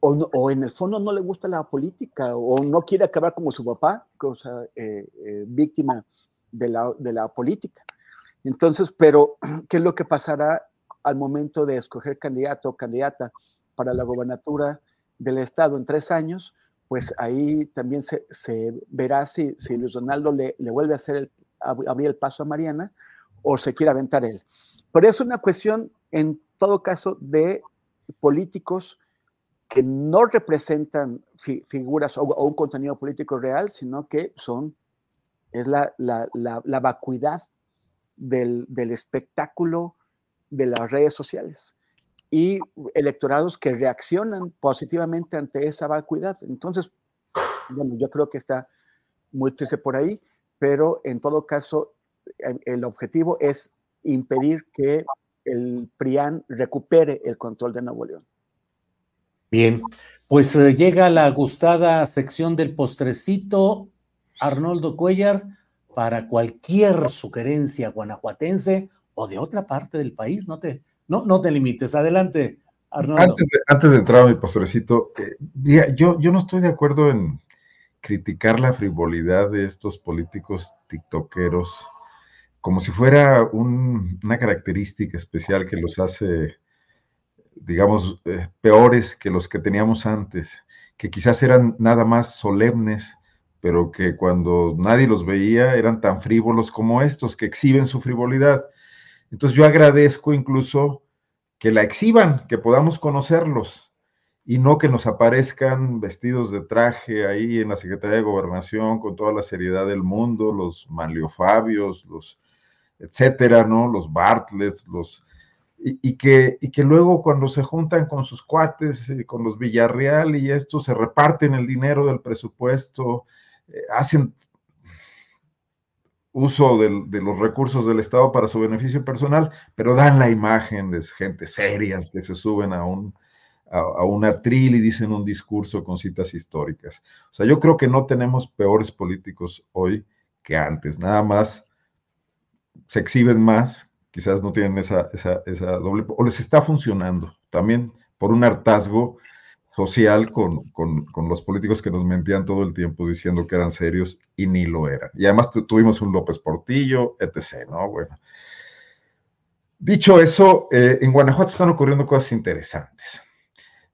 o, en el fondo no le gusta la política o no quiere acabar como su papá, cosa eh, eh, víctima de la, de la política. Entonces, pero, [CLEARS THROAT] ¿qué es lo que pasará al momento de escoger candidato o candidata para la gobernatura del Estado en tres años? Pues ahí también se, verá si, si, Luis Donaldo le, le vuelve a hacer el, abrir el paso a Mariana o se quiere aventar él. pero es una cuestión, en todo caso, de políticos que no representan figuras o, un contenido político real, sino que son, es la, la, vacuidad del, del, espectáculo de las redes sociales y electorados que reaccionan positivamente ante esa vacuidad. Entonces, bueno, yo creo que está muy triste por ahí, pero en todo caso, el objetivo es impedir que el PRIAN recupere el control de Nuevo León. Bien, pues eh, llega la gustada sección del postrecito, Arnoldo Cuellar, para cualquier sugerencia guanajuatense o de otra parte del país, no te, no, no te limites. Adelante, Arnoldo. Antes de, entrar a mi postrecito, eh, yo, yo no estoy de acuerdo en criticar la frivolidad de estos políticos tiktokeros como si fuera una característica especial que los hace digamos, eh, peores que los que teníamos antes, que quizás eran nada más solemnes, pero que cuando nadie los veía eran tan frívolos como estos, que exhiben su frivolidad. Entonces yo agradezco incluso que la exhiban, que podamos conocerlos y no que nos aparezcan vestidos de traje ahí en la Secretaría de Gobernación con toda la seriedad del mundo, los Manliofabios, los etcétera, ¿no? Los Bartlets, los y, que, y que luego cuando se juntan con sus cuates, eh, con los Villarreal y esto, se reparten el dinero del presupuesto, eh, hacen uso de los recursos del Estado para su beneficio personal, pero dan la imagen de gente serias que se suben a un, a, a un atril y dicen un discurso con citas históricas. O sea, yo creo que no tenemos peores políticos hoy que antes, nada más se exhiben más, quizás no tienen esa, esa, doble, o les está funcionando también por un hartazgo social con, los políticos que nos mentían todo el tiempo diciendo que eran serios y ni lo eran. Y además tuvimos un López Portillo, etc., ¿no? Bueno. Dicho eso, eh, en Guanajuato están ocurriendo cosas interesantes.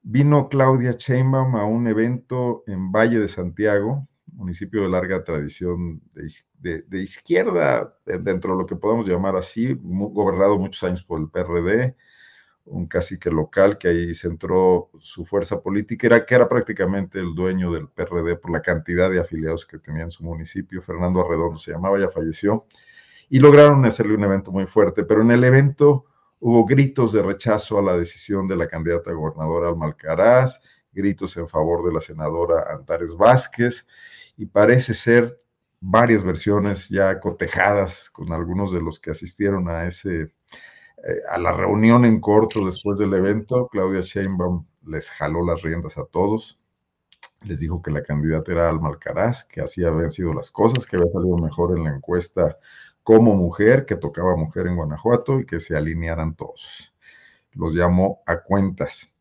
Vino Claudia Sheinbaum a un evento en Valle de Santiago, municipio de larga tradición de, izquierda, dentro de lo que podemos llamar así, gobernado muchos años por el PRD, un cacique local que ahí centró su fuerza política, era que era prácticamente el dueño del PRD por la cantidad de afiliados que tenía en su municipio, Fernando Arredondo se llamaba, ya falleció, y lograron hacerle un evento muy fuerte, pero en el evento hubo gritos de rechazo a la decisión de la candidata gobernadora Alma Alcaraz, gritos en favor de la senadora Antares Vázquez, y parece ser varias versiones ya cotejadas con algunos de los que asistieron a ese eh, a la reunión en corto después del evento. Claudia Sheinbaum les jaló las riendas a todos, les dijo que la candidata era Alma Alcaraz, que así habían sido las cosas, que había salido mejor en la encuesta como mujer, que tocaba mujer en Guanajuato y que se alinearan todos. Los llamó a cuentas.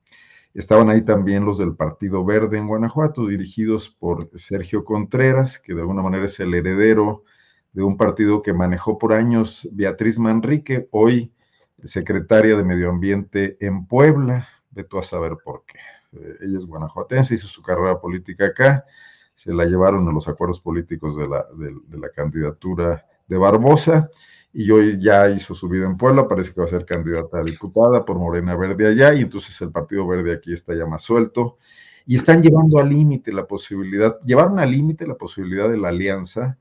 Estaban ahí también los del Partido Verde en Guanajuato, dirigidos por Sergio Contreras, que de alguna manera es el heredero de un partido que manejó por años Beatriz Manrique, hoy secretaria de Medio Ambiente en Puebla. De tú a saber por qué. Eh, ella es guanajuatense, hizo su carrera política acá, se la llevaron a los acuerdos políticos de la, de la candidatura de Barbosa y hoy ya hizo su vida en Puebla, parece que va a ser candidata a diputada por Morena Verde allá, y entonces el Partido Verde aquí está ya más suelto, y están llevando al límite la posibilidad, llevaron al límite la posibilidad de la alianza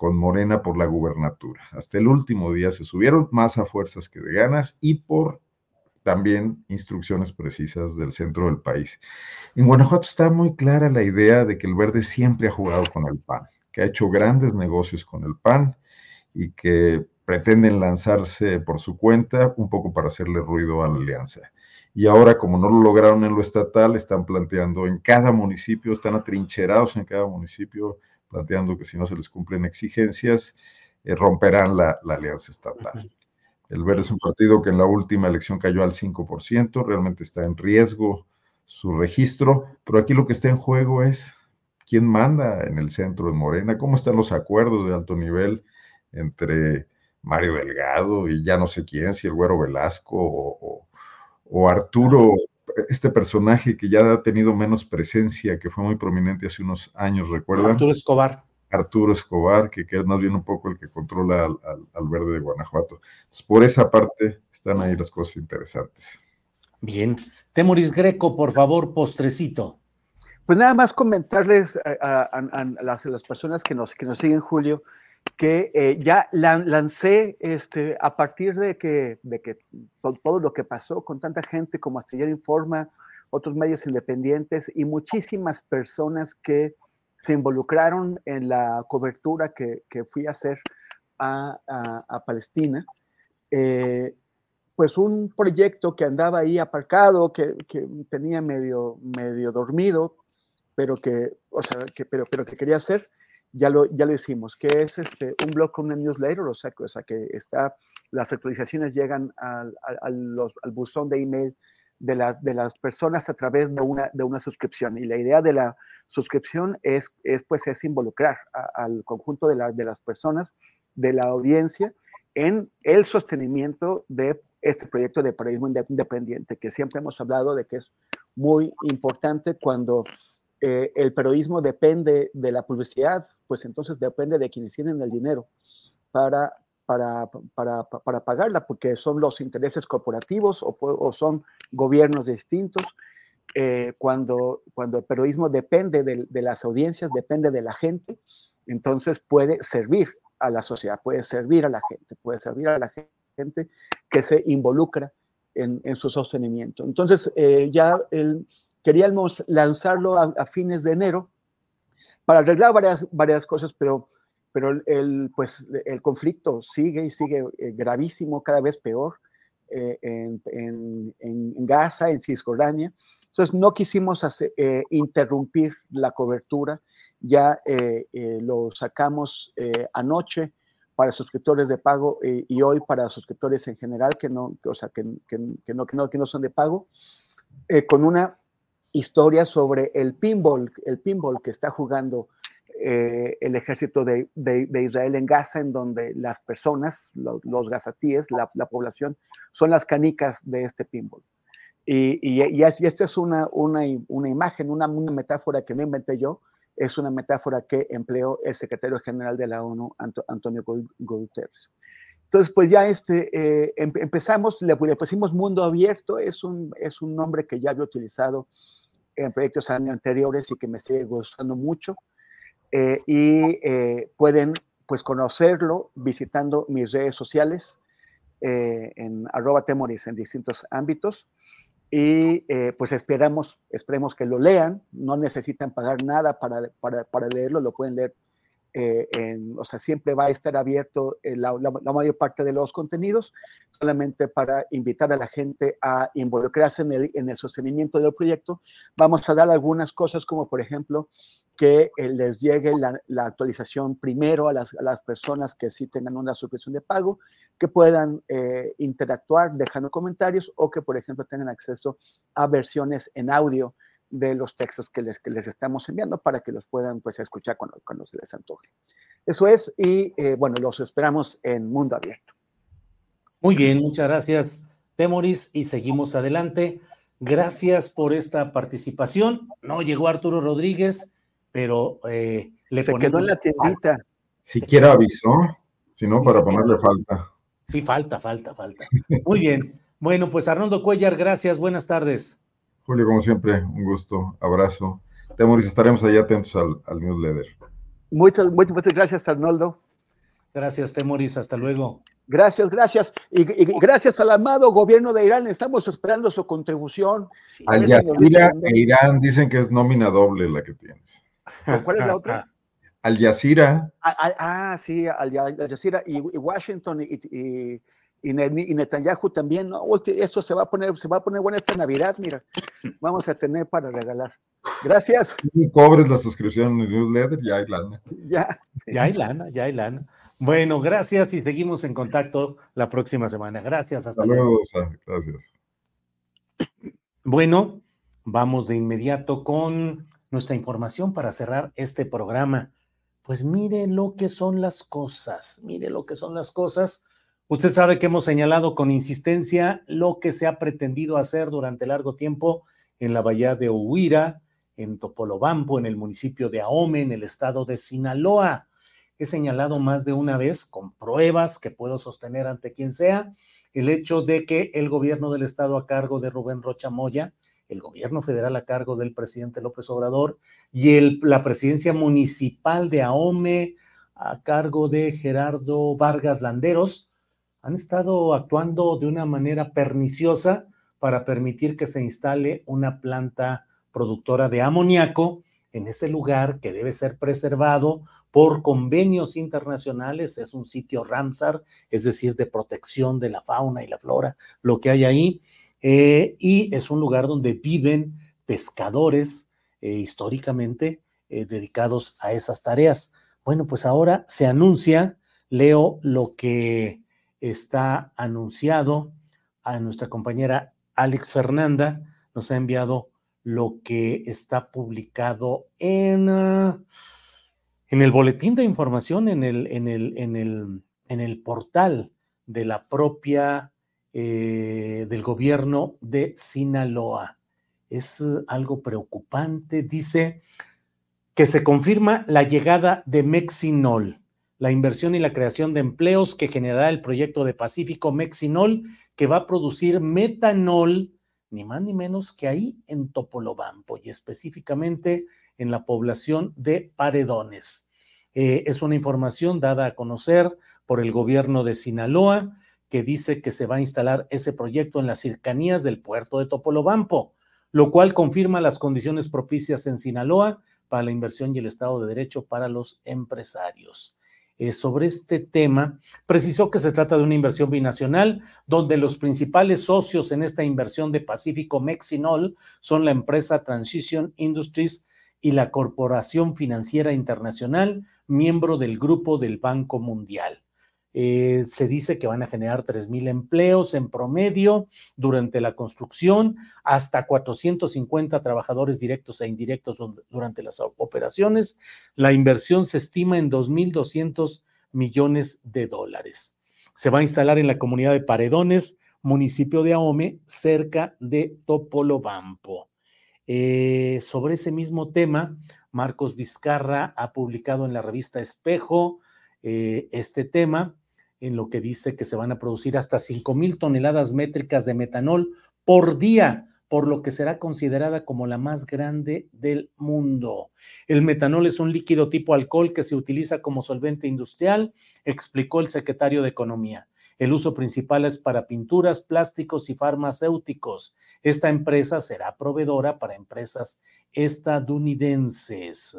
con Morena por la gubernatura. Hasta el último día se subieron más a fuerzas que de ganas y por también instrucciones precisas del centro del país. En Guanajuato está muy clara la idea de que el verde siempre ha jugado con el PAN, que ha hecho grandes negocios con el PAN y que pretenden lanzarse por su cuenta un poco para hacerle ruido a la alianza. Y ahora, como no lo lograron en lo estatal, están planteando en cada municipio, están atrincherados en cada municipio, planteando que si no se les cumplen exigencias, eh, romperán la, la alianza estatal. El Verde es un partido que en la última elección cayó al 5%, realmente está en riesgo su registro, pero aquí lo que está en juego es quién manda en el centro de Morena, cómo están los acuerdos de alto nivel entre Mario Delgado y ya no sé quién, si el Güero Velasco o, Arturo, este personaje que ya ha tenido menos presencia, que fue muy prominente hace unos años, ¿recuerdan? Arturo Escobar. Arturo Escobar, que, es más bien un poco el que controla al, al, verde de Guanajuato. por esa parte están ahí las cosas interesantes. Bien. Temoris Greco, por favor, postrecito. Pues nada más comentarles a, las, personas que nos, que nos siguen, Julio, que eh, ya lancé este, a partir de que, de que todo, lo que pasó con tanta gente como Astillero Informa, otros medios independientes y muchísimas personas que se involucraron en la cobertura que, que fui a hacer a, a Palestina. Eh, pues un proyecto que andaba ahí aparcado, que, que, tenía medio, medio dormido, pero que, o sea, que, pero, pero que quería hacer, ya lo, ya lo hicimos, que es este, un blog con una newsletter, o sea, o sea, que está, las actualizaciones llegan al, al, al buzón de email de, la, de, las personas a través de una, de una suscripción. Y la idea de la suscripción es, es pues, es involucrar al conjunto de, la, de las personas, de la audiencia, en el sostenimiento de este proyecto de periodismo independiente, que siempre hemos hablado de que es muy importante cuando eh, el periodismo depende de la publicidad, pues entonces depende de quienes tienen el dinero para, para, para, para pagarla, porque son los intereses corporativos o, o son gobiernos distintos. Eh, cuando, cuando el periodismo depende de, las audiencias, depende de la gente, entonces puede servir a la sociedad, puede servir a la gente, puede servir a la gente que se involucra en, su sostenimiento. Entonces, eh, ya queríamos lanzarlo a, fines de enero para arreglar varias, varias cosas, pero, pero el, pues, el conflicto sigue y sigue eh, gravísimo, cada vez peor eh, en, en, en, Gaza, en Cisjordania. Entonces, no quisimos hacer, interrumpir la cobertura, ya lo sacamos anoche para suscriptores de pago eh, y hoy para suscriptores en general que no, o sea, que, que, que, no, que, no, que no son de pago, eh, con una historia sobre el pinball, el pinball que está jugando eh, el ejército de, de, de, Israel en Gaza, en donde las personas, los, los gazatíes, la, la, población, son las canicas de este pinball. Y, y, y, esta es una, una, una imagen, una, una metáfora que no inventé yo, es una metáfora que empleó el secretario general de la ONU, Antonio Guterres. Entonces, pues ya este, eh, empezamos, le, pusimos mundo abierto, es un, es un nombre que ya había utilizado en proyectos anteriores y que me sigue gustando mucho. Eh, y eh, pueden pues conocerlo visitando mis redes sociales en arroba temoris en distintos ámbitos y eh, pues esperamos, esperemos que lo lean, no necesitan pagar nada para, para, para leerlo, lo pueden leer eh, o sea, siempre va a estar abierto eh, la, mayor parte de los contenidos, solamente para invitar a la gente a involucrarse en el, en el sostenimiento del proyecto. Vamos a dar algunas cosas como, por ejemplo, que eh, les llegue la, actualización primero a las, las, personas que sí tengan una suscripción de pago, que puedan interactuar dejando comentarios o que, por ejemplo, tengan acceso a versiones en audio de los textos que les, que les estamos enviando para que los puedan pues, escuchar cuando, cuando se les antoje. Eso es, y eh, bueno, los esperamos en Mundo Abierto. Muy bien, muchas gracias, Temoris, y seguimos adelante. Gracias por esta participación. No llegó Arturo Rodríguez, pero eh, le se quedó en la tiendita. Siquiera avisó, si no, para ponerle falta. Sí, falta, falta, falta. Muy bien. Bueno, pues Arnoldo Cuellar, gracias, buenas tardes. Julio, como siempre, un gusto, abrazo. Temoris, estaremos ahí atentos al, newsletter. Muchas, muchas, muchas gracias, Arnoldo. Gracias, Temoris, hasta luego. Gracias, gracias. Y, gracias al amado gobierno de Irán, estamos esperando su contribución. al Yazira e Irán dicen que es nómina doble la que tienes. ¿Cuál es la otra? Al Yazira. Ah, ah, sí, al, Yazira y, Washington y y, Netanyahu también, ¿no? Esto se va a poner, se va a poner buena esta Navidad, mira, [LAUGHS] vamos a tener para regalar. Gracias. Y cobres la suscripción en el newsletter, ya hay lana. Ya. Ya hay lana, ya hay lana. Bueno, gracias y seguimos en contacto la próxima semana. Gracias, hasta, luego. Gracias. Bueno, vamos de inmediato con nuestra información para cerrar este programa. Pues mire lo que son las cosas, mire lo que son las cosas Usted sabe que hemos señalado con insistencia lo que se ha pretendido hacer durante largo tiempo en la bahía de Huira, en Topolobampo, en el municipio de Ahome, en el estado de Sinaloa. He señalado más de una vez, con pruebas que puedo sostener ante quien sea, el hecho de que el gobierno del estado a cargo de Rubén Rocha Moya, el gobierno federal a cargo del presidente López Obrador y la presidencia municipal de Ahome a cargo de Gerardo Vargas Landeros, han estado actuando de una manera perniciosa para permitir que se instale una planta productora de amoníaco en ese lugar que debe ser preservado por convenios internacionales, es un sitio Ramsar, es decir, de protección de la fauna y la flora, lo que hay ahí, eh, y es un lugar donde viven pescadores eh, históricamente eh, dedicados a esas tareas. Bueno, pues ahora se anuncia, leo lo que está anunciado a nuestra compañera Alex Fernanda, nos ha enviado lo que está publicado en, uh, en el boletín de información, en el, en el, en el, en el portal de la propia, eh, del gobierno de Sinaloa. Es uh, algo preocupante. Dice que se confirma la llegada de Mexinol, la inversión y la creación de empleos que generará el proyecto de Pacífico Mexinol, que va a producir metanol ni más ni menos que ahí en Topolobampo y específicamente en la población de Paredones. Eh, es una información dada a conocer por el gobierno de Sinaloa que dice que se va a instalar ese proyecto en las cercanías del puerto de Topolobampo, lo cual confirma las condiciones propicias en Sinaloa para la inversión y el Estado de Derecho para los empresarios. Eh, sobre este tema, precisó que se trata de una inversión binacional, donde los principales socios en esta inversión de Pacífico Mexinol son la empresa Transition Industries y la Corporación Financiera Internacional, miembro del Grupo del Banco Mundial. Eh, se dice que van a generar 3.000 empleos en promedio durante la construcción, hasta 450 trabajadores directos e indirectos durante las operaciones. La inversión se estima en 2.200 millones de dólares. Se va a instalar en la comunidad de Paredones, municipio de Ahome, cerca de Topolobampo. Eh, sobre ese mismo tema, Marcos Vizcarra ha publicado en la revista Espejo eh, este tema en lo que dice que se van a producir hasta 5 mil toneladas métricas de metanol por día, por lo que será considerada como la más grande del mundo. El metanol es un líquido tipo alcohol que se utiliza como solvente industrial, explicó el secretario de Economía. El uso principal es para pinturas, plásticos y farmacéuticos. Esta empresa será proveedora para empresas estadounidenses.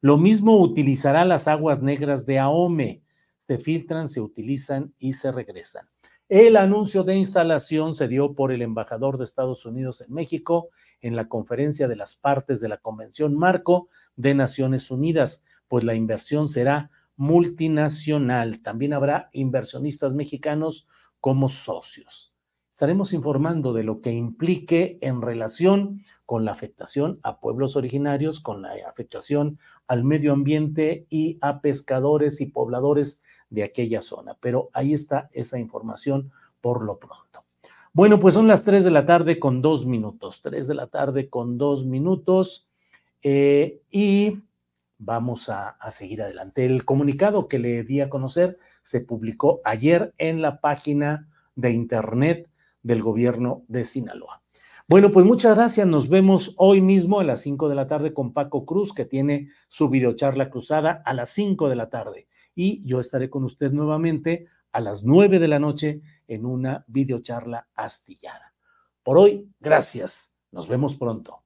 Lo mismo utilizará las aguas negras de Ahome se filtran, se utilizan y se regresan. El anuncio de instalación se dio por el embajador de Estados Unidos en México en la conferencia de las partes de la Convención Marco de Naciones Unidas, pues la inversión será multinacional. También habrá inversionistas mexicanos como socios. Estaremos informando de lo que implique en relación con la afectación a pueblos originarios, con la afectación al medio ambiente y a pescadores y pobladores de aquella zona. Pero ahí está esa información por lo pronto. Bueno, pues son las 3 de la tarde con dos minutos, 3 de la tarde con dos minutos eh, y vamos a, seguir adelante. El comunicado que le di a conocer se publicó ayer en la página de internet del gobierno de Sinaloa. Bueno, pues muchas gracias. Nos vemos hoy mismo a las 5 de la tarde con Paco Cruz, que tiene su videocharla cruzada a las 5 de la tarde y yo estaré con usted nuevamente a las nueve de la noche en una videocharla astillada. Por hoy, gracias. Nos vemos pronto.